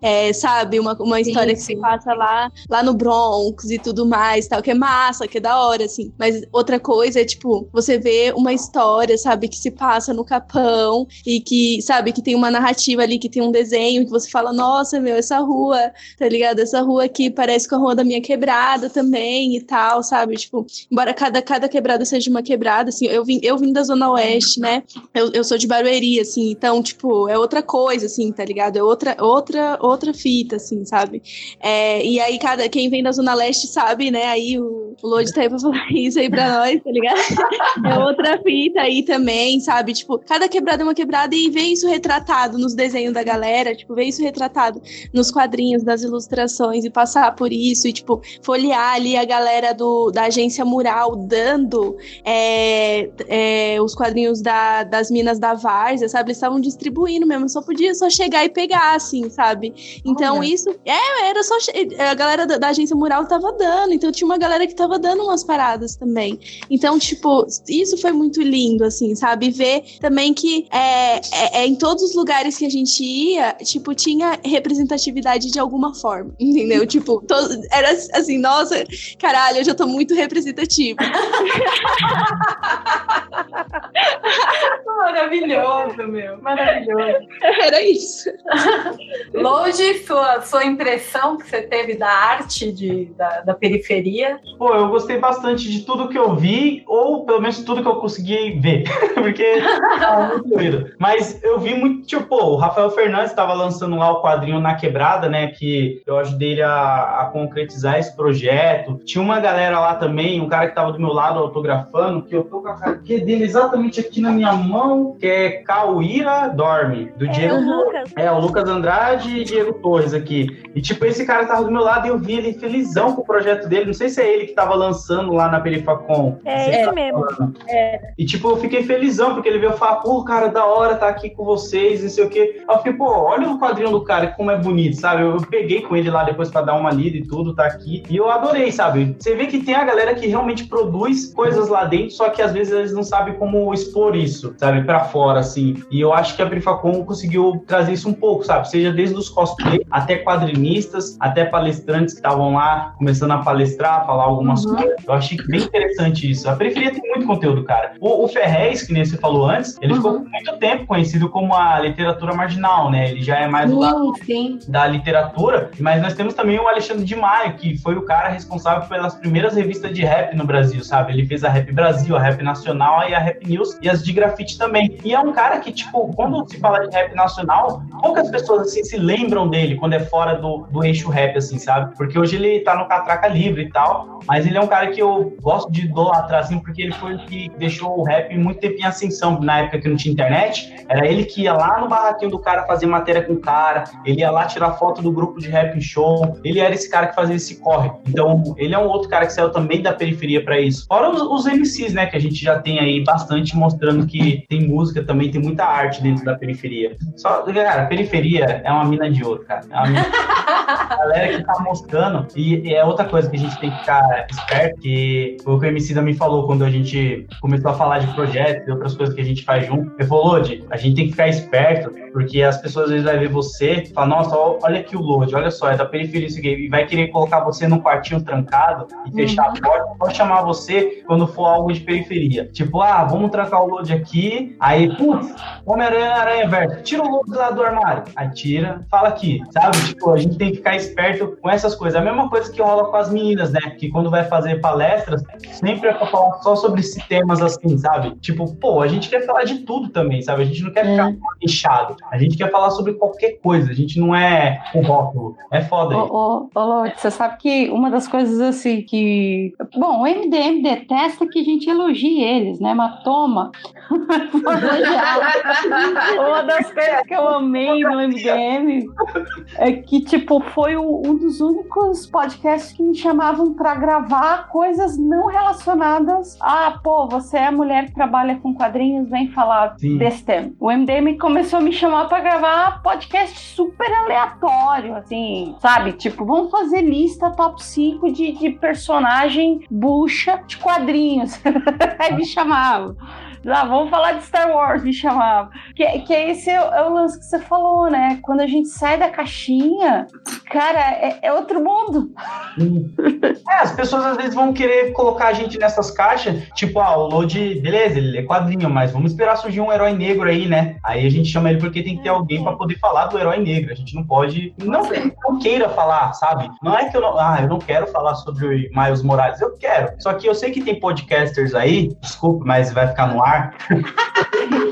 S4: é, sabe? Uma, uma história que se passa lá, lá no Bronx e tudo mais, tal, que é massa, que é da hora, assim. Mas outra coisa é, tipo, você vê uma história, sabe, que se passa no Capão e que, sabe, que tem uma narrativa ali, que tem um desenho que você fala, nossa, meu, essa rua, tá ligado? Essa rua aqui parece com a rua da minha quebrada também e tal, sabe? Tipo, embora cada, cada quebrada seja uma quebrada, assim, eu vim, eu vim da Zona Oeste, né? Eu, eu sou de Barueri, assim, então, tipo, é outra coisa, assim, tá ligado? É outra, outra, outra fita, assim, sabe? É, e aí, cada, quem vem da Zona Leste sabe, né? Aí o, o Lodi tá aí *laughs* pra falar isso aí pra nós, tá ligado? *laughs* É outra fita aí também, sabe? Tipo, cada quebrada é uma quebrada e vê isso retratado nos desenhos da galera, tipo, vê isso retratado nos quadrinhos, nas ilustrações e passar por isso e, tipo, folhear ali a galera do, da agência Mural dando é, é, os quadrinhos da, das minas da Várzea, sabe? Eles estavam distribuindo mesmo, só podia só chegar e pegar, assim, sabe? Então
S3: Olha.
S4: isso, é, era só, a galera da, da agência Mural tava dando, então tinha uma galera que tava dando umas paradas também. Então, tipo, isso foi muito lindo, assim, sabe? Ver também que é, é, é em todos os lugares que a gente ia, tipo, tinha representatividade de alguma forma, *laughs* entendeu? Tipo, to- era assim, nossa, caralho, eu já tô muito representativa. *laughs*
S3: Maravilhoso, meu. Maravilhoso. *laughs*
S4: Era isso. *laughs*
S3: Lodi, sua, sua impressão que você teve da arte de, da, da periferia?
S6: Pô, eu gostei bastante de tudo que eu vi, ou pelo menos tudo que eu consegui ver, *laughs* porque tá muito doido. Mas eu vi muito, tipo, pô, o Rafael Fernandes estava lançando lá o quadrinho Na Quebrada, né, que eu ajudei ele a, a concretizar esse projeto. Tinha uma galera lá também, um cara que tava do meu lado autografando, que eu tô com a cara dele exatamente aqui na minha mão, que é Cauíra Dorme, do Diego
S7: o Lucas.
S6: é, o Lucas Andrade de Diego Torres aqui. E, tipo, esse cara tava do meu lado e eu vi ele felizão com o projeto dele. Não sei se é ele que tava lançando lá na Perifacom.
S7: É esse
S6: tá
S7: mesmo. É.
S6: E, tipo, eu fiquei felizão, porque ele veio falar, pô, cara, da hora tá aqui com vocês, não sei o quê. Aí eu fiquei, pô, olha o quadrinho do cara, como é bonito, sabe? Eu, eu peguei com ele lá depois pra dar uma lida e tudo, tá aqui. E eu adorei, sabe? Você vê que tem a galera que realmente produz coisas lá dentro, só que às vezes eles não sabem como expor isso, sabe? Pra fora, assim. E eu acho que a Perifacom conseguiu trazer isso um pouco, sabe? Seja desde os cosplay, até quadrinistas, até palestrantes que estavam lá começando a palestrar, falar algumas coisas. Eu achei bem interessante isso. A periferia tem muito conteúdo, cara. O, o Ferrez, que nem você falou antes, ele ficou por muito tempo conhecido como a literatura marginal, né? Ele já é mais do lado
S3: Sim, sim.
S6: da literatura, mas nós temos também o Alexandre de Maio, que foi o cara responsável pelas primeiras revistas de rap no Brasil, sabe? Ele fez a Rap Brasil, a Rap Nacional e a Rap News e as de grafite também. E é um cara que, tipo, quando se fala de rap nacional, poucas pessoas assim se lembram dele quando é fora do, do eixo rap, assim, sabe? Porque hoje ele tá no Catraca Livre e tal, mas ele é um cara que eu gosto de idolatrar, assim, porque ele foi o que deixou o rap muito tempo em ascensão, na época que não tinha internet, era ele que ia lá no barraquinho do cara fazer matéria com o cara, ele ia lá tirar foto do grupo de rap em show, ele era esse cara que fazia esse corre. Então, ele é um outro cara que saiu também da periferia pra isso. Fora os, os MCs, né, que a gente já tem aí bastante mostrando que tem música também, tem muita arte dentro da periferia. Só, cara, a é uma mina de ouro, cara. É uma mina *laughs* a galera que tá mostrando. E, e é outra coisa que a gente tem que ficar esperto, que foi o que o MC me falou quando a gente começou a falar de projetos e outras coisas que a gente faz junto. Ele falou, Lodi, a gente tem que ficar esperto, porque as pessoas às vezes vão ver você e falar, nossa, olha aqui o Lodi, olha só, é da periferia isso aqui, e vai querer colocar você num quartinho trancado e fechar a porta, pode chamar você quando for algo de periferia. Tipo, ah, vamos trancar o Lodi aqui, aí, putz, Homem-Aranha, Aranha Verso, tira o Lodi lá do armário. Aí tira, fala aqui, sabe? Tipo, a gente tem que ficar esperto com essas coisas. A mesma coisa que rola com as meninas, né? Que quando vai fazer palestras, sempre é pra falar só sobre esses temas assim, sabe? Tipo, pô, a gente quer falar de tudo também, sabe? A gente não quer ficar fechado. A gente quer falar sobre qualquer coisa. A gente não é um rótulo. É foda aí.
S5: Ô, ô, ô, você sabe que uma das coisas assim que. Bom, o MDM detesta que a gente elogie eles, né? Mas toma. *laughs* Uma das coisas que eu amei no MDM é que, tipo, foi o- um dos únicos podcasts que me chamavam pra gravar coisas não relacionadas a, pô, você é mulher que trabalha com quadrinhos, vem falar
S6: Sim.
S5: desse tema. O MDM começou a me chamar pra gravar podcast super aleatório, assim, sabe? Tipo, vamos fazer lista top 5 de, de personagem bucha de quadrinhos. *laughs* Aí me chamavam. Lá, vamos falar de Star Wars, me chamava. Que, que esse é, o- é o lance que você falou, né? Quando a gente sai da caixinha, cara, é, é outro mundo. *laughs*
S6: É, as pessoas às vezes vão querer colocar a gente nessas caixas, tipo, ah, o Lodi, beleza, ele é quadrinho, mas vamos esperar surgir um herói negro aí, né? Aí a gente chama ele porque tem que ter alguém pra poder falar do herói negro. A gente não pode, não, não queira falar, sabe? Não é que eu não, ah, eu não quero falar sobre o Miles Morales, eu quero. Só que eu sei que tem podcasters aí, desculpa, mas vai ficar no ar. Aye. *laughs*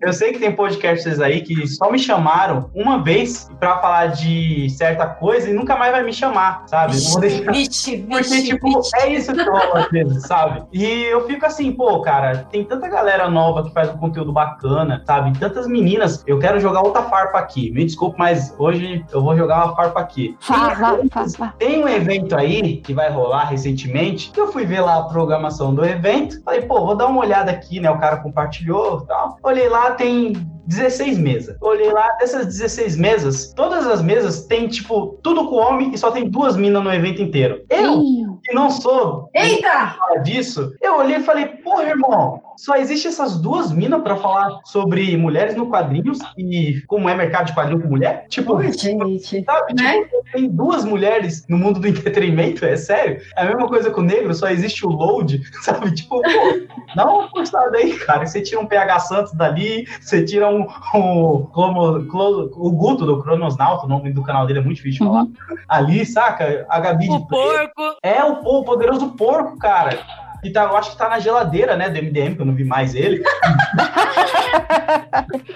S6: Eu sei que tem podcasters aí que só me chamaram uma vez pra falar de certa coisa e nunca mais vai me chamar, sabe? Deixar
S3: Vixe,
S6: porque,
S3: vixe,
S6: tipo,
S3: vixe.
S6: é isso que rola às vezes, sabe? E eu fico assim, pô, cara, tem tanta galera nova que faz um conteúdo bacana, sabe? Tantas meninas. Eu quero jogar outra farpa aqui. Me desculpe, mas hoje eu vou jogar uma farpa aqui.
S5: Vá, vá.
S6: Tem um evento aí que vai rolar recentemente. que Eu fui ver lá a programação do evento. Falei, pô, vou dar uma olhada aqui, né? O cara compartilhou e tal. Olhei lá, tem 16 mesas. Olhei lá, dessas 16 mesas, todas as mesas tem, tipo, tudo com homem e só tem duas minas no evento inteiro. Eu, que não sou
S3: Eita!
S6: disso, eu olhei e falei, porra, irmão, só existe essas duas minas pra falar sobre mulheres no quadrinhos e como é mercado de quadrinho com mulher? Tipo,
S3: Ui, gente.
S6: sabe?
S3: Né?
S6: Tipo, tem duas mulheres no mundo do *laughs* entretenimento, é sério? É a mesma coisa com o negro, só existe o load, *laughs* sabe? Tipo, pô, dá uma forçada aí, cara. Você tira um PH Santos dali, você tira um, Clo- o Guto do Cronosnauta, o nome do canal dele é muito difícil de falar. Ali, saca? A Gabi de
S2: O porco.
S6: é o, o poderoso porco, cara. Que tá, eu acho que tá na geladeira, né, do MDM, que eu não vi mais ele. *laughs*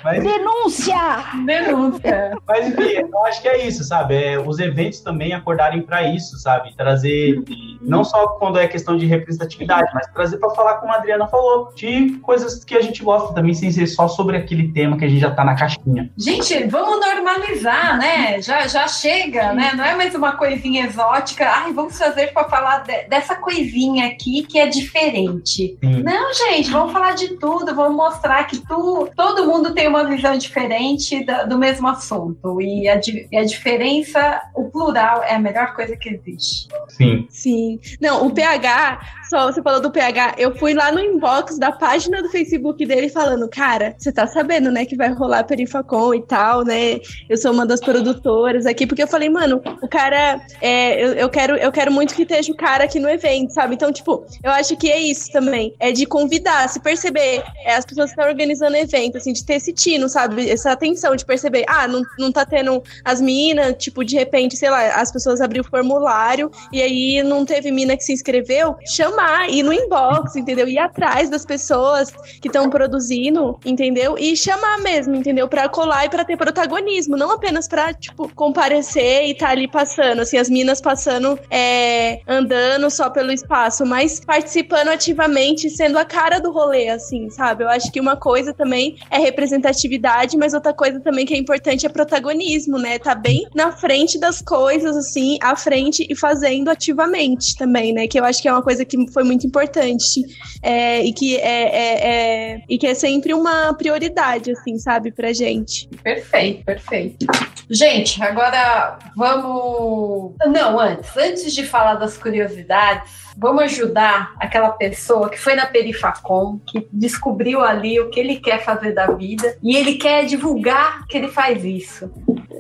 S6: Mas,
S5: Denúncia!
S3: Denúncia.
S6: mas enfim, eu acho que é isso, sabe? É, os eventos também acordarem para isso, sabe? Trazer, não só quando é questão de representatividade, mas trazer para falar, como a Adriana falou, de coisas que a gente gosta também, sem ser só sobre aquele tema que a gente já tá na caixinha.
S3: Gente, vamos normalizar, né? Já, já chega, né? Não é mais uma coisinha exótica. Ai, vamos fazer para falar de- dessa coisinha aqui que é diferente.
S6: Sim.
S3: Não, gente, vamos falar de tudo, vamos mostrar que tu, todo mundo tem uma visão diferente da- do mesmo assunto. E a, e a diferença, o plural, é a melhor coisa que existe.
S6: Sim.
S4: Sim. Não, o PH, só você falou do PH, eu fui lá no inbox da página do Facebook dele falando, cara, você tá sabendo, né, que vai rolar Perifacon e tal, né? Eu sou uma das produtoras aqui, porque eu falei, mano, o cara, é, eu, eu quero, eu quero muito que esteja o cara aqui no evento, sabe? Então, tipo, eu acho que é isso também, é de convidar, se perceber, é, as pessoas que estão organizando evento, assim, de ter esse tino, sabe? Essa atenção de perceber, ah, não, não tá tendo as minas, tipo, de repente, sei lá, as pessoas abriram o formulário e aí não teve mina que se inscreveu, chamar, ir no inbox, entendeu? Ir atrás das pessoas que estão produzindo, entendeu? E chamar mesmo, entendeu? Pra colar e pra ter protagonismo, não apenas pra, tipo, comparecer e tá ali passando, assim, as minas passando, é, andando só pelo espaço, mas participando ativamente, sendo a cara do rolê, assim, sabe? Eu acho que uma coisa também é representatividade, mas outra coisa também que é importante é protagonismo, né? Tá bem na frente das coisas, assim, à frente e fazendo ativamente também, né? Que eu acho que é uma coisa que foi muito importante é, e que é, é- é- e que é sempre uma prioridade, assim, sabe, pra gente.
S3: Perfeito, perfeito. Gente, agora vamos. Não, antes, antes de falar das curiosidades, vamos ajudar aquela pessoa que foi na Perifacom, que descobriu ali o que ele quer fazer da vida e ele quer divulgar que ele faz isso.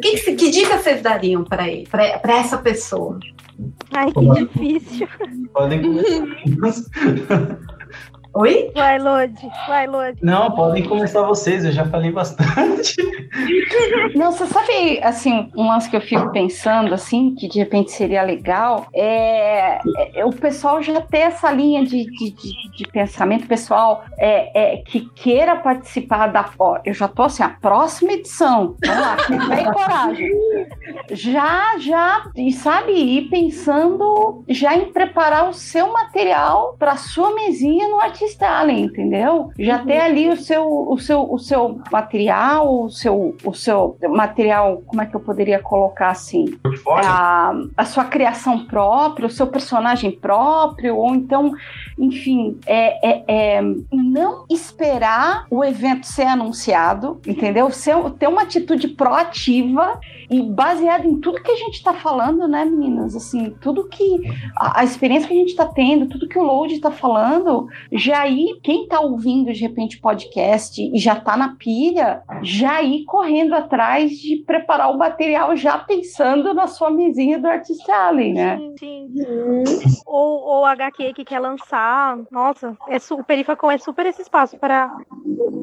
S3: Que, que, que dica vocês dariam para ele, para essa pessoa?
S7: Ai, que difícil.
S6: Podem começar. *laughs*
S3: Oi?
S7: Vai, Lodi. Vai, Lodi.
S6: Não, podem começar vocês, eu já falei bastante. *laughs*
S5: Não, você sabe, assim, um lance que eu fico pensando, assim, que de repente seria legal, é, é o pessoal já ter essa linha de, de, de, de pensamento pessoal é, é, que queira participar da. Ó, eu já tô assim, a próxima edição. Vamos lá, e coragem. Já, já, e sabe, ir pensando já em preparar o seu material para sua mesinha no Artist Alley, entendeu? Já ter ali o seu, o seu, o seu material, o seu, o seu material, como é que eu poderia colocar assim? A, a sua criação própria, o seu personagem próprio, ou então, enfim, é, é- é não esperar o evento ser anunciado, entendeu? Ser, ter uma atitude proativa e baseada em tudo que a gente está falando, né, meninas? Assim, tudo que a, a experiência que a gente está tendo, tudo que o Load está falando, já ir, quem está ouvindo de repente podcast e já está na pilha, já ir correndo atrás de preparar o material já pensando na sua mesinha do Artist Alley, né?
S7: Sim, sim. Ou, ou HQ que quer lançar. Nossa, é su- o Perifacom é super esse espaço para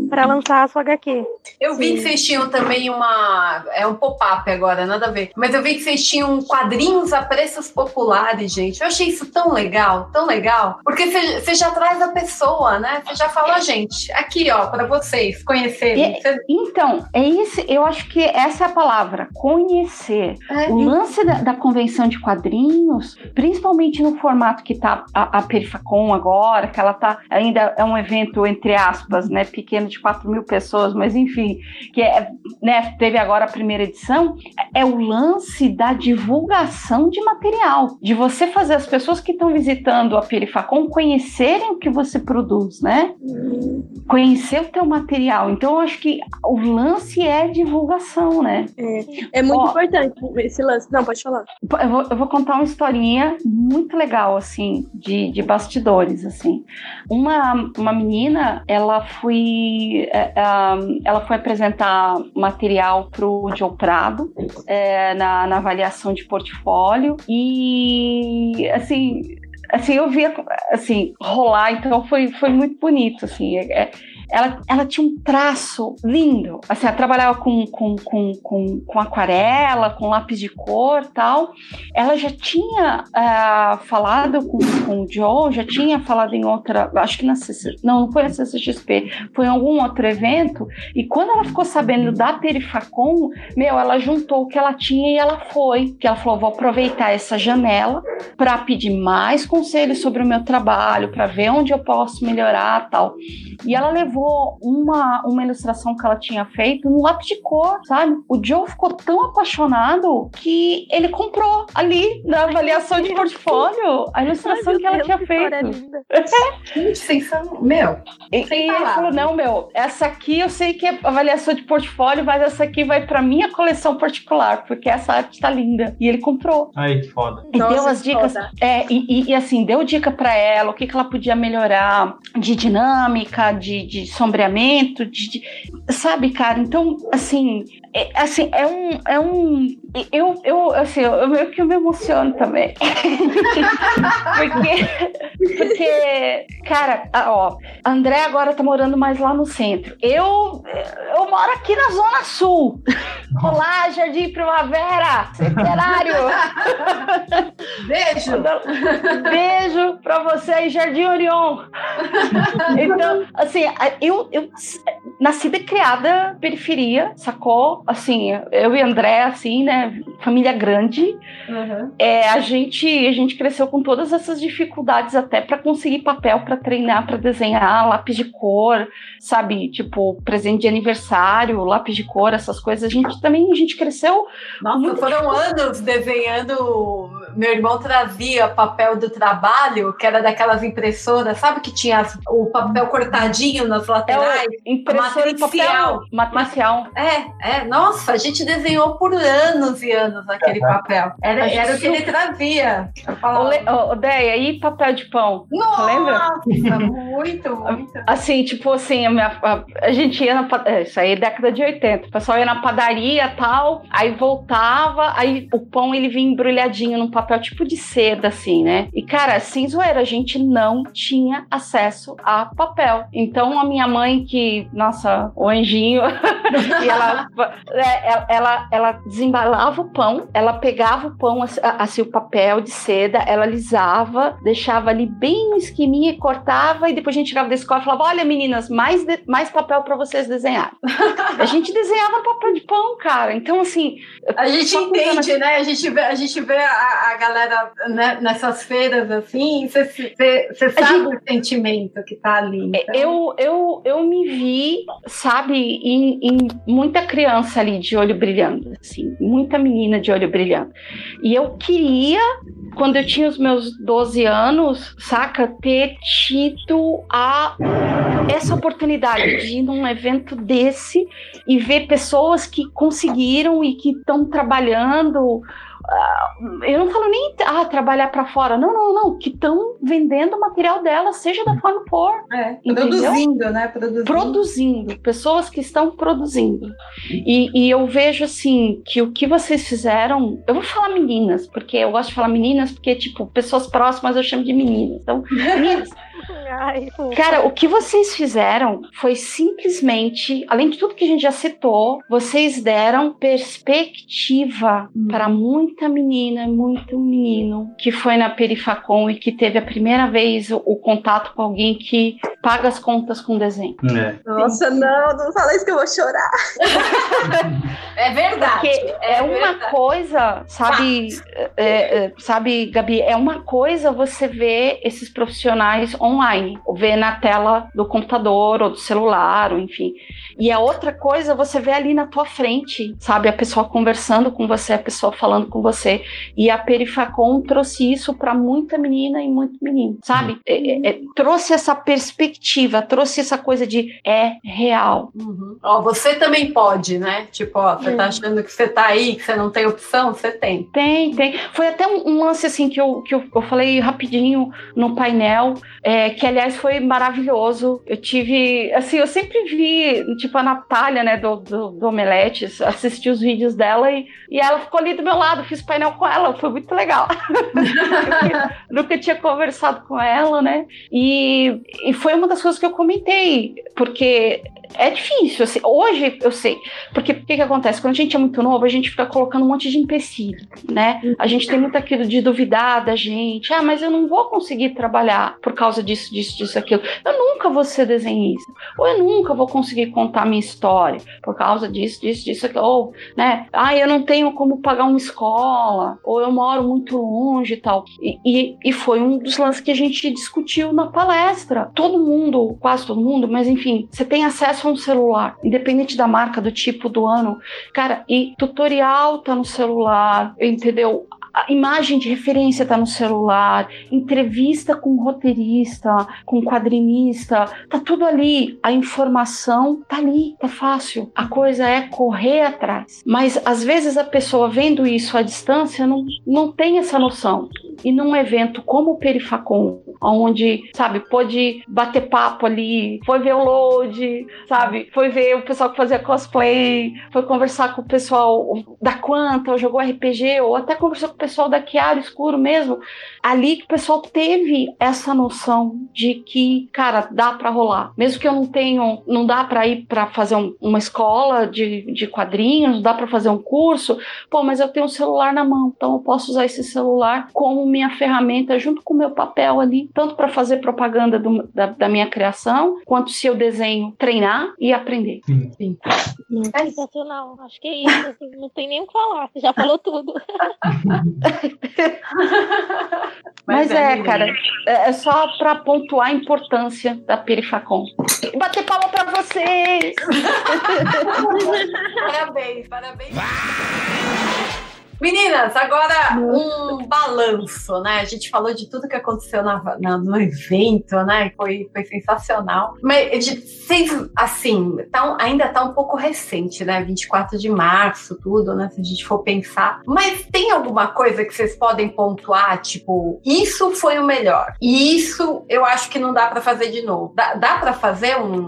S7: para lançar a sua HQ.
S3: Eu vi que vocês tinham também uma. É um pop-up agora, nada a ver. Mas eu vi que vocês tinham quadrinhos a preços populares, gente. Eu achei isso tão legal, tão legal. Porque você já traz a pessoa, né? Você já fala, gente, aqui, ó, pra vocês conhecerem.
S5: E- Então, é isso, eu acho que essa é a palavra, conhecer.
S3: é,
S5: O lance da, da convenção de quadrinhos, principalmente no formato que tá a, a Perifacom agora, que ela tá ainda é um evento, entre aspas, né, pequeno de 4 mil pessoas, mas enfim, que é, né, teve agora a primeira edição, é o lance da divulgação de material, de você fazer as pessoas que estão visitando a Perifacom conhecerem o que você produz, né? Conhecer o teu material. Então, eu acho que o lance é divulgação, né?
S4: É muito
S5: Ó.
S4: importante esse lance. Não, pode falar.
S5: Eu vou, eu vou contar uma historinha muito legal, assim, de, de bastidores, assim. Uma, uma menina, ela foi, é, ah, ela foi apresentar material pro Joe Prado é, na, na avaliação de portfólio e, assim... Assim, eu via, assim, rolar, então foi, foi muito bonito, assim, é- é- ela, ela tinha um traço lindo. Assim, ela trabalhava com, com, com, com, com aquarela, com lápis de cor tal. Ela já tinha uh, falado com, com o Joe, já tinha falado em outra, acho que na CC, não, não foi na CCXP, foi em algum outro evento. E quando ela ficou sabendo da Perifacom, meu, ela juntou o que ela tinha e ela foi. Que ela falou: vou aproveitar essa janela para pedir mais conselhos sobre o meu trabalho, para ver onde eu posso melhorar tal. E ela levou uma, uma ilustração que ela tinha feito no lápis de cor, sabe? O Joe ficou tão apaixonado que ele comprou ali na avaliação de portfólio a ilustração Ai, que ela Deus, tinha feito. *laughs*
S3: Gente, sensacional. Meu.
S5: E, e ele falou: não, meu, essa aqui eu sei que é avaliação de portfólio, mas essa aqui vai para minha coleção particular, porque essa arte tá linda. E ele comprou.
S6: Ai, que foda.
S5: E
S4: Nossa,
S5: deu as dicas. É, e, e, e, assim, deu dica para ela, o que, que ela podia melhorar de dinâmica, de, de sombreamento, de, de, sabe, cara? Então, assim, é, assim, é um, é um eu, eu, assim, eu meio que me emociono também. *laughs* porque, porque, cara, ó, André agora tá morando mais lá no centro. Eu, eu moro aqui na Zona Sul. Olá, Jardim Primavera, centenário.
S3: Beijo.
S5: Beijo pra você aí, Jardim Orion. Então, assim, eu, eu nasci e criada periferia, sacou? Assim, eu e André, assim, né? Família grande. Uhum. É, a gente a gente cresceu com todas essas dificuldades até para conseguir papel para treinar, para desenhar, lápis de cor, sabe? Tipo, presente de aniversário, lápis de cor, essas coisas. A gente também a gente cresceu.
S3: Nossa, foram anos desenhando. Meu irmão trazia papel do trabalho, que era daquelas impressoras, sabe que tinha o papel cortadinho nas laterais?
S5: É, impressora matricial.
S3: Matricial. É, é. Nossa, a gente desenhou por anos e anos naquele papel. Era, era o que ele trazia.
S5: Ô, Deia, e papel de pão?
S3: Nossa,
S5: lembra?
S3: muito, muito.
S5: Assim, tipo assim, a, minha, a, a gente ia na é, isso aí é década de 80. O pessoal ia na padaria tal, aí voltava, aí o pão ele vinha embrulhadinho num papel tipo de seda, assim, né? E, cara, sem zoeira, a gente não tinha acesso a papel. Então, a minha mãe, que, nossa, o anjinho, *laughs* e ela, ela, ela, ela desembalava o pão, ela pegava o pão, assim, o papel de seda, ela alisava, deixava ali bem no esqueminha, cortava e depois a gente tirava da escola e falava: Olha, meninas, mais, de, mais papel para vocês desenhar. *laughs* a gente desenhava papel de pão, cara. Então, assim.
S3: A gente entende, assim. né? A gente vê, a, gente vê a, a galera né, nessas feiras assim, você sabe gente, o sentimento que tá ali.
S5: Então. Eu, eu, eu me vi, sabe, em, em muita criança ali de olho brilhando, assim, muita menina de olho brilhante. E eu queria, quando eu tinha os meus 12 anos, saca, ter tido a essa oportunidade de ir num evento desse e ver pessoas que conseguiram e que estão trabalhando eu não falo nem ah, trabalhar para fora, não, não, não, que estão vendendo o material dela, seja da forma que for.
S3: É, produzindo, né?
S5: Produzindo. produzindo. pessoas que estão produzindo. E, e, eu vejo assim que o que vocês fizeram, eu vou falar meninas, porque eu gosto de falar meninas, porque, tipo, pessoas próximas eu chamo de meninas. Então, meninas. *laughs* Ai, Cara, o que vocês fizeram foi simplesmente, além de tudo que a gente já citou, vocês deram perspectiva hum. para muita menina, muito menino que foi na Perifacom e que teve a primeira vez o, o contato com alguém que paga as contas com desenho.
S4: É. Nossa, não, não fala isso que eu vou chorar. *laughs*
S3: é verdade. Porque
S5: é, é uma verdade. coisa, sabe, é, é, sabe, Gabi, é uma coisa você ver esses profissionais online, ou ver na tela do computador ou do celular, ou enfim. E a outra coisa, você vê ali na tua frente, sabe, a pessoa conversando com você, a pessoa falando com você. E a Perifacom trouxe isso para muita menina e muito menino, sabe? Uhum. É, é, trouxe essa perspectiva, trouxe essa coisa de é real.
S3: Uhum. Ó, você também pode, né? Tipo, ó, você tá é. tá achando que você tá aí, que você não tem opção, você tem.
S5: Tem, tem. Foi até um, um lance assim que eu, que eu, eu falei rapidinho no painel, é, que aliás foi maravilhoso. Eu tive, assim, eu sempre vi, tipo, a Natália, né, do, do, do Omeletes, assisti os vídeos dela e, e ela ficou ali do meu lado, fiz painel com ela, foi muito legal. nunca, *laughs* nunca tinha conversado com ela, né? E, e foi uma das coisas que eu comentei, porque é difícil. Assim, hoje eu sei. Porque o que, que acontece? Quando a gente é muito novo, a gente fica colocando um monte de empecilho, né? A gente tem muito aquilo de duvidar da gente. Ah, mas eu não vou conseguir trabalhar por causa disso, disso, disso, aquilo. Eu nunca vou ser desenhista. Ou eu nunca vou conseguir contar minha história por causa disso, disso, disso, aquilo. Ou, né? Ah, eu não tenho como pagar uma escola. Ou eu moro muito longe e tal. E, e, e foi um dos lances que a gente discutiu na palestra. Todo mundo, quase todo mundo, mas enfim, você tem acesso a um celular, independente da marca, do tipo, do ano. Cara, e tutorial tá no celular, entendeu? a imagem de referência está no celular, entrevista com roteirista, com quadrinista, tá tudo ali. A informação tá ali, tá fácil. A coisa é correr atrás. Mas às vezes a pessoa vendo isso à distância não, não tem essa noção. E num evento como o Perifacon, onde, sabe, pôde bater papo ali, foi ver o load, sabe, foi ver o pessoal que fazia cosplay, foi conversar com o pessoal da Quanta, ou jogou RPG, ou até conversou com o pessoal da Chiaro Escuro mesmo, ali que o pessoal teve essa noção de que, cara, dá para rolar. Mesmo que eu não tenha, não dá para ir para fazer um, uma escola de, de quadrinhos, não dá para fazer um curso, pô, mas eu tenho um celular na mão, então eu posso usar esse celular como minha ferramenta junto com o meu papel ali, tanto para fazer propaganda do, da, da, minha criação, quanto se eu desenho, treinar e aprender. Sim. Sim.
S7: É sensacional. Acho que é isso. Assim, não tem nem o que falar. Você já falou tudo. *laughs*
S5: Mas, Mas é, é cara, é, é só para pontuar a importância da Perifacom. Bater palma para vocês! *laughs* *laughs*
S3: parabéns, parabéns. Meninas, agora um balanço, né? A gente falou de tudo que aconteceu na, na, no evento, né? Foi, foi sensacional. Mas de, vocês, assim, tá, ainda tá um pouco recente, né? 24 de março, tudo, né? Se a gente for pensar. Mas tem alguma coisa que vocês podem pontuar? Tipo, isso foi o melhor. E isso eu acho que não dá para fazer de novo. Dá, dá para fazer um.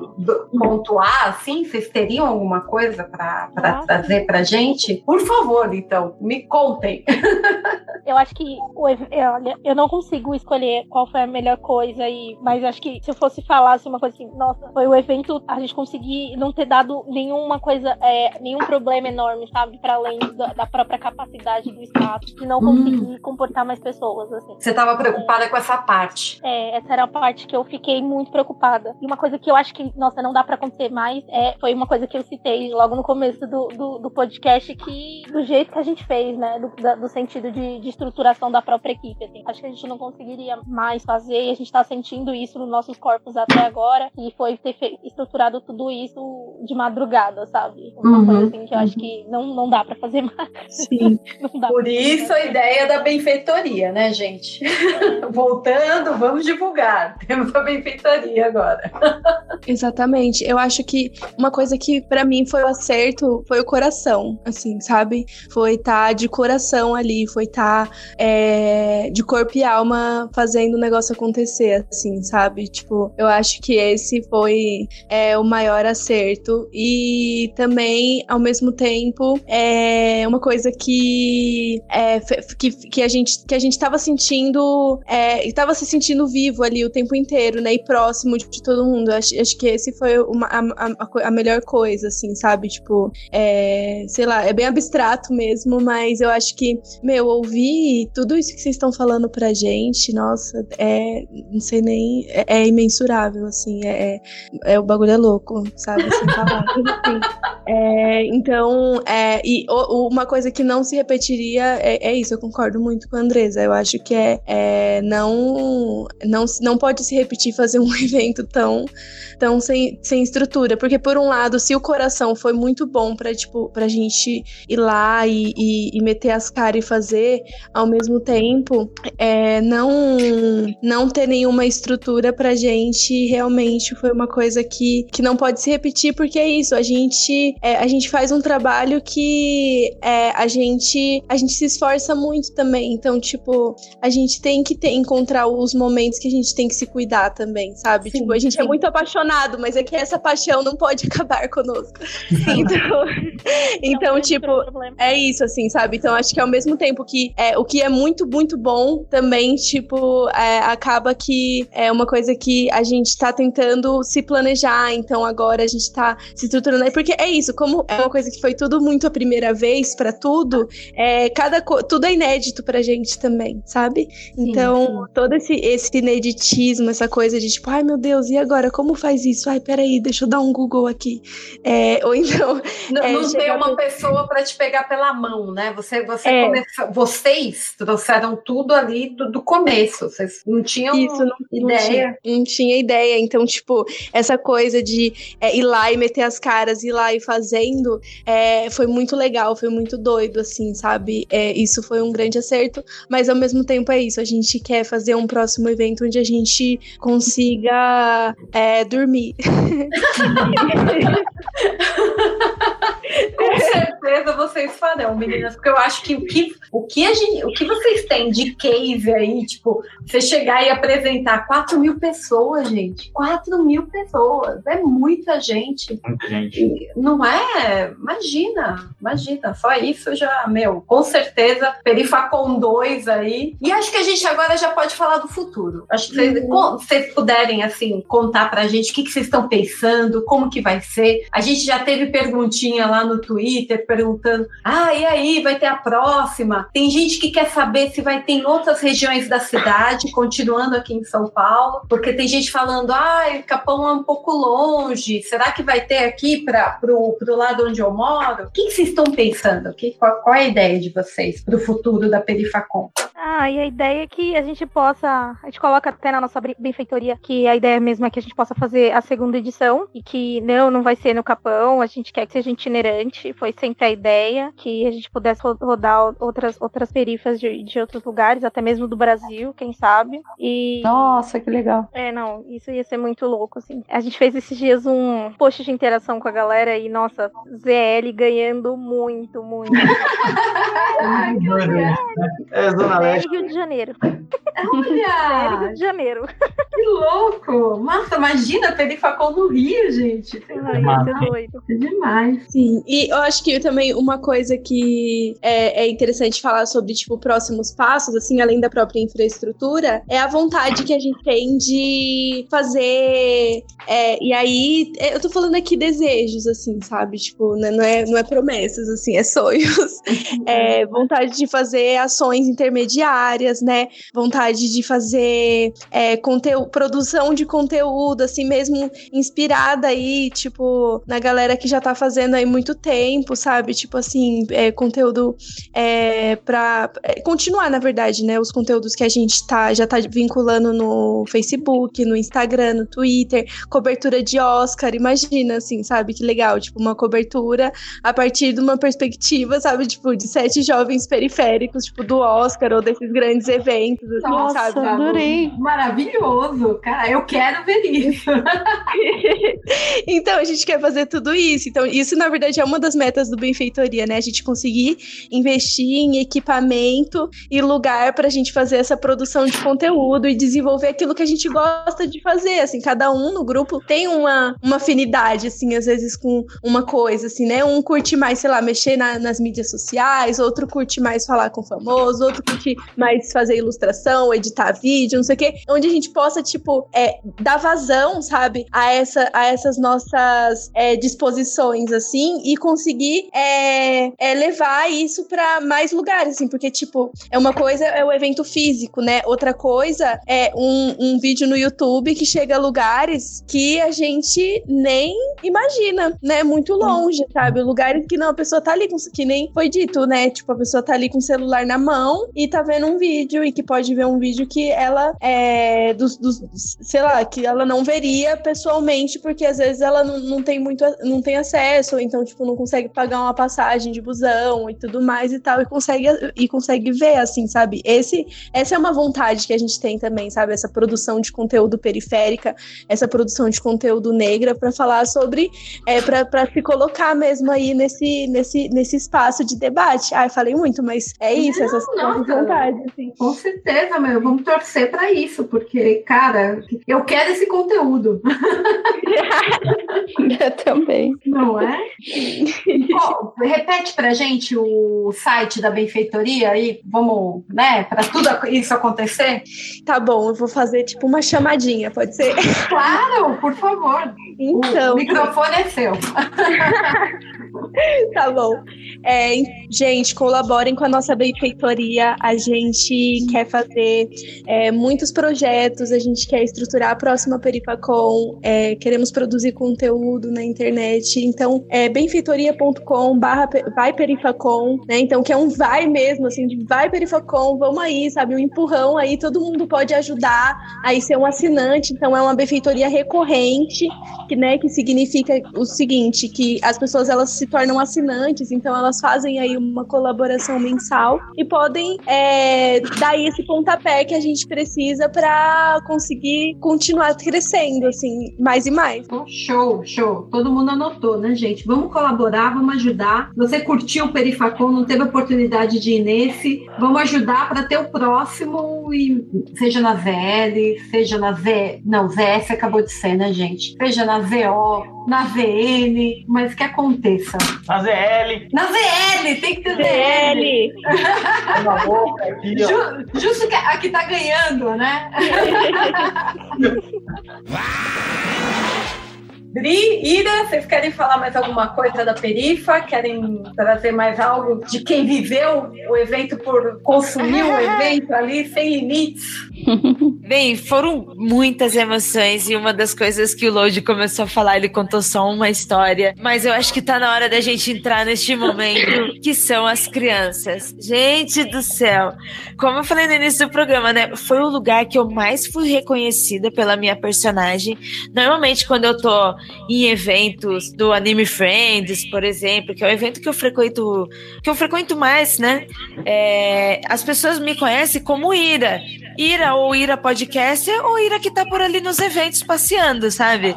S3: pontuar, assim? Vocês teriam alguma coisa para trazer pra gente? Por favor, então, me contem. *laughs*
S7: eu acho que olha, eu não consigo escolher qual foi a melhor coisa, e, mas acho que se eu fosse falar assim, uma coisa assim, nossa, foi o evento a gente conseguir não ter dado nenhuma coisa, é, nenhum problema enorme, sabe? Para além da, da, própria capacidade do espaço, de não conseguir hum. comportar mais pessoas. Assim.
S3: Você estava preocupada é, com essa parte.
S7: É, essa era a parte que eu fiquei muito preocupada. E uma coisa que eu acho que, nossa, não dá para acontecer mais é, foi uma coisa que eu citei logo no começo do, do, do podcast, que do jeito que a gente fez né? Do, da, do sentido de, de, estruturação da própria equipe. Assim. Acho que a gente não conseguiria mais fazer e a gente está sentindo isso nos nossos corpos até agora. E foi ter estruturado tudo isso de madrugada, sabe? Uma uhum, coisa assim que eu acho que não, não dá para fazer mais.
S3: Sim. *laughs* Por isso a ideia da benfeitoria, né, gente? *laughs* Voltando, vamos divulgar. *laughs* Temos a benfeitoria agora.
S4: Exatamente. Eu acho que uma coisa que para mim foi o um acerto foi o coração, assim, sabe? Foi estar tá de coração ali, foi estar tá, é, de corpo e alma fazendo o negócio acontecer, assim, sabe? Tipo, eu acho que esse foi é, o maior acerto. E também, ao mesmo tempo, é uma coisa que, é, que, que, a gente, que a gente tava sentindo, é, tava se sentindo vivo ali o tempo inteiro, né? E próximo de, de todo mundo. Acho, acho que esse foi uma, a, a, a melhor coisa, assim, sabe? Tipo, é, sei lá, é bem abstrato mesmo, mas mas eu acho que, meu, ouvir tudo isso que vocês estão falando pra gente, nossa, é, não sei nem, é, é imensurável, assim, é, é, é, o bagulho é louco, sabe, assim, falar. é, então, é, e o, uma coisa que não se repetiria é, é, isso, eu concordo muito com a Andresa, eu acho que é, é não, não, não pode se repetir fazer um *laughs* evento tão tão sem, sem estrutura. Porque, por um lado, se o coração foi muito bom pra, tipo, pra gente ir lá e, e, e meter as caras e fazer, ao mesmo tempo, é, não, não ter nenhuma estrutura pra gente realmente foi uma coisa que, que não pode se repetir, porque é isso, a gente, é, a gente faz um trabalho que é, a gente a gente se esforça muito também. Então, tipo, a gente tem que ter, encontrar os momentos que a gente tem que se cuidar também, sabe? Sim, tipo, a gente é sim. é muito apaixonado mas é que essa paixão não pode *laughs* acabar conosco. Então, então tipo, é isso, assim, sabe? Sabe? Então acho que ao mesmo tempo que é, o que é muito, muito bom, também, tipo, é, acaba que é uma coisa que a gente tá tentando se planejar. Então agora a gente tá se estruturando. Porque é isso, como é uma coisa que foi tudo muito a primeira vez para tudo, é, cada tudo é inédito pra gente também, sabe? Então, sim. todo esse, esse ineditismo, essa coisa de tipo, ai meu Deus, e agora? Como faz isso? Ai, peraí, deixa eu dar um Google aqui. É, ou então.
S3: Não, é, não tem uma pessoa para te pegar pela mão, né? Você, você é. vocês trouxeram tudo ali do, do começo. Vocês não tinham isso, não, ideia.
S4: Não tinha, não tinha, ideia. Então, tipo, essa coisa de é, ir lá e meter as caras, ir lá e fazendo, é, foi muito legal, foi muito doido, assim, sabe? É, isso foi um grande acerto, mas ao mesmo tempo é isso. A gente quer fazer um próximo evento onde a gente consiga é, dormir. *laughs*
S3: Com certeza vocês farão, meninas, porque eu acho que o que, o que, a gente, o que vocês têm de case aí, tipo, você chegar e apresentar 4 mil pessoas, gente. 4 mil pessoas. É muita gente.
S6: Muita gente.
S3: Não é? Imagina, imagina. Só isso já, meu, com certeza, Perifacon 2 aí. E acho que a gente agora já pode falar do futuro. Acho que vocês, uhum. vocês puderem, assim, contar pra gente o que, que vocês estão pensando, como que vai ser. A gente já teve perguntinha lá no Twitter perguntando: ah, e aí, vai ter a próxima? Tem gente que quer saber se vai ter em outras regiões da cidade, continuando aqui em São Paulo, porque tem gente falando: ah, o Capão é um pouco longe, será que vai ter aqui para pro lado onde eu moro? O que, vocês estão pensando? Que, qual, qual é a ideia de vocês para o futuro da Perifacom?
S7: Ah, e a ideia é que a gente possa. A gente coloca até na nossa benfeitoria que a ideia mesmo é que a gente possa fazer a segunda edição e que não, não vai ser no Capão, a gente quer que seja itinerante, foi sempre a ideia, que a gente pudesse rodar outras, outras perifas de, de outros lugares, até mesmo do Brasil, quem sabe. E.
S5: Nossa, que legal.
S7: É, não, isso ia ser muito louco, assim. A gente fez esses dias um post de interação com a galera e, nossa, ZL ganhando muito, muito. *laughs*
S3: Ai, que legal.
S6: É, Zona Leste.
S7: Rio de Janeiro.
S3: Olha!
S7: Rio de Janeiro.
S3: Que louco! Massa, imagina Perifacol no Rio, gente.
S7: Ai, é doido.
S3: É demais.
S4: Sim, e eu acho que também uma coisa que é, é, interessante falar sobre, tipo, próximos passos, assim, além da própria infraestrutura, é a vontade que a gente tem de fazer. É, e aí, é, eu tô falando aqui desejos, assim, sabe? Tipo, não, é, não é promessas, assim, é sonhos. É, vontade de fazer ações intermediárias, né? Vontade de fazer é, conteúdo, produção de conteúdo, assim mesmo, inspirada aí, tipo, na galera que já tá fazendo aí muito tempo, sabe? Tipo assim, é, conteúdo é, pra é, continuar, na verdade, né? Os conteúdos que a gente tá, já tá vinculando no Facebook, no Instagram, no Twitter, cobertura de Oscar, imagina, assim, sabe? Que legal, tipo, uma cobertura a partir de uma perspectiva, sabe? Tipo, de sete jovens periféricos, tipo, do Oscar ou desses grandes eventos, assim,
S5: Nossa,
S4: sabe?
S5: adorei.
S3: Maravilhoso, cara, eu quero ver isso. *laughs*
S4: então, a gente quer fazer tudo isso. Então, isso, na verdade, é uma das metas do Benfeitoria, né? A gente conseguir investir em equipamento e lugar para a gente fazer essa produção de conteúdo e desenvolver aquilo que a gente gosta de fazer. Assim, cada um no grupo tem uma, uma afinidade, assim, às vezes com uma coisa, assim, né? Um curte mais, sei lá, mexer na, nas mídias sociais, outro curte mais falar com famoso, outro curte mais fazer ilustração, editar vídeo, não sei o quê. Onde a gente possa, tipo, é, dar vazão, sabe, a, essa, a essas nossas é, disposições, assim, e conseguir é, é levar isso para mais lugares, assim, porque, tipo, é uma coisa é o evento físico, né? Outra coisa é um, um vídeo no YouTube que chega a lugares que a gente nem imagina, né? Muito longe, sabe? Lugares que não, a pessoa tá ali, com, que nem foi dito, né? Tipo, a pessoa tá ali com o celular na mão e tá vendo um vídeo e que pode ver um vídeo que ela é dos, dos sei lá, que ela não veria pessoalmente, porque às vezes ela não, não tem muito, não tem acesso, ou então, tipo, não consegue pagar uma passagem de busão e tudo mais e tal, e consegue, e consegue ver, assim, sabe? Esse, essa é uma vontade que a gente tem também, sabe? Essa produção de conteúdo periférica, essa produção de conteúdo negra para falar sobre, é, para se colocar mesmo aí nesse, nesse, nesse espaço de debate. Ah, eu falei muito, mas é isso,
S3: não,
S4: essas
S3: nossa,
S4: vontade, assim.
S3: Com certeza, meu. Vamos torcer pra isso, porque, cara, eu quero esse conteúdo. *laughs*
S5: Eu também.
S3: Não é? Repete pra gente o site da benfeitoria aí, vamos, né, pra tudo isso acontecer?
S4: Tá bom, eu vou fazer tipo uma chamadinha, pode ser?
S3: Claro, por favor.
S4: Então.
S3: O microfone é seu. *laughs* *laughs*
S4: Tá bom. É, gente, colaborem com a nossa benfeitoria. A gente quer fazer é, muitos projetos, a gente quer estruturar a próxima Perifacom, é, queremos produzir conteúdo na internet. Então, é benfeitoria.com barra vai Perifacom, né? Então, que é um vai mesmo, assim, de vai Perifacom, vamos aí, sabe? Um empurrão aí, todo mundo pode ajudar aí ser um assinante. Então, é uma benfeitoria recorrente, que, né, que significa o seguinte, que as pessoas elas se tornam assinantes, então elas fazem aí uma colaboração mensal e podem é, dar esse pontapé que a gente precisa para conseguir continuar crescendo, assim, mais e mais.
S3: Oh, show, show. Todo mundo anotou, né, gente? Vamos colaborar, vamos ajudar. Você curtiu o Perifacom, não teve oportunidade de ir nesse, vamos ajudar para ter o próximo, e seja na VL, seja na V. Não, VS acabou de ser, né, gente? Seja na VO, na VN, mas que aconteça.
S6: Na ZL.
S3: Na VL, tem que ter
S4: VL.
S6: Na boca aqui, ó.
S3: Ju- justo que a que tá ganhando, né? *laughs* Dri, Ira, vocês querem falar mais alguma coisa da Perifa? Querem trazer mais algo de quem viveu o evento por consumir o *laughs* evento ali sem limites?
S2: Bem, foram muitas emoções e uma das coisas que o Lodi começou a falar, ele contou só uma história, mas eu acho que tá na hora da gente entrar neste momento, *laughs* que são as crianças. Gente do céu, como eu falei no início do programa, né, foi o lugar que eu mais fui reconhecida pela minha personagem. Normalmente quando eu tô em eventos do Anime Friends, por exemplo, que é o evento que eu frequento, que eu frequento mais, né, é, as pessoas me conhecem como Ira. Ira ou Ira Podcast ou Ira que tá por ali nos eventos passeando, sabe?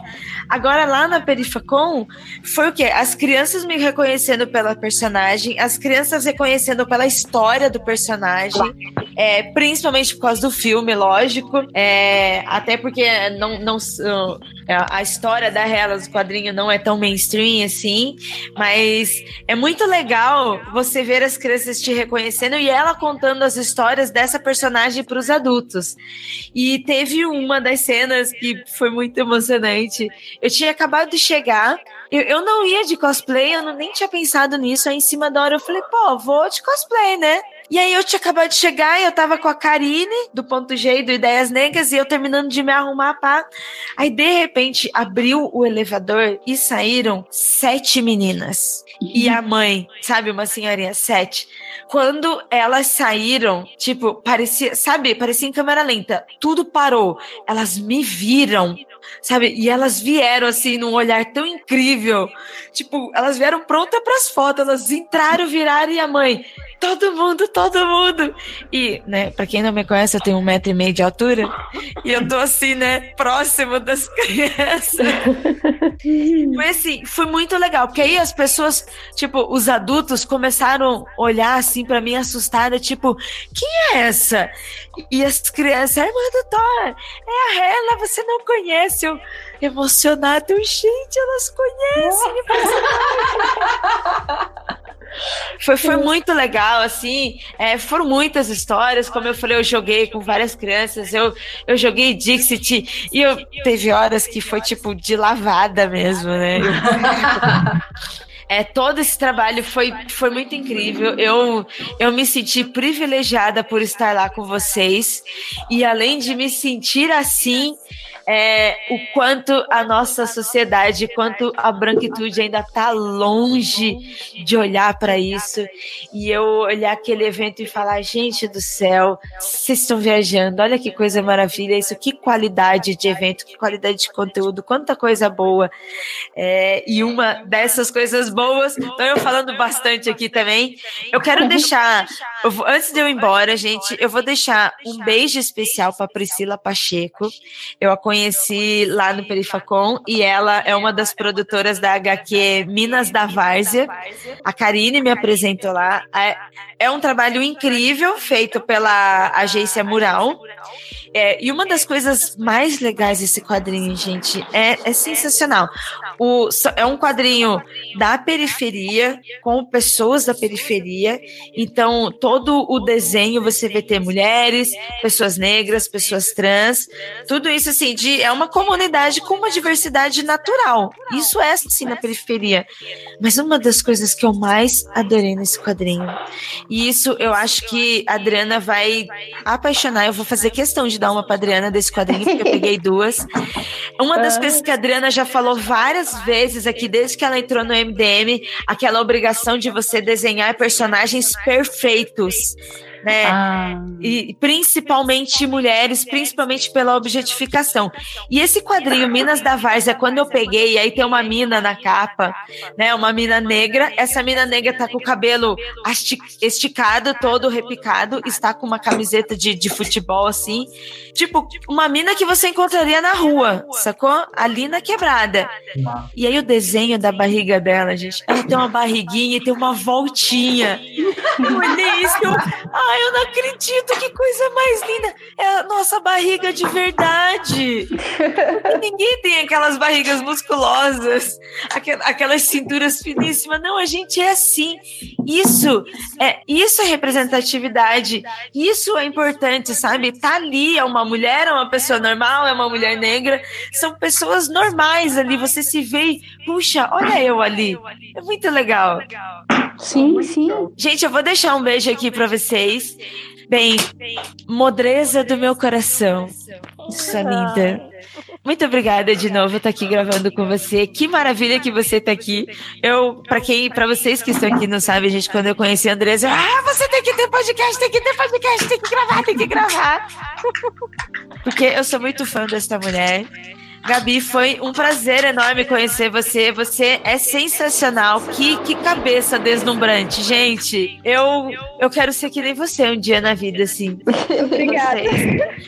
S2: Agora lá na Perifacom foi o quê? As crianças me reconhecendo pela personagem, as crianças reconhecendo pela história do personagem, é, principalmente por causa do filme, lógico. É, até porque não, não, uh, a história da Hellas, o quadrinho, não é tão mainstream assim, mas é muito legal você ver as crianças te reconhecendo e ela contando as histórias dessa personagem para os adultos. E teve uma das cenas que foi muito emocionante. Eu tinha acabado de chegar, eu, eu não ia de cosplay, eu não, nem tinha pensado nisso. Aí em cima da hora eu falei, pô, vou de cosplay, né? E aí eu tinha acabado de chegar e eu tava com a Karine, do Ponto G do Ideias Negras, e eu terminando de me arrumar, pá. Aí, de repente, abriu o elevador e saíram sete meninas. E a mãe, sabe, uma senhorinha, sete. Quando elas saíram, tipo, parecia, sabe, parecia em câmera lenta. Tudo parou. Elas me viram, sabe? E elas vieram, assim, num olhar tão incrível. Tipo, elas vieram prontas pras fotos. Elas entraram, viraram e a mãe todo mundo, todo mundo. E, né, pra quem não me conhece, eu tenho um metro e meio de altura. E eu tô assim, né, próximo das *laughs* crianças. Foi assim, foi muito legal. Porque aí as pessoas, tipo, os adultos começaram a olhar assim pra mim assustada, tipo, quem é essa? E as crianças, a irmã do Thor, é a Hela, você não conhece. Eu, emocionada, eu, gente, elas conhecem. *laughs* Foi, foi muito legal, assim. É, foram muitas histórias. Como eu falei, eu joguei com várias crianças. Eu, eu joguei Dixit e eu teve horas que foi tipo de lavada mesmo, né? *laughs* É, todo esse trabalho foi, foi muito incrível. Eu, eu me senti privilegiada por estar lá com vocês. E além de me sentir assim, é, o quanto a nossa sociedade, quanto a branquitude ainda está longe de olhar para isso. E eu olhar aquele evento e falar: gente do céu, vocês estão viajando, olha que coisa maravilha isso, que qualidade de evento, que qualidade de conteúdo, quanta coisa boa. É, e uma dessas coisas boas, então eu falando bastante aqui também, eu quero deixar, eu vou- antes de eu ir embora, gente, eu vou deixar um beijo especial para Priscila Pacheco. Eu a conheci lá no Perifacom e ela é uma das produtoras da HQ Minas da Várzea. A Karine me apresentou lá. É, é um trabalho incrível feito pela agência Mural. É, e uma das coisas mais legais desse quadrinho, gente, é, é sensacional. O, é um quadrinho da periferia, com pessoas da periferia. Então, todo o desenho você vê ter mulheres, pessoas negras, pessoas trans. Tudo isso, assim, de, é uma comunidade com uma diversidade natural. Isso é, assim, na periferia. Mas uma das coisas que eu mais adorei nesse quadrinho, e isso eu acho que a Adriana vai apaixonar, eu vou fazer questão de dar uma pra Adriana desse quadrinho, porque eu peguei *laughs* duas. Uma das coisas que a Adriana já falou várias vezes aqui, desde que ela entrou no MDM, aquela obrigação de você desenhar personagens perfeitos né? Ah. E principalmente mulheres, principalmente pela objetificação. E esse quadrinho Minas da Várzea, quando eu peguei, aí tem uma mina na capa, né? Uma mina negra. Essa mina negra tá com o cabelo esticado, todo repicado, está com uma camiseta de, de futebol assim, tipo uma mina que você encontraria na rua, sacou? Ali na quebrada. E aí o desenho da barriga dela, gente, ela tem uma barriguinha e tem uma voltinha. *laughs* Olhei isso, eu, Ai, eu não acredito, que coisa mais linda. É a nossa barriga de verdade. ninguém tem aquelas barrigas musculosas, aquelas cinturas finíssimas. Não, a gente é assim. Isso é, isso é representatividade. Isso é importante, sabe? Tá ali, é uma mulher, é uma pessoa normal, é uma mulher negra. São pessoas normais ali. Você se vê e, puxa, olha eu ali. É muito legal.
S5: Sim, sim.
S2: Gente, eu vou deixar um beijo aqui para vocês. Bem, modreza do meu coração. Isso é linda. Muito obrigada de novo estar aqui gravando com você. Que maravilha que você está aqui. Eu, para quem, para vocês que estão aqui não sabem, gente, quando eu conheci a Andresa, ah, você tem que ter podcast, tem que ter podcast, tem que gravar, tem que gravar. *laughs* Porque eu sou muito fã dessa mulher. Gabi, foi um prazer enorme conhecer você. Você é sensacional. Que, que cabeça deslumbrante, gente. Eu, eu quero ser que nem você um dia na vida, assim. *laughs*
S4: Obrigada.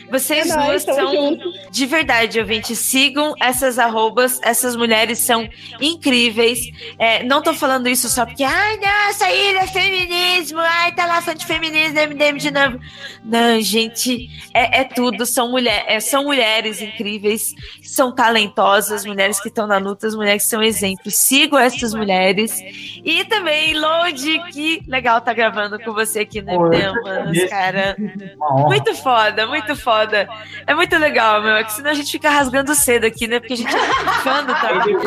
S2: Vocês, duas são juntos. de verdade, ouvinte. Sigam essas arrobas. Essas mulheres são incríveis. É, não tô falando isso só porque, ai, nossa, ilha é feminismo. Ai, tá lá fã de feminismo, MDM de novo. Não, gente, é, é tudo. São, mulher, é, são mulheres incríveis. São são talentosas, mulheres que estão na luta, as mulheres que são exemplos. Sigo essas mulheres. E também, Lodi, que legal tá gravando com você aqui no MD, mano, cara. Muito foda, muito foda. É muito legal, meu. É que senão a gente fica rasgando cedo aqui, né? Porque a gente é fã do trabalho.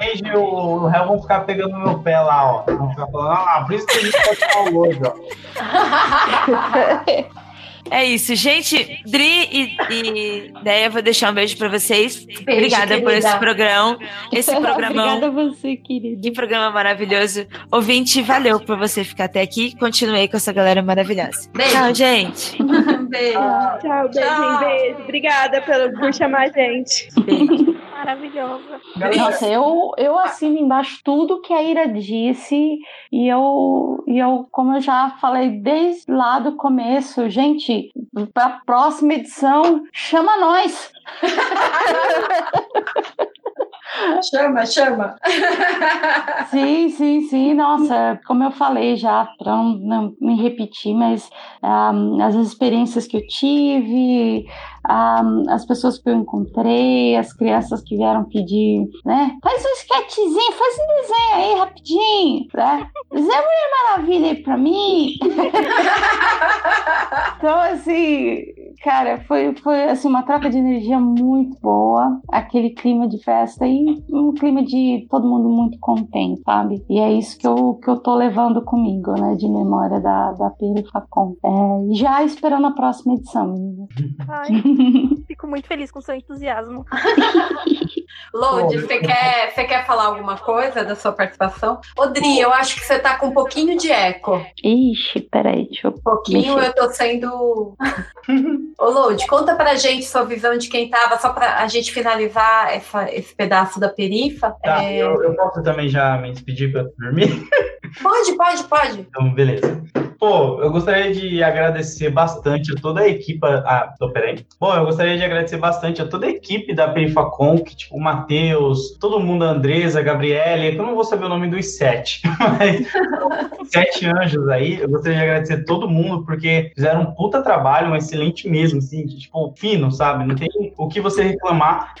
S6: E o réu vão ficar pegando meu pé lá, ó. Vão ficar falando, ah, por isso que a gente pode falar hoje, ó. *laughs*
S2: É isso, gente. Dri e, e Deia, vou deixar um beijo pra vocês. Beijo, Obrigada querida. por esse programa. Esse *laughs* programão.
S5: Obrigada a você, querida.
S2: Que programa maravilhoso. Ouvinte, valeu por você ficar até aqui. Continuei com essa galera maravilhosa.
S3: Beijo.
S2: Tchau, gente. *laughs*
S4: beijo. Tchau, beijo, beijo. Obrigada pelo, por chamar a gente. Beijo. *laughs*
S7: Maravilhosa.
S5: Nossa, eu, eu assino embaixo tudo que a Ira disse e eu, e eu, como eu já falei desde lá do começo, gente, para a próxima edição, chama nós. *laughs*
S3: chama, chama. *laughs*
S5: sim, sim, sim. Nossa, como eu falei já, para não, não, me repetir, mas um, as experiências que eu tive, um, as pessoas que eu encontrei, as crianças que vieram pedir, né? Faz um sketchzinho, faz um desenho aí rapidinho, né? Desenha Mulher Maravilha aí pra mim. *laughs* então, assim, cara, foi, foi assim, uma troca de energia muito boa, aquele clima de festa e um clima de todo mundo muito contente, sabe? E é isso que eu, que eu tô levando comigo, né, de memória da, da Pira Facom. É, já esperando a próxima edição.
S7: Ai, *laughs* fico muito feliz com seu entusiasmo. *laughs*
S3: Lodi, você quer, você quer falar alguma coisa da sua participação? Odri, eu acho que você tá com um pouquinho de eco.
S5: Ixi, peraí, deixa eu.
S3: Um pouquinho mexer. eu tô sendo. *laughs* Ô, Lodi, conta pra gente sua visão de quem tava, só pra a gente finalizar essa, esse pedaço da perifa.
S6: Tá, é... eu, eu posso também já me despedir pra dormir?
S3: Pode, pode, pode.
S6: Então, beleza. Pô, eu gostaria de agradecer bastante a toda a equipe. Ah, tô, peraí. Bom, eu gostaria de agradecer bastante a toda a equipe da Perifacom, que, tipo, o Matheus, todo mundo, a Andresa, a Gabriele, eu não vou saber o nome dos sete, *laughs* mas *laughs* sete anjos aí. Eu gostaria de agradecer todo mundo, porque fizeram um puta trabalho, um excelente mesmo, assim, tipo, fino, sabe? Não tem o que você reclamar.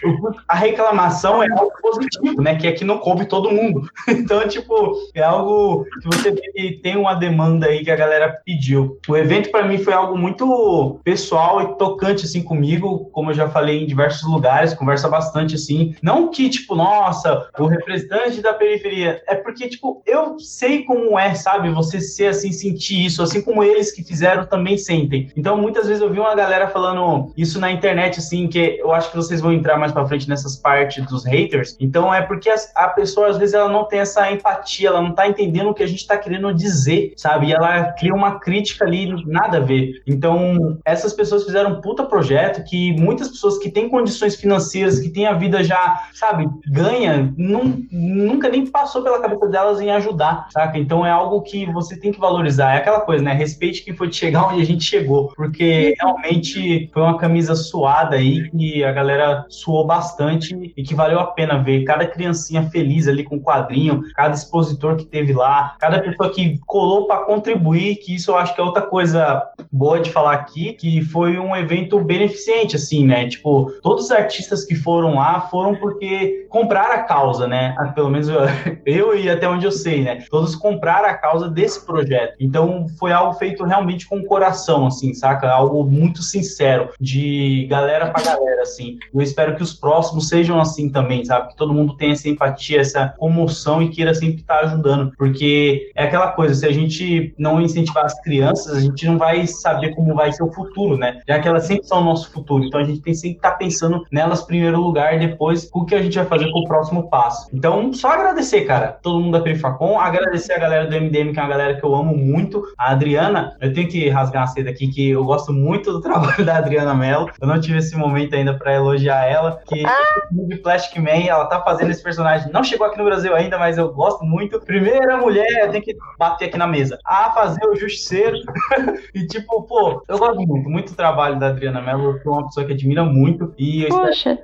S6: A reclamação é algo positivo, né? Que que não coube todo mundo. *laughs* Então, tipo, é algo que você vê que tem uma demanda aí que a galera pediu. O evento, para mim, foi algo muito pessoal e tocante, assim, comigo, como eu já falei em diversos lugares, conversa bastante, assim. Não que, tipo, nossa, o representante da periferia. É porque, tipo, eu sei como é, sabe? Você ser assim, sentir isso, assim como eles que fizeram também sentem. Então, muitas vezes eu vi uma galera falando isso na internet, assim, que eu acho que vocês vão entrar mais pra frente nessas partes dos haters. Então, é porque a pessoa, às vezes, ela não tem essa empatia, ela não tá entendendo o que a gente tá querendo dizer, sabe? E ela cria uma crítica ali, nada a ver. Então, essas pessoas fizeram um puta projeto que muitas pessoas que têm condições financeiras, que têm a vida já, sabe, ganha, não, nunca nem passou pela cabeça delas em ajudar, saca? Então, é algo que você tem que valorizar. É aquela coisa, né? Respeite quem foi chegar onde a gente chegou, porque realmente foi uma camisa suada aí que a galera suou bastante e que valeu a pena ver. Cada criancinha feliz ali com quadrinho, cada expositor que teve lá, cada pessoa que colou para contribuir, que isso eu acho que é outra coisa boa de falar aqui, que foi um evento beneficente, assim, né? Tipo, todos os artistas que foram lá foram porque compraram a causa, né? Ah, pelo menos eu, *laughs* eu e até onde eu sei, né? Todos compraram a causa desse projeto. Então foi algo feito realmente com coração, assim, saca? Algo muito sincero, de galera pra galera, assim. Eu espero que os próximos sejam assim também, sabe? Que todo mundo tenha essa empatia, essa comoção e queira sempre estar ajudando. Porque é aquela coisa, se a gente não incentivar as crianças, a gente não vai saber como vai ser o futuro, né? Já que elas sempre são o nosso futuro. Então a gente tem sempre que estar pensando nelas em primeiro lugar, depois o que a gente vai fazer com o próximo passo. Então, só agradecer, cara, todo mundo da Perifacom, agradecer a galera do MDM, que é uma galera que eu amo muito. A Adriana, eu tenho que rasgar a seda aqui, que eu gosto muito do *laughs* trabalho da Adriana Mello. Eu não tive esse momento ainda para elogiar ela, que ah. de Plastic Man, ela tá fazendo esse personagem. Não chegou aqui no Brasil ainda, mas eu gosto muito. Primeira mulher, tem que bater aqui na mesa. A fazer o justiceiro. *laughs* e tipo, pô, eu gosto muito, muito do trabalho da Adriana Mello. Eu sou uma pessoa que admira muito. E eu
S5: Poxa.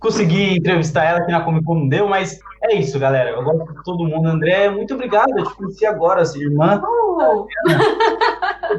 S6: conseguir entrevistar ela aqui na Comic Con não deu, mas é isso, galera. Eu gosto de todo mundo. André, muito obrigado. Eu te conheci agora, sua irmã. Oh.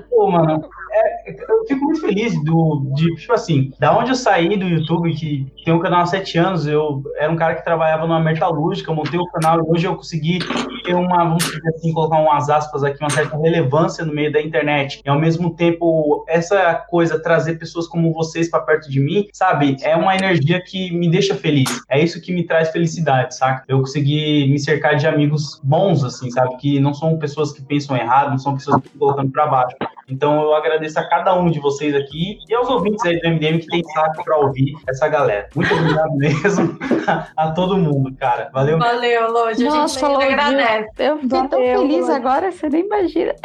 S6: Pô, mano, é, eu fico muito feliz do, de, tipo assim, da onde eu saí do YouTube, que tem um canal há sete anos, eu era um cara que trabalhava numa metalúrgica, montei o canal e hoje eu consegui ter uma, vamos dizer assim, colocar umas aspas aqui, uma certa relevância no meio da internet. E ao mesmo tempo, essa coisa, trazer pessoas como vocês para perto de mim, sabe? É uma energia que me deixa feliz. É isso que me traz felicidade, saca? Eu consegui me cercar de amigos bons, assim, sabe? Que não são pessoas que pensam errado, não são pessoas que estão colocando para baixo. Então eu agradeço a cada um de vocês aqui e aos ouvintes aí do MDM que tem saco para ouvir essa galera. Muito obrigado *laughs* mesmo a todo mundo, cara. Valeu.
S3: Valeu, Lodi. A gente
S5: falou agradece. Eu fiquei tão feliz Lodi. agora, você nem imagina.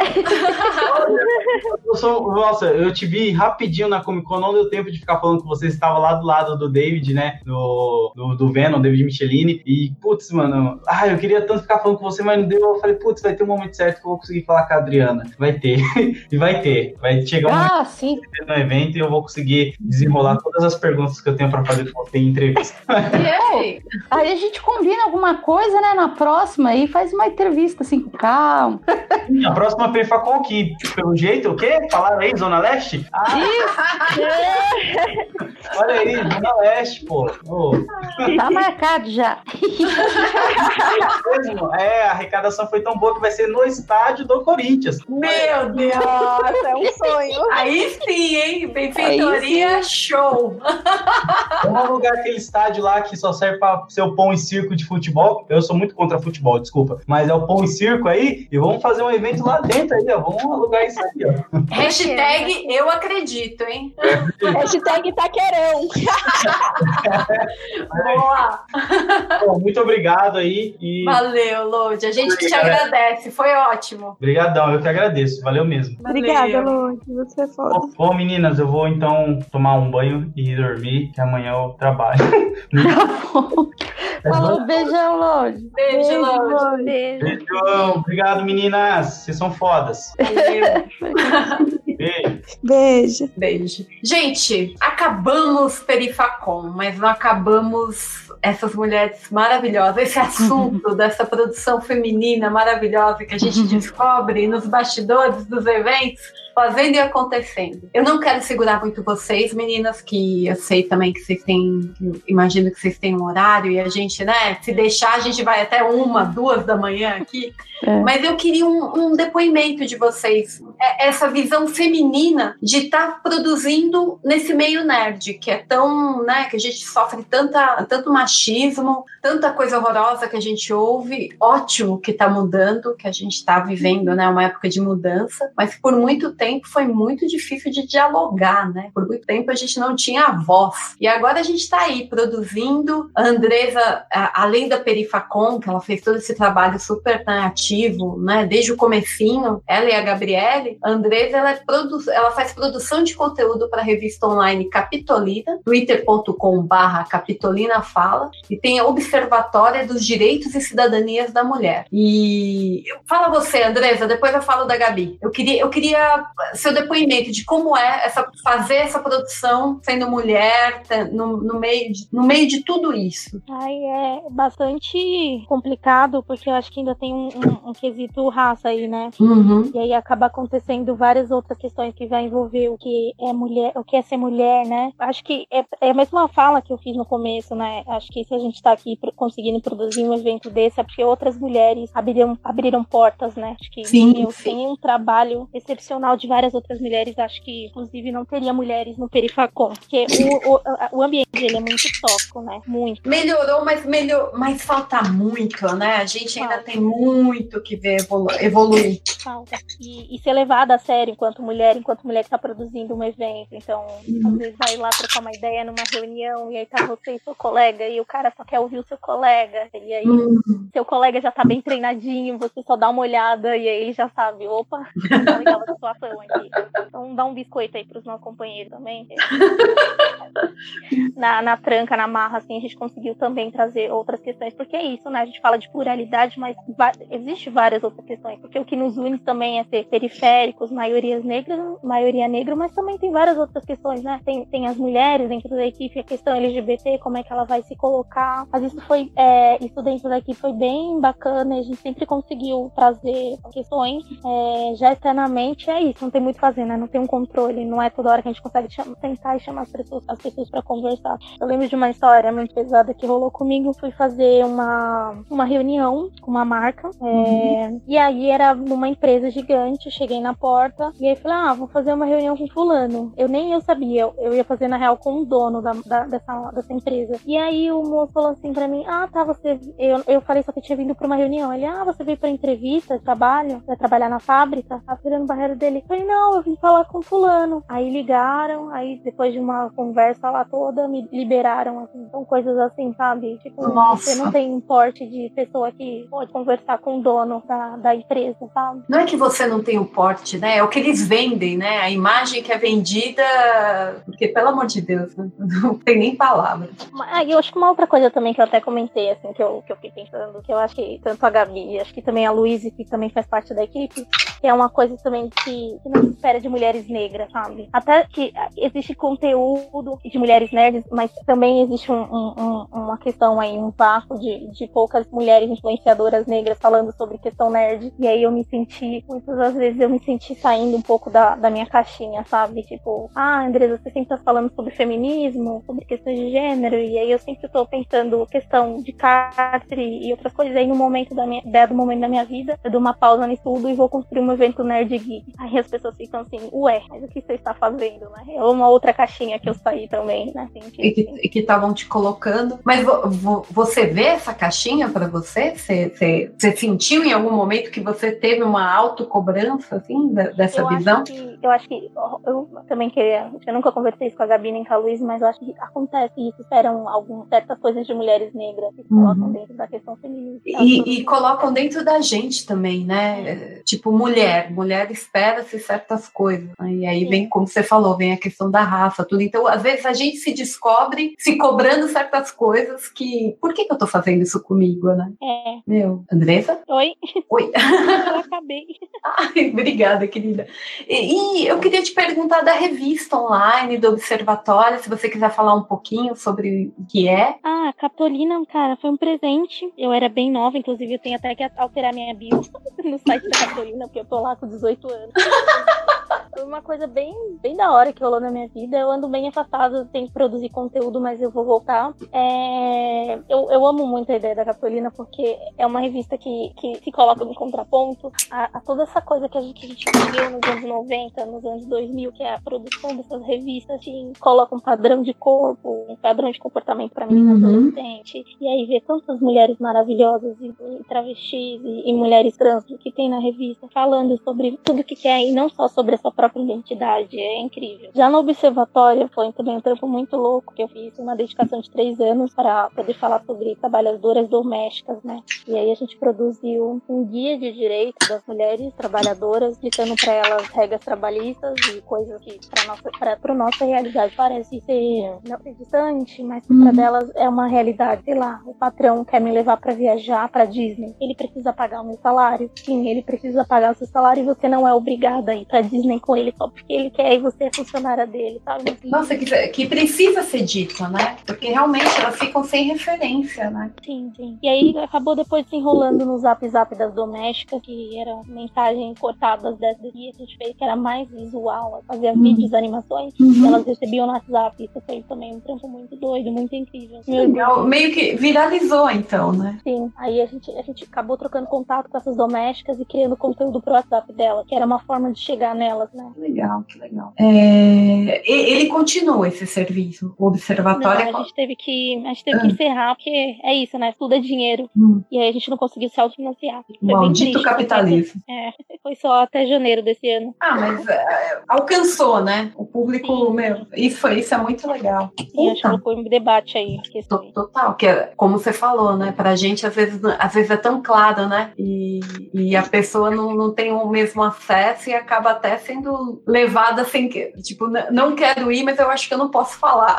S6: eu sou, nossa, eu te vi rapidinho na Comic Con, não deu tempo de ficar falando com vocês, estava lá do lado do David, né? Do, do, do Venom, David Michelini. E, putz, mano, ah, eu queria tanto ficar falando com você, mas não deu. Eu falei, putz, vai ter um momento certo que eu vou conseguir falar com a Adriana. Vai ter. *laughs* e vai ter. Vai chegar um
S5: ah, sim.
S6: no evento e eu vou conseguir desenrolar todas as perguntas que eu tenho para fazer com você em entrevista. *laughs*
S5: aí a gente combina alguma coisa, né, na próxima e faz uma entrevista assim com calma.
S6: A próxima Perfacom que, pelo jeito, o quê? Falaram aí, Zona Leste?
S5: Ah,
S6: Olha aí, Zona Leste, pô. Oh.
S5: Tá marcado já.
S6: É, a arrecadação foi tão boa que vai ser no estádio do Corinthians.
S3: Meu Deus!
S7: Nossa, é um sonho.
S3: Aí sim, hein? Benfeitoria show.
S6: Vamos alugar aquele estádio lá que só serve para ser o pão e circo de futebol. Eu sou muito contra futebol, desculpa. Mas é o pão e circo aí. E vamos fazer um evento lá dentro aí, ó. Vamos alugar isso aí, ó.
S3: Hashtag eu acredito, hein?
S7: Hashtag taquerão. *laughs*
S3: Boa.
S6: Bom, muito obrigado aí. E...
S3: Valeu, Lodi. A gente que te agradece. Foi ótimo.
S6: Obrigadão, eu que agradeço. Valeu mesmo.
S7: Obrigada.
S4: Obrigada, Lorde. Você é foda.
S6: Bom, bom, meninas, eu vou então tomar um banho e dormir, que amanhã eu trabalho. *laughs*
S5: Falou, beijão, Lorde.
S3: Beijo, Lorde.
S7: Beijo.
S6: Beijão, obrigado, meninas. Vocês são fodas. Beijo.
S4: Beijo.
S3: Beijo. Gente, acabamos Perifacom, mas não acabamos essas mulheres maravilhosas, esse assunto dessa produção feminina maravilhosa que a gente descobre nos bastidores dos eventos fazendo e acontecendo. Eu não quero segurar muito vocês, meninas, que eu sei também que vocês têm, imagino que vocês têm um horário e a gente, né, se deixar, a gente vai até uma, duas da manhã aqui.
S5: É.
S3: Mas eu queria um, um depoimento de vocês, essa visão feminina de estar produzindo nesse meio nerd, que é tão, né, que a gente sofre tanta, tanto machismo, tanta coisa horrorosa que a gente ouve. Ótimo que está mudando, que a gente está vivendo, né, uma época de mudança, mas por muito tempo foi muito difícil de dialogar, né? Por muito tempo a gente não tinha voz. E agora a gente está aí produzindo. A Andresa, além da Perifacom, que ela fez todo esse trabalho super né, ativo, né? Desde o comecinho, ela e a Gabriele, a Andresa ela, é produ- ela faz produção de conteúdo para a revista online Capitolina, twitter.com/barra Capitolina Fala, e tem a Observatória dos Direitos e Cidadanias da Mulher. E fala você, Andresa, depois eu falo da Gabi. Eu queria, eu queria seu depoimento de como é essa, fazer essa produção sendo mulher tá, no, no meio de, no meio de tudo isso.
S7: Ai, é bastante complicado, porque eu acho que ainda tem um, um- um quesito raça aí, né?
S3: Uhum.
S7: E aí acaba acontecendo várias outras questões que vai envolver o que é mulher, o que é ser mulher, né? Acho que é, é a mesma fala que eu fiz no começo, né? Acho que se a gente tá aqui pro- conseguindo produzir um evento desse, é porque outras mulheres abriram, abriram portas, né? Acho que
S3: Sim,
S7: eu
S3: sim.
S7: tenho um trabalho excepcional de várias outras mulheres. Acho que, inclusive, não teria mulheres no Perifacom, porque o, o, o ambiente dele é muito tóxico, né? Muito.
S3: Melhorou, mas, melhor, mas falta muito, né? A gente ainda
S7: Falta.
S3: tem muito que ver evolu- evoluir.
S7: falta. E, e ser levada a sério enquanto mulher, enquanto mulher que tá produzindo um evento. Então, às vezes vai lá trocar uma ideia numa reunião e aí tá você e seu colega e o cara só quer ouvir o seu colega. E aí seu colega já tá bem treinadinho, você só dá uma olhada e aí ele já sabe, opa, *laughs* tá legal a situação aqui. Então dá um biscoito aí pros nossos companheiros também. Na, na tranca, na marra, assim, a gente conseguiu também trazer outras questões, porque é isso, né? A gente fala de pluralidade, mas existe várias outras questões, porque o que nos une também é ser periféricos, maiorias negras, maioria negra, mas também tem várias outras questões, né? Tem, tem as mulheres dentro da equipe, a questão LGBT, como é que ela vai se colocar. Mas isso foi, é, isso dentro da equipe foi bem bacana, a gente sempre conseguiu trazer questões. É, já eternamente é isso, não tem muito fazer, né? Não tem um controle, não é toda hora que a gente consegue cham- sentar e chamar as pessoas, as pessoas para conversar. Eu lembro de uma história muito pesada que rolou comigo, fui fazer uma, uma reunião com uma marca, é, e aí era numa empresa gigante, cheguei na porta, e aí falei, ah, vou fazer uma reunião com fulano. Eu nem eu sabia, eu, ia fazer na real com o dono da, da- dessa, dessa empresa. E aí o moço falou assim pra mim, ah, tá, você. Eu, eu falei só que tinha vindo pra uma reunião. Ele, ah, você veio pra entrevista, trabalho, vai trabalhar na fábrica? Tá virando barreira dele. Eu falei, não, eu vim falar com fulano. Aí ligaram, aí depois de uma conversa lá toda, me liberaram, assim. São coisas assim, sabe? Tipo,
S3: Nossa.
S7: você não tem um porte de pessoa que pode conversar com o dono da, da empresa, sabe?
S3: Não é que você não tem o porte, né? É o que eles vendem, né? A imagem que é vendida. Porque, pelo amor de Deus, *laughs* não tem nem palavra.
S7: Ah, eu acho que uma outra coisa também que eu até comentei, assim, que eu, que eu fiquei pensando, que eu acho que tanto a Gabi, acho que também a Luísa, que também faz parte da equipe, é uma coisa também que, que não se espera de mulheres negras, sabe? Até que existe conteúdo de mulheres nerds, mas também existe um- um- uma questão aí, um vácuo de, de poucas mulheres influenciadoras negras falando sobre questão nerd. E aí eu me senti, muitas das vezes eu me senti saindo um pouco da, da minha caixinha, sabe? Tipo, ah, Andresa, você sempre tá falando sobre feminismo, sobre questões de gênero, e aí eu sempre tô pensando questão de cárcere e outras coisas. Aí no momento da minha, dado momento da minha vida, eu dou uma pausa nisso tudo e vou construir um evento nerd geek. Aí as pessoas ficam assim, ué, mas o que você está fazendo, né? É uma outra caixinha que eu saí também, né? Assim,
S3: E que
S7: tipo,
S3: e que estavam te colocando. Mas vo- vo- você vê essa caixinha? Você, você, você sentiu em algum momento que você teve uma autocobrança, assim? Assim, dessa
S7: eu
S3: visão?
S7: Acho que, eu acho que eu também queria. Eu nunca conversei isso com a Gabi nem com a Luiz, mas eu acho que acontece isso. Esperam algumas certas coisas de mulheres negras que
S3: Uhum.
S7: colocam dentro da questão feminina.
S3: E, e colocam dentro da gente também, né? É, Tipo, mulher. Mulher espera-se certas coisas. né? E aí vem, como você falou, vem a questão da raça, tudo. Então, às vezes, a gente se descobre se cobrando certas coisas que. Por que, que eu tô fazendo isso comigo, né?
S7: É.
S3: Meu. Andressa?
S7: Oi?
S3: Oi. *laughs*
S7: Eu acabei. *laughs*
S3: Ai, obrigada, querida. E, e eu queria te perguntar da revista online do Observatório, se você quiser falar um pouquinho sobre o que é.
S7: Ah, Capitolina, cara, foi um presente. Eu era bem nova, inclusive eu tenho até que alterar minha bio *laughs* no site da Capitolina, porque eu tô lá com 18 anos. Uma coisa bem, bem da hora que rolou na minha vida. Eu ando bem afastada, tenho que produzir conteúdo, mas eu vou voltar. É, Eu, eu amo muito a ideia da Capitolina, porque é uma revista que, que se coloca no contraponto a, a toda essa coisa que a gente, que a gente viveu nos anos 90, nos anos 2000, que é a produção dessas revistas que coloca um padrão de corpo, um padrão de comportamento pra menina
S3: Uhum.
S7: adolescente. E aí ver tantas mulheres maravilhosas e, e travestis e, e mulheres trans que tem na revista falando sobre tudo que quer e não só sobre a sua própria identidade. É incrível. Já no Observatório foi também um trampo muito louco que eu fiz uma dedicação de três anos para poder falar sobre trabalhadoras domésticas, né? E aí a gente produziu um guia de direitos das mulheres trabalhadoras, ditando para elas regras trabalhistas e coisas que para nossa para nossa realidade parece ser não ser distante, mas para delas é uma realidade. Sei lá, o patrão quer me levar para viajar para Disney, ele precisa pagar o meu salário. Sim, ele precisa pagar o seu salário e você não é obrigada a ir para Disney com ele só porque ele quer e você é funcionária dele, sabe?
S3: Nossa, que, que precisa ser dito, né? Porque realmente elas ficam sem referência, né?
S7: Sim, sim. E aí acabou depois se enrolando no zap zap das domésticas, que eram mensagens cortadas dessa que a gente fez, que era mais visual, fazia
S3: Uhum.
S7: vídeos, animações,
S3: Uhum.
S7: elas recebiam no WhatsApp. Isso foi também um trampo muito doido, muito incrível.
S3: Legal. Meio que viralizou, então, né?
S7: Sim, aí a gente, a gente acabou trocando contato com essas domésticas e criando conteúdo pro WhatsApp dela, que era uma forma de chegar nelas, né?
S3: Que legal, que legal. É, Ele continua esse serviço, o
S7: Não,
S3: observatório.
S7: a gente teve que, a gente teve que encerrar, porque é isso, né? Tudo é dinheiro.
S3: Hum.
S7: E aí a gente não conseguiu se autofinanciar. Foi
S3: Maldito
S7: triste,
S3: capitalismo.
S7: porque- É, *laughs* foi só até janeiro desse ano.
S3: Ah, mas é, alcançou, né? O público,
S7: Sim.
S3: meu, isso, isso é muito legal.
S7: E acho que colocou em debate aí.
S3: Total, que é, como você falou, né? Pra gente, às vezes, às vezes é tão claro, né? E, e a pessoa não, não tem o mesmo acesso e acaba até sendo levada sem que. Tipo, não quero ir, mas eu acho que eu não posso falar.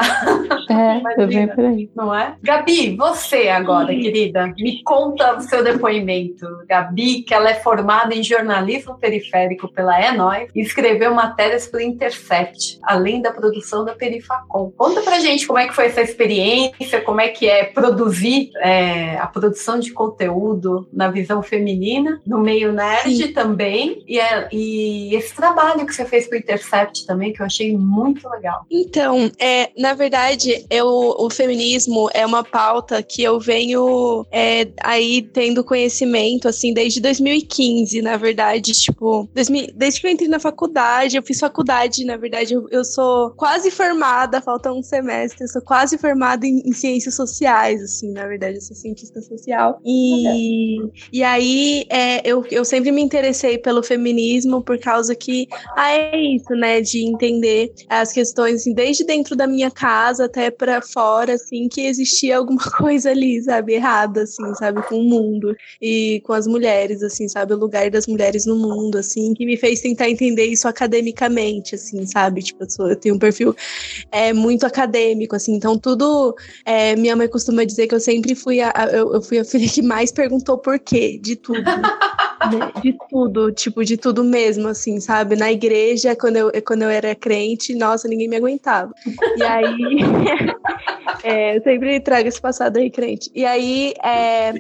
S5: É,
S3: Imagina.
S5: eu venho por aí.
S3: não é? Gabi, você agora, querida, me conta o seu depoimento. Gabi, que ela é formada em jornalismo periférico pela Enóis e escreveu matérias para o Intercept, além da produção da Perifacom. Conta pra gente como é que foi essa experiência, como é que é produzir é, a produção de conteúdo na visão feminina, no meio nerd também, e, é- e esse trabalho que você fez para o Intercept também, que eu achei muito legal.
S4: Então, é, na verdade, eu, o feminismo é uma pauta que eu venho é, aí tendo conhecimento, assim, desde 2015, na verdade, tipo, 2000 desde que eu entrei na faculdade, eu fiz faculdade, na verdade, eu, eu sou quase formada, falta um semestre, eu sou quase formada em, em ciências sociais, assim, na verdade, eu sou cientista social. E, e aí, é, eu, eu sempre me interessei pelo feminismo por causa que, ah, é isso, né, de entender as questões, assim, desde dentro da minha casa até pra fora, assim, que existia alguma *laughs* coisa ali, sabe, errada, assim, sabe, com o mundo e com as mulheres, assim, sabe, o lugar das mulheres no mundo, assim, que me fez tentar entender isso academicamente, assim, sabe, tipo, eu, sou- eu tenho um perfil é, muito acadêmico, assim, então tudo, é, minha mãe costuma dizer que eu sempre fui a, eu, eu fui a *laughs* filha que mais perguntou por quê, de tudo, né, de tudo, tipo, de tudo mesmo, assim, sabe, na igreja, quando eu, quando eu era crente, nossa, ninguém me aguentava, e aí, *laughs* é, eu sempre trago esse passado aí, crente, e aí, é,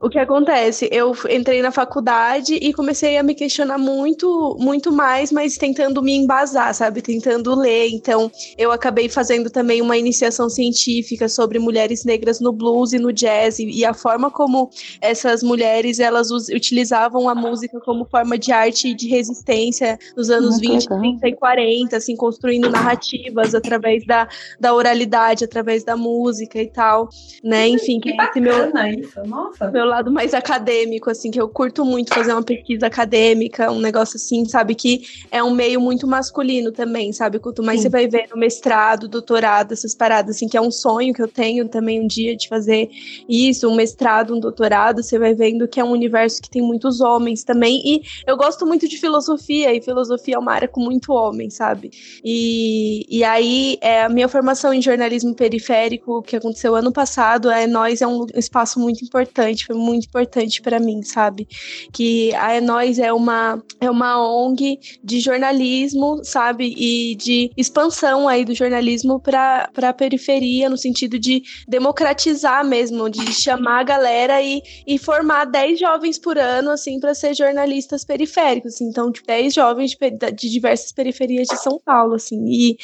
S4: o que acontece? Eu entrei na faculdade e comecei a me questionar muito, muito mais, mas tentando me embasar, sabe? Tentando ler. Então, eu acabei fazendo também uma iniciação científica sobre mulheres negras no blues e no jazz e, e a forma como essas mulheres elas utilizavam a música como forma de arte de resistência nos anos
S5: Muito
S4: 20,
S5: legal.
S4: 30 e 40, assim, construindo narrativas através da, da oralidade, através da música e tal, né? Enfim, que
S3: Que
S4: esse meu,
S3: isso, nossa.
S4: meu lado mais acadêmico, assim, que eu curto muito fazer uma pesquisa acadêmica, um negócio assim, sabe? Que é um meio muito masculino também, sabe? Quanto mais
S3: Sim.
S4: você vai ver no mestrado, doutorado, essas paradas, assim, que é um sonho que eu tenho também um dia de fazer isso, um mestrado, um doutorado, você vai vendo que é um universo que tem muitos homens também. E eu gosto muito de filosofia, e filosofia é uma área com muito homem, sabe? E, e aí, é, a minha formação em jornalismo periférico, que aconteceu ano passado, é Nós é um espaço muito importante, foi muito importante para mim, sabe? Que a Nós é uma, é uma ONG de jornalismo, sabe? E de expansão aí do jornalismo para a periferia, no sentido de democratizar mesmo, de chamar a galera e, e formar 10 jovens por ano, assim, para ser jornalistas periféricos. Então, tipo, 10 jovens de, diversas periferias de São Paulo, assim. E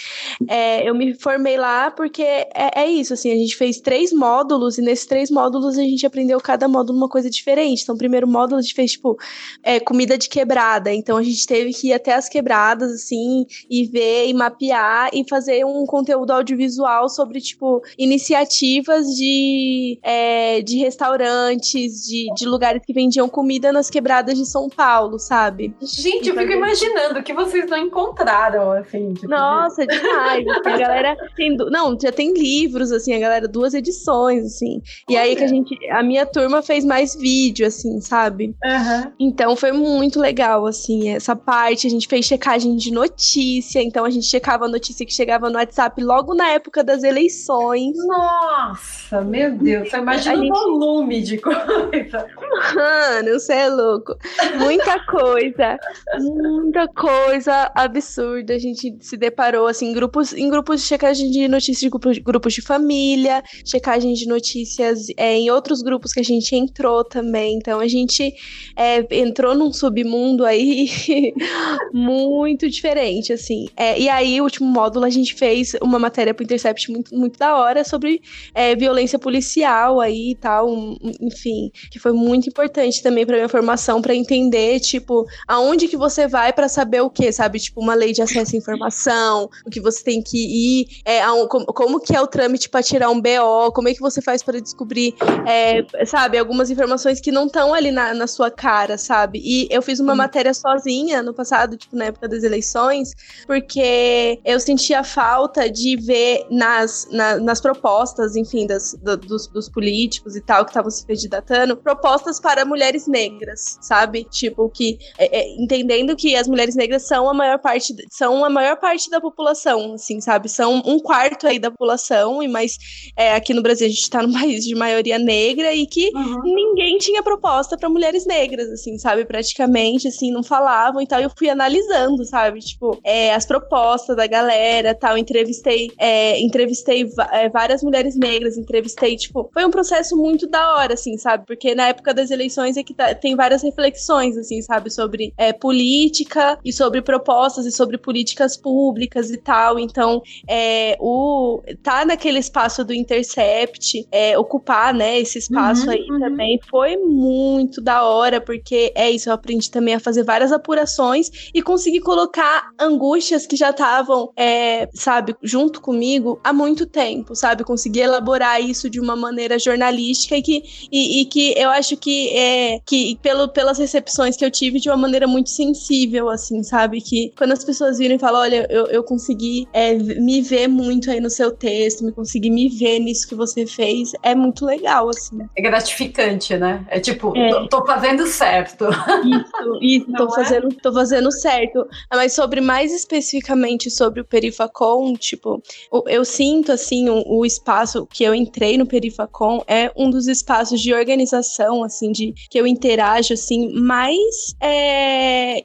S4: é, eu me formei lá porque é, é isso, assim, a gente fez três módulos e nesses três módulos a gente aprendeu cada módulo uma coisa diferente. Então, o primeiro módulo a gente fez, tipo, é, comida de quebrada. Então, a gente teve que ir até as quebradas, assim, e ver e mapear e fazer um conteúdo audiovisual sobre, tipo, iniciativas de, é, de restaurantes, de, de lugares que vendiam comida nas quebradas de São Paulo, sabe?
S3: Gente, eu
S4: Então,
S3: fico imaginando o que vocês não encontraram, assim. Tipo,
S4: Nossa, demais. assim, a galera tem. du- Não, já tem livros, assim, a galera, duas edições, assim. E aí que a gente. A minha turma fez mais vídeo, assim, sabe?
S3: Aham.
S4: Então foi muito legal, assim, essa parte. A gente fez checagem de notícia, então a gente checava a notícia que chegava no WhatsApp logo na época das eleições.
S3: Nossa, meu Deus. Só imagina o
S4: gente-
S3: volume de coisa.
S4: Mano, você é louco. Muita coisa. Muita coisa absurda. A gente se deparou, assim, em grupos, em grupos de checagem de notícias de grupos, grupos de família, checagem de notícias é, em outros grupos que a gente entrou também. Então a gente é, entrou num submundo aí *laughs* muito diferente, assim. É, e aí, o último módulo, a gente fez uma matéria pro Intercept muito, muito da hora sobre é, violência policial aí e tal, um- enfim, que foi muito importante também pra minha formação, pra entender, tipo, aonde que você vai pra saber o que, sabe? Tipo, uma lei de acesso à informação, o que você tem que ir, é, um- como, como que é o trâmite pra tirar um BO, como é que você faz pra descobrir, é, sabe, algumas informações que não estão ali na, na sua cara, sabe? E eu fiz uma matéria sozinha no passado, tipo, na época das eleições, porque eu sentia falta de ver nas, na- nas propostas, enfim, das, do- dos, dos políticos e tal, que estavam se candidatando, propostas para mulheres negras, sabe? Tipo, que é, é, entendendo que as mulheres negras são a maior parte, são a maior parte da população, assim, sabe? São um quarto aí da população, e mais é, aqui no Brasil a gente tá num *laughs* país de maioria negra e que
S3: Uhum.
S4: ninguém tinha proposta para mulheres negras, assim, sabe? Praticamente, assim, não falavam e tal. Eu fui analisando, sabe? Tipo, é, as propostas da galera tal. Entrevistei, é, entrevistei é, várias mulheres negras, entrevistei, tipo, foi um processo muito da hora, assim, sabe? Porque na época das eleições é que tá- tem várias reflexões, assim, sabe? Sobre é, política e sobre propostas e sobre políticas públicas e tal. Então, é, o tá naquele espaço do Intercept, é, ocupar, né, esse espaço
S3: Uhum,
S4: aí
S3: uhum.
S4: também foi muito da hora, porque é isso, eu aprendi também a fazer várias apurações e consegui colocar angústias que já estavam, é, sabe, junto comigo há muito tempo, sabe? Consegui elaborar isso de uma maneira jornalística e que, e, e que eu acho que é que pelo, pelas recepções que eu tive de uma maneira muito sensível, assim, sabe? Que quando as pessoas viram e falam, olha, eu, eu consegui é, me ver muito aí no seu texto, me consegui me ver nisso que você fez, é muito legal, assim.
S3: É gratificante, né? É tipo,
S4: É.
S3: Tô, tô fazendo certo.
S4: Isso, isso, tô
S3: é?
S4: fazendo, tô fazendo certo. Mas sobre mais especificamente sobre o Perifacom, tipo, eu sinto assim, o, o espaço que eu entrei no Perifacom é um dos espaços de organização, assim, de que eu interajo assim, mais é,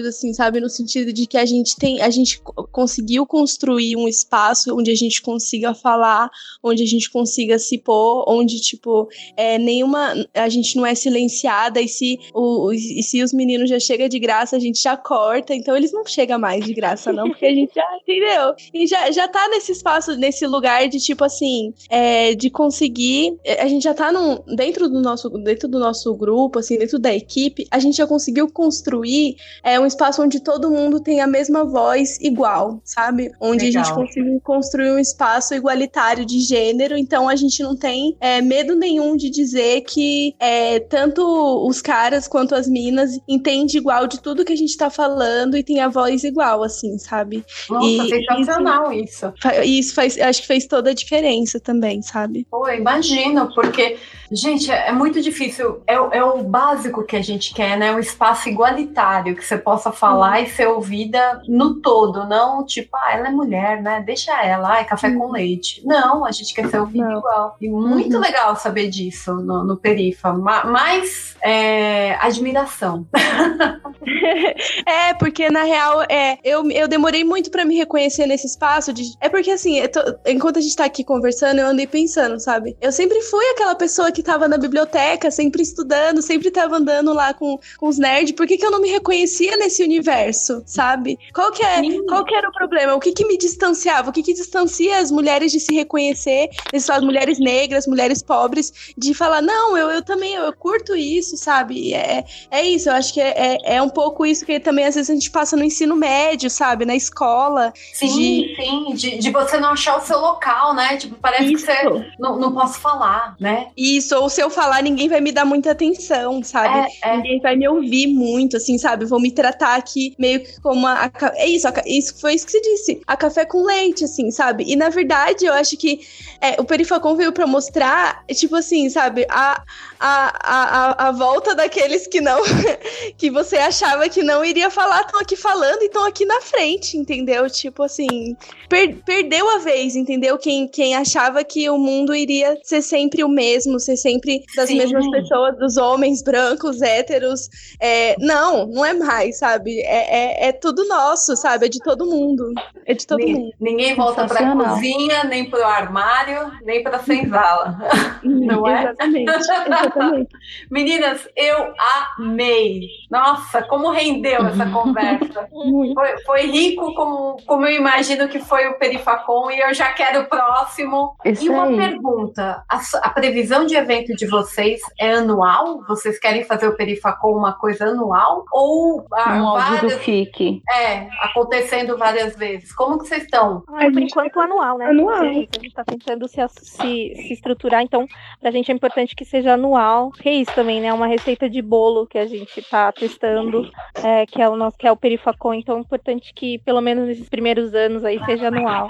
S4: assim, sabe? No sentido de que a gente tem, a gente co- conseguiu construir um espaço onde a gente consiga falar, onde a gente consiga se pôr, onde, tipo, é, nenhuma. A gente não é silenciada e se, o, e se os meninos já chegam de graça, a gente já corta. Então eles não chegam mais de graça, não, porque a gente já *laughs* entendeu. E já, já tá nesse espaço, nesse lugar de tipo assim, é, de conseguir. A gente já tá num, dentro do nosso dentro do nosso grupo, assim, dentro da equipe, a gente já conseguiu construir é, um espaço onde todo mundo tem a mesma voz igual, sabe? Onde Legal. a gente conseguiu construir um espaço igualitário de gênero, então a gente não tem é, medo nenhum de dizer que é, tanto os caras quanto as minas entendem igual de tudo que a gente tá falando e tem a voz igual, assim, sabe?
S3: Nossa, e, sensacional isso.
S4: Isso faz, acho que fez toda a diferença também, sabe?
S3: Pô, imagino, porque Gente, é, é muito difícil. É, é, o básico que a gente quer, né? Um espaço igualitário, que você possa falar e ser ouvida no todo, não tipo, ah, ela é mulher, né? Deixa ela, ai, café com leite. Não, a gente quer ser ouvido não. igual. E muito uhum. legal saber disso no, no Perifa. Mas é, admiração. *laughs*
S4: é, porque na real, é, eu, eu demorei muito para me reconhecer nesse espaço. De, é porque assim, tô, enquanto a gente tá aqui conversando, eu andei pensando, sabe? Eu sempre fui aquela pessoa que tava na biblioteca, sempre estudando, sempre tava andando lá com, com os nerds. Por que, que eu não me reconhecia nesse universo, sabe? Qual que, é, qual que era o problema? O que, que me distanciava? O que, que distancia as mulheres de se reconhecer, as mulheres negras, mulheres pobres, de falar, não, eu, eu também, eu curto isso, sabe? É, é isso, eu acho que é, é, é um pouco isso que também às vezes a gente passa no ensino médio, sabe? Na escola.
S3: Sim, de... sim, de, de você não achar o seu local, né? Tipo, parece isso. que você não, não posso falar, né?
S4: Isso, ou se eu falar, ninguém vai me dar muita atenção, sabe? É, é. Ninguém vai me ouvir muito, assim, sabe? Vou me tratar aqui meio que como a. a é isso, a, isso foi isso que você disse. A café com leite, assim, sabe? E na verdade, eu acho que é, o Perifacon veio pra mostrar, tipo assim, sabe? A, a, a, a volta daqueles que não. *laughs* que você achava que não iria falar, estão aqui falando e estão aqui na frente, entendeu? Tipo assim. Per, perdeu a vez, entendeu? Quem, quem achava que o mundo iria ser sempre o mesmo, ser sempre das Sim. mesmas pessoas, dos homens brancos, héteros. É, não, não é mais, sabe? É, é, é, tudo nosso, sabe? É de todo mundo. É de todo
S3: Ninguém,
S4: mundo.
S3: Ninguém volta pra cozinha, nem pro armário, nem pra senzala. *laughs* não é?
S4: Exatamente. *laughs* Exatamente.
S3: Meninas, eu amei. Nossa, como rendeu essa *laughs* conversa. Foi, foi, rico como, como eu imagino que foi o Perifacom e eu já quero o próximo. Isso e uma aí. pergunta: a, a previsão de evento de vocês é anual? Vocês querem fazer o Perifacom uma coisa anual? Ou
S5: ah, um várias, do FIC?
S3: É, acontecendo várias vezes. Como que vocês estão?
S7: Ah, por enquanto anual, né?
S4: Anual. A
S7: gente está tentando se, se, se estruturar, então pra gente é importante que seja anual. Que é isso também, né? Uma receita de bolo que a gente está testando, é, que é o nosso, que é o Perifacom, então é importante que pelo menos nesses primeiros anos aí seja anual.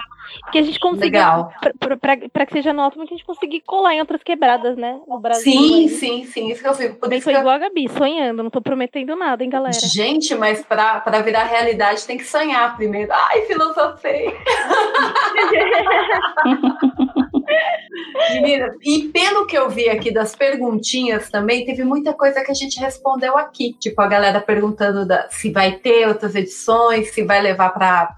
S7: Que a gente consiga, para que seja anual, também que a gente consiga colar em outras quebradas, né?
S3: No Brasil. Sim, sim, sim. Isso que eu fico.
S7: Isso
S3: que eu...
S7: igual a Gabi, sonhando, não tô prometendo nada, hein, galera?
S3: Gente, mas pra, pra virar realidade tem que sonhar primeiro. Ai, filosofei. *laughs* Meninas, e pelo que eu vi aqui das perguntinhas também, teve muita coisa que a gente respondeu aqui. Tipo, a galera perguntando da, se vai ter outras edições, se vai levar para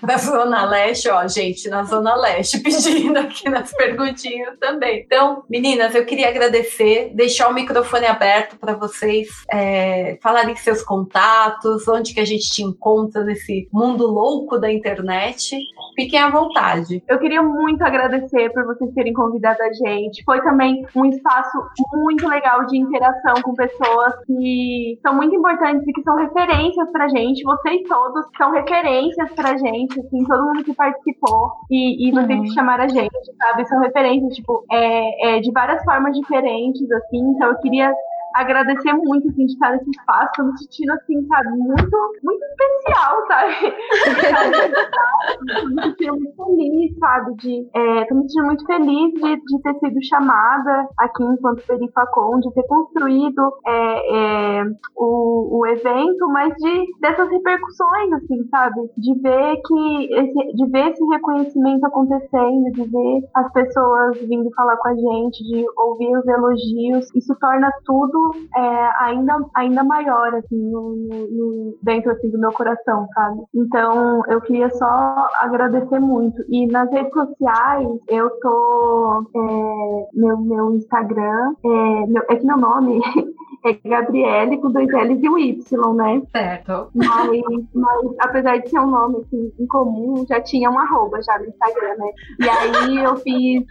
S3: pra Zona Leste. Ó, gente, na Zona Leste, *laughs* pedindo aqui nas perguntinhas também. Então, meninas, eu queria agradecer, deixar o microfone aberto para vocês é, falarem seus contatos, onde que a gente te encontra nesse mundo louco da internet. Fiquem à vontade.
S4: Eu queria muito agradecer por vocês terem convidado a gente. Foi também um espaço muito legal de interação com pessoas que são muito importantes e que são referências pra gente. Vocês todos são referências pra gente, assim, todo mundo que participou e, e vocês uhum. que chamaram a gente, sabe? São referências, tipo, é, é, de várias formas diferentes, assim. Então eu queria agradecer muito, assim, de estar nesse espaço. Tô me sentindo, assim, sabe, muito, muito especial, sabe? *laughs* tô me sentindo muito feliz, sabe? De, é, me sentindo muito feliz de, de ter sido chamada aqui enquanto Perifacom, de ter construído é, é, o, o evento, mas de dessas repercussões, assim, sabe? De ver que esse, de ver esse reconhecimento acontecendo, de ver as pessoas vindo falar com a gente, de ouvir os elogios, isso torna tudo é, ainda, ainda maior, assim, no, no, dentro, assim, do meu coração, sabe? Então, eu queria só agradecer muito. E nas redes sociais, eu tô, é, meu, meu Instagram, é, meu, é que meu nome *laughs*
S8: é Gabriele com dois L's e um Y, né?
S3: Certo.
S8: Mas, mas apesar de ser um nome assim, em comum, já tinha um arroba já no Instagram, né? E aí eu fiz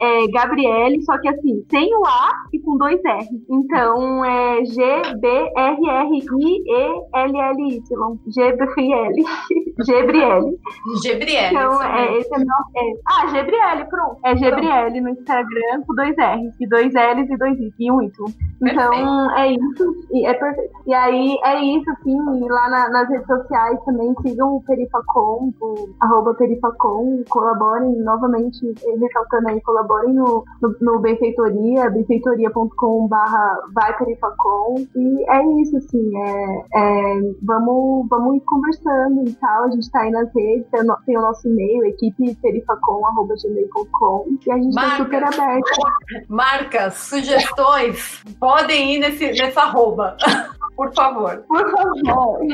S8: é, Gabriele, só que assim, sem o A e com dois R. Então é G-B-R-R-I-E-L-L-Y. G-B-R-L. Gebriele.
S3: Gebriele.
S8: Então, é, esse é meu. É, ah, Gebriele, pronto. É Gebriele no Instagram com dois R's, e dois L's e dois I's, e um Y. Então,
S3: Perfeito.
S8: é isso. E, é perfeito. E aí, é isso, assim. E lá na- nas redes sociais também sigam o Perifacom, o arroba Perifacom, colaborem novamente, ressaltando aí, colaborem no, no, no Benfeitoria, benfeitoria.com.br vai Perifacom. E é isso, assim. É, é, vamos, vamos ir conversando e tal. A gente tá aí nas redes, tem o, tem o nosso e-mail, equipeperifacom.gmail.com. E a gente tá
S3: Marca.
S8: super aberto.
S3: Marcas, sugestões, podem ir nesse, nessa arroba. *laughs* Por favor.
S8: Por favor. *laughs*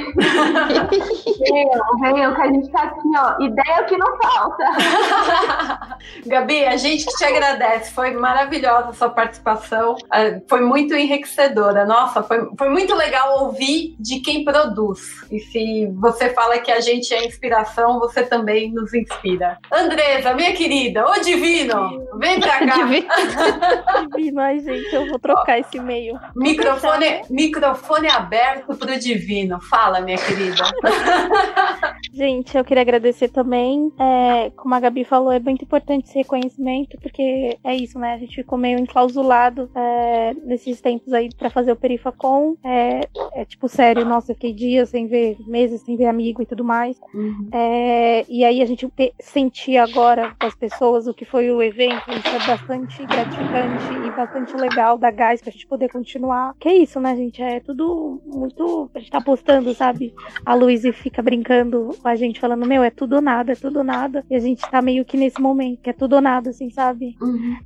S8: venham, venham, que a gente tá aqui, ó. Ideia que não falta. *laughs*
S3: Gabi, a gente que te agradece. Foi maravilhosa a sua participação. Ah, Foi muito enriquecedora. Nossa, foi, foi muito legal ouvir de quem produz. E se você fala que a gente é inspiração, você também nos inspira. Andresa, minha querida, ô divino, vem pra cá.
S7: Divino, ai, gente, eu vou trocar esse e-mail.
S3: Microfone, microfone aberto pro divino. Fala, minha querida. *laughs*
S7: Gente, eu queria agradecer também. É, como a Gabi falou, é muito importante esse reconhecimento, porque é isso, né? A gente ficou meio enclausulado é, nesses tempos aí pra fazer o Perifacom. É, é tipo, sério, nossa, fiquei dias sem ver, meses sem ver amigo e tudo mais. É, e aí a gente te- sentir agora com as pessoas o que foi o evento, isso é bastante gratificante e bastante legal, dá gás pra gente poder continuar. Que é isso, né, gente? É tudo muito. A gente tá postando, sabe? A Luísa fica brincando com a gente, falando, meu, é tudo ou nada, é tudo ou nada. E a gente tá meio que nesse momento, que é tudo ou nada, assim, sabe?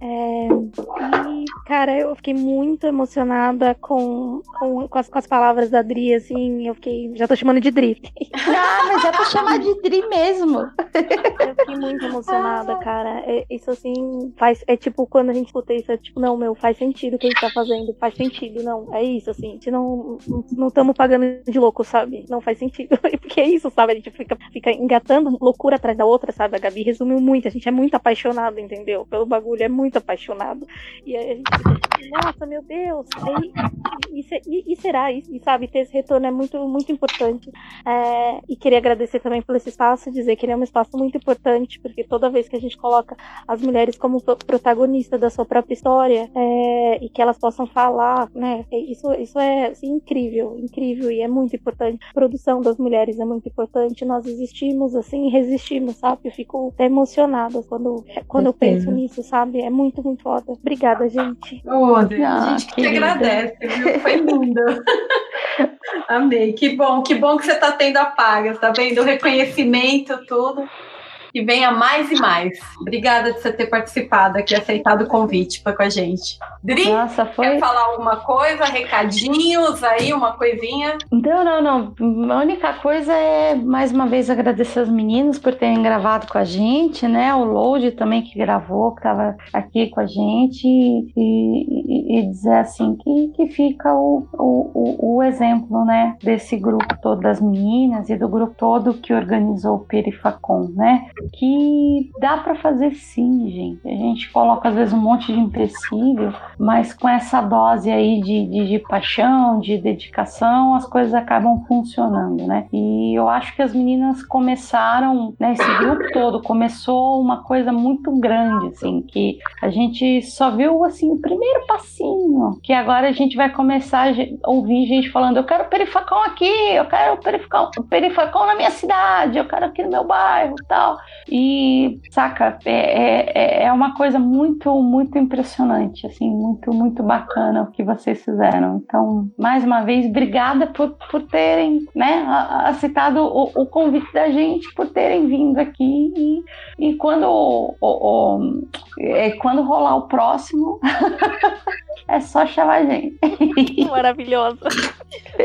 S7: É, e, cara, eu fiquei muito emocionada com, com, com, as, com as palavras da Dri, assim. Eu fiquei. Já tô chamando de Dri. *laughs*
S5: Ah, mas é pra chamar de Dri mesmo.
S7: Eu fiquei muito emocionada, cara. É- isso assim faz. É tipo quando a gente escuta isso, é tipo, não, meu, faz sentido o que a gente tá fazendo, faz sentido, não. É isso, assim. A gente não estamos pagando de louco, sabe? Não faz sentido. *laughs* Porque é isso, sabe? A gente fica, fica engatando loucura atrás da outra, sabe? A Gabi resumiu muito. A gente é muito apaixonado, entendeu? Pelo bagulho, é muito apaixonado. E aí a gente fica, nossa, meu Deus. E, e, e- e será? E, sabe, ter esse retorno é muito, muito importante. É, e queria agradecer também por esse espaço, dizer que ele é um espaço muito importante, porque toda vez que a gente coloca as mulheres como pro- protagonista da sua própria história é, e que elas possam falar, né? é- Isso, isso é assim, incrível, incrível e é muito importante. A produção das mulheres é muito importante. Nós existimos assim e resistimos, sabe? Eu fico até emocionada quando, quando eu penso nisso, sabe? É muito, muito foda. Obrigada, gente.
S3: Ô, André, a
S5: Ah,
S3: gente que te
S5: querida.
S3: agradece, viu? Foi lindo. *laughs* Amei. Que bom, que bom que você tá tendo a paga, tá vendo? O reconhecimento, tudo. E venha mais e mais. Obrigada de você ter participado aqui, aceitado o convite para com a gente. Dri,
S5: Nossa, foi.
S3: quer falar alguma coisa? Recadinhos aí, uma coisinha?
S5: Não, não, não. A única coisa é, mais uma vez, agradecer as meninas por terem gravado com a gente, né? O Load também que gravou, que estava aqui com a gente, e, e- e dizer assim que, que fica o, o- o exemplo, né? Desse grupo todo das meninas e do grupo todo que organizou o Perifacom, né? Que dá para fazer sim, gente. A gente coloca às vezes um monte de empecilho, mas com essa dose aí de, de, de paixão, de dedicação, as coisas acabam funcionando, né? E eu acho que as meninas começaram, né? Esse grupo todo começou uma coisa muito grande, assim, que a gente só viu, assim, o primeiro passinho, que agora a gente vai começar a ouvir gente falando, eu quero perifacão aqui, eu quero perifacão, perifacão na minha cidade, eu quero aqui no meu bairro tal. E, saca, é, é, é uma coisa muito, muito impressionante, assim, muito, muito bacana o que vocês fizeram. Então, mais uma vez, obrigada por, por terem, né, aceitado o, o convite da gente, por terem vindo aqui. E, e quando, o, o- o- é, quando rolar o próximo, *laughs* é só chamar a gente. *laughs*
S7: Maravilhosa.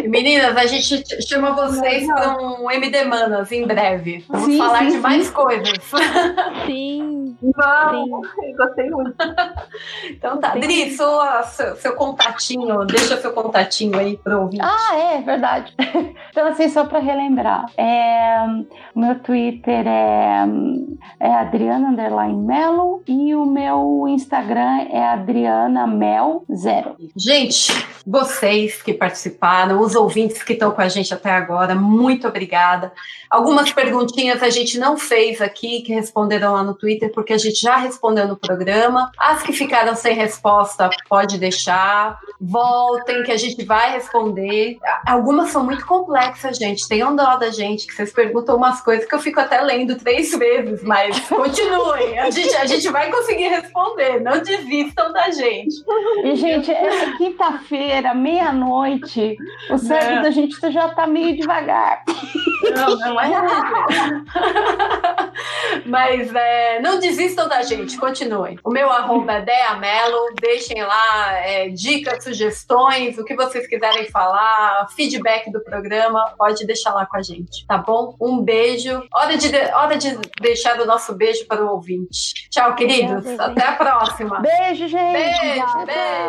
S3: Meninas, a gente ch- chama vocês para um MD Manas em breve. Vamos
S5: Sim,
S3: falar
S5: sim,
S3: de
S5: sim.
S3: mais coisas. *laughs*
S7: Sim.
S3: Vamos, gostei muito. Então tá, Dri, sua, seu, seu contatinho, deixa seu contatinho aí pro ouvinte.
S5: Ah, é, verdade. *laughs* Então, assim, só para relembrar, é, o meu Twitter é, é Adriana Underline Melo e o meu Instagram é Adriana Mel Zero.
S3: Gente, vocês que participaram, os ouvintes que estão com a gente até agora, muito obrigada. Algumas perguntinhas a gente não fez aqui, que responderam lá no Twitter, porque a gente já respondeu no programa. As que ficaram sem resposta, pode deixar. Voltem, que a gente vai responder. Algumas são muito complexas, gente. Tenham dó da gente, que vocês perguntam umas coisas que eu fico até lendo três vezes, mas continuem. A gente, a gente vai conseguir responder. Não desistam da gente.
S5: Gente, essa quinta-feira, meia-noite, o cérebro
S3: Não.
S5: da gente já tá meio devagar.
S3: Não, não é *laughs* Mas é, não desistam da gente, continuem. O meu arroba é Deamelo, deixem lá é, dicas, sugestões, o que vocês quiserem falar, feedback do programa, pode deixar lá com a gente, tá bom? Um beijo. Hora de, de- hora de deixar o nosso beijo para o ouvinte. Tchau, queridos. Até a próxima.
S5: Beijo, gente.
S3: Beijo, beijo.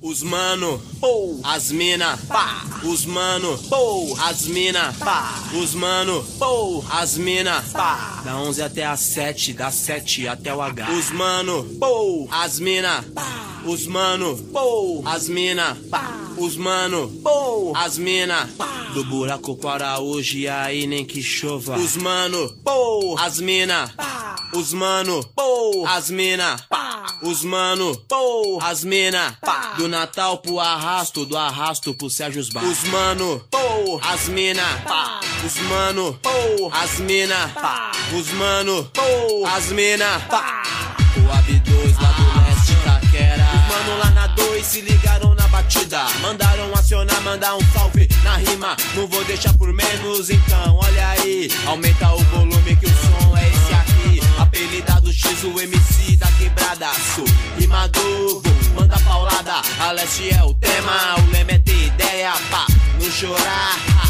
S1: Os mano, pô, as mina, pá. Os mano, pô, as mina, pá. Os mano, pô, as mina, pá. Da 11 até as 7, da 7 até o H. Os mano, pô, as mina, pá. Os mano, pô, as mina, pá. Os mano, pô, as mina, pá. Do buraco para hoje, aí nem que chova. Os mano, pô, as mina, pá. Os mano, pô, as mina, pá. Os mano, pô, as mina, pá. Do Natal pro arrasto, do arrasto pro Sérgio Bar. Os mano, pô, as mina, pá. Os mano, pô, as mina, pá. Os mano, pô, as mina, pá. O 2 se ligaram na batida. Mandaram acionar, mandar um salve na rima. Não vou deixar por menos, então olha aí. Aumenta o volume que o som é esse aqui. Apelidado X, o MC da quebradaço. Rimador, manda paulada. A leste é o tema, o lema é ter ideia, pá. Não chorar.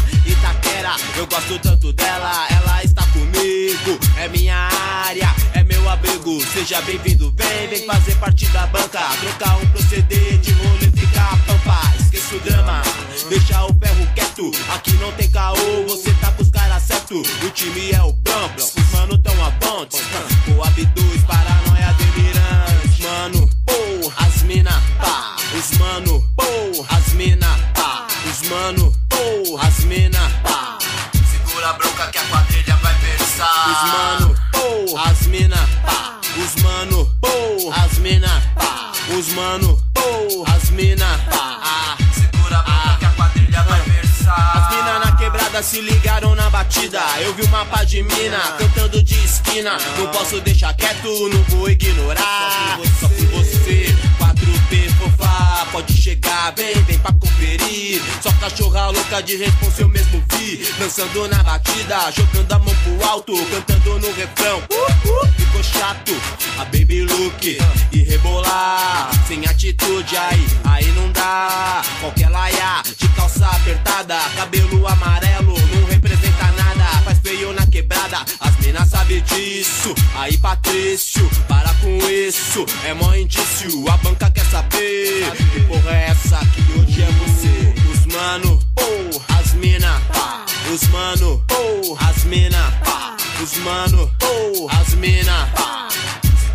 S1: Eu gosto tanto dela, ela está comigo, é minha área, é meu abrigo. Seja bem-vindo, vem, vem fazer parte da banca. Trocar um proceder de rolê, ficar pampa. Esqueça o drama, deixa o ferro quieto. Aqui não tem caô, você tá com os caras certo. O time é o Bronx, os mano tão a pontes. O AB2, paranoia delirante. Mano, pô, as mina, pá. Os mano, pô, as mina, pá. Os mano, pô, as mina, pá. Segura a bronca que a quadrilha vai versar. Os mano, pô, as mina, pá. Os mano, pô, as mina, pá. Os mano, pô, as mina, pá. Segura a bronca que a quadrilha vai versar. As mina na quebrada se ligaram na batida. Eu vi uma pá de mina cantando de esquina. Não posso deixar quieto, não vou ignorar. Só por você, 4P Pode chegar, vem, vem pra conferir. Só cachorra louca de responsa eu mesmo vi. Dançando na batida, jogando a mão pro alto, cantando no refrão. Uh, uh, ficou chato, a baby look e rebolar. Sem atitude aí, aí não dá. Qualquer laia de calça apertada, cabelo amarelo, não representa nada. Faz feio na quebrada, as minas sabem disso. Aí Patrício, para com isso, é mó indício. A banca saber que porra é essa que hoje é você. Os mano, pô, as mina, pá. Os mano, pô, as mina, pá. Os mano, pô, as mina, pá.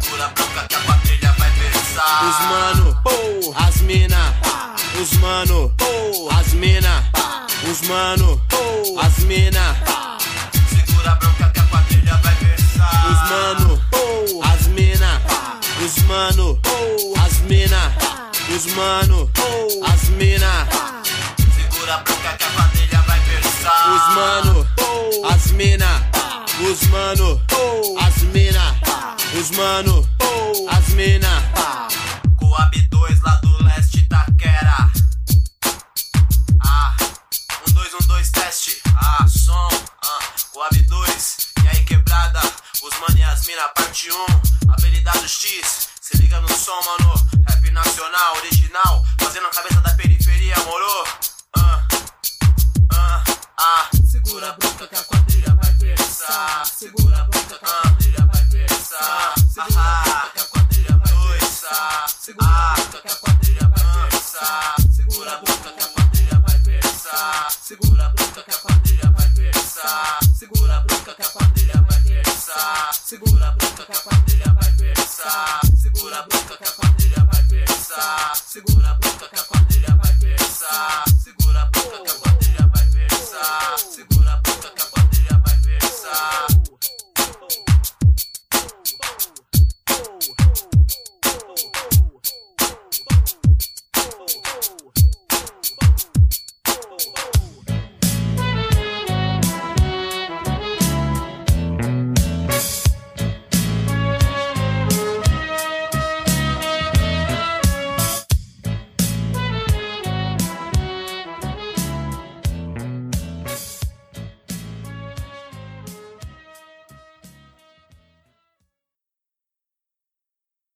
S1: Segura a bronca que a quadrilha vai versar. Os mano, pô, as mina, pá. Os mano, pô, as mina, pá. Os mano, pô, as mina, pá. Segura a bronca que a quadrilha vai versar. Os mano, pô, as mina, pá os mano, as mina, os mano, as mina. Segura a boca que a quadrilha vai pensar. Os mano, as mina, os mano, as mina, os mano, as mina. Coab 2 lá do leste Taquera. Ah, um dois um dois teste. Ah, som. Ah, Coab 2. E aí quebrada. Os mano e as mina parte 1, um, habilidade X. Se liga no som, mano. Rap nacional, original. Fazendo a cabeça da periferia, moro? Ah, ah, ah. Segura a bronca que a quadrilha vai versar. Segura a bronca ah, ah. que a quadrilha vai versar. Segura a bronca que a
S6: quadrilha vai
S1: versar. Segura a bronca que a
S6: quadrilha vai
S1: versar.
S6: Segura a bronca
S1: que a quadrilha vai versar. Segura
S6: a
S1: bronca que a quadrilha vai versar.
S6: Segura a bronca que a quadrilha
S1: vai versar versar. Segura a
S6: boca que a quadrilha
S1: vai pensar. Segura a
S6: boca
S1: que a quadrilha vai pensar. Segura a boca que a quadrilha vai pensar. Segura a boca que a quadrilha vai pensar. Segura a boca que a quadrilha vai versar.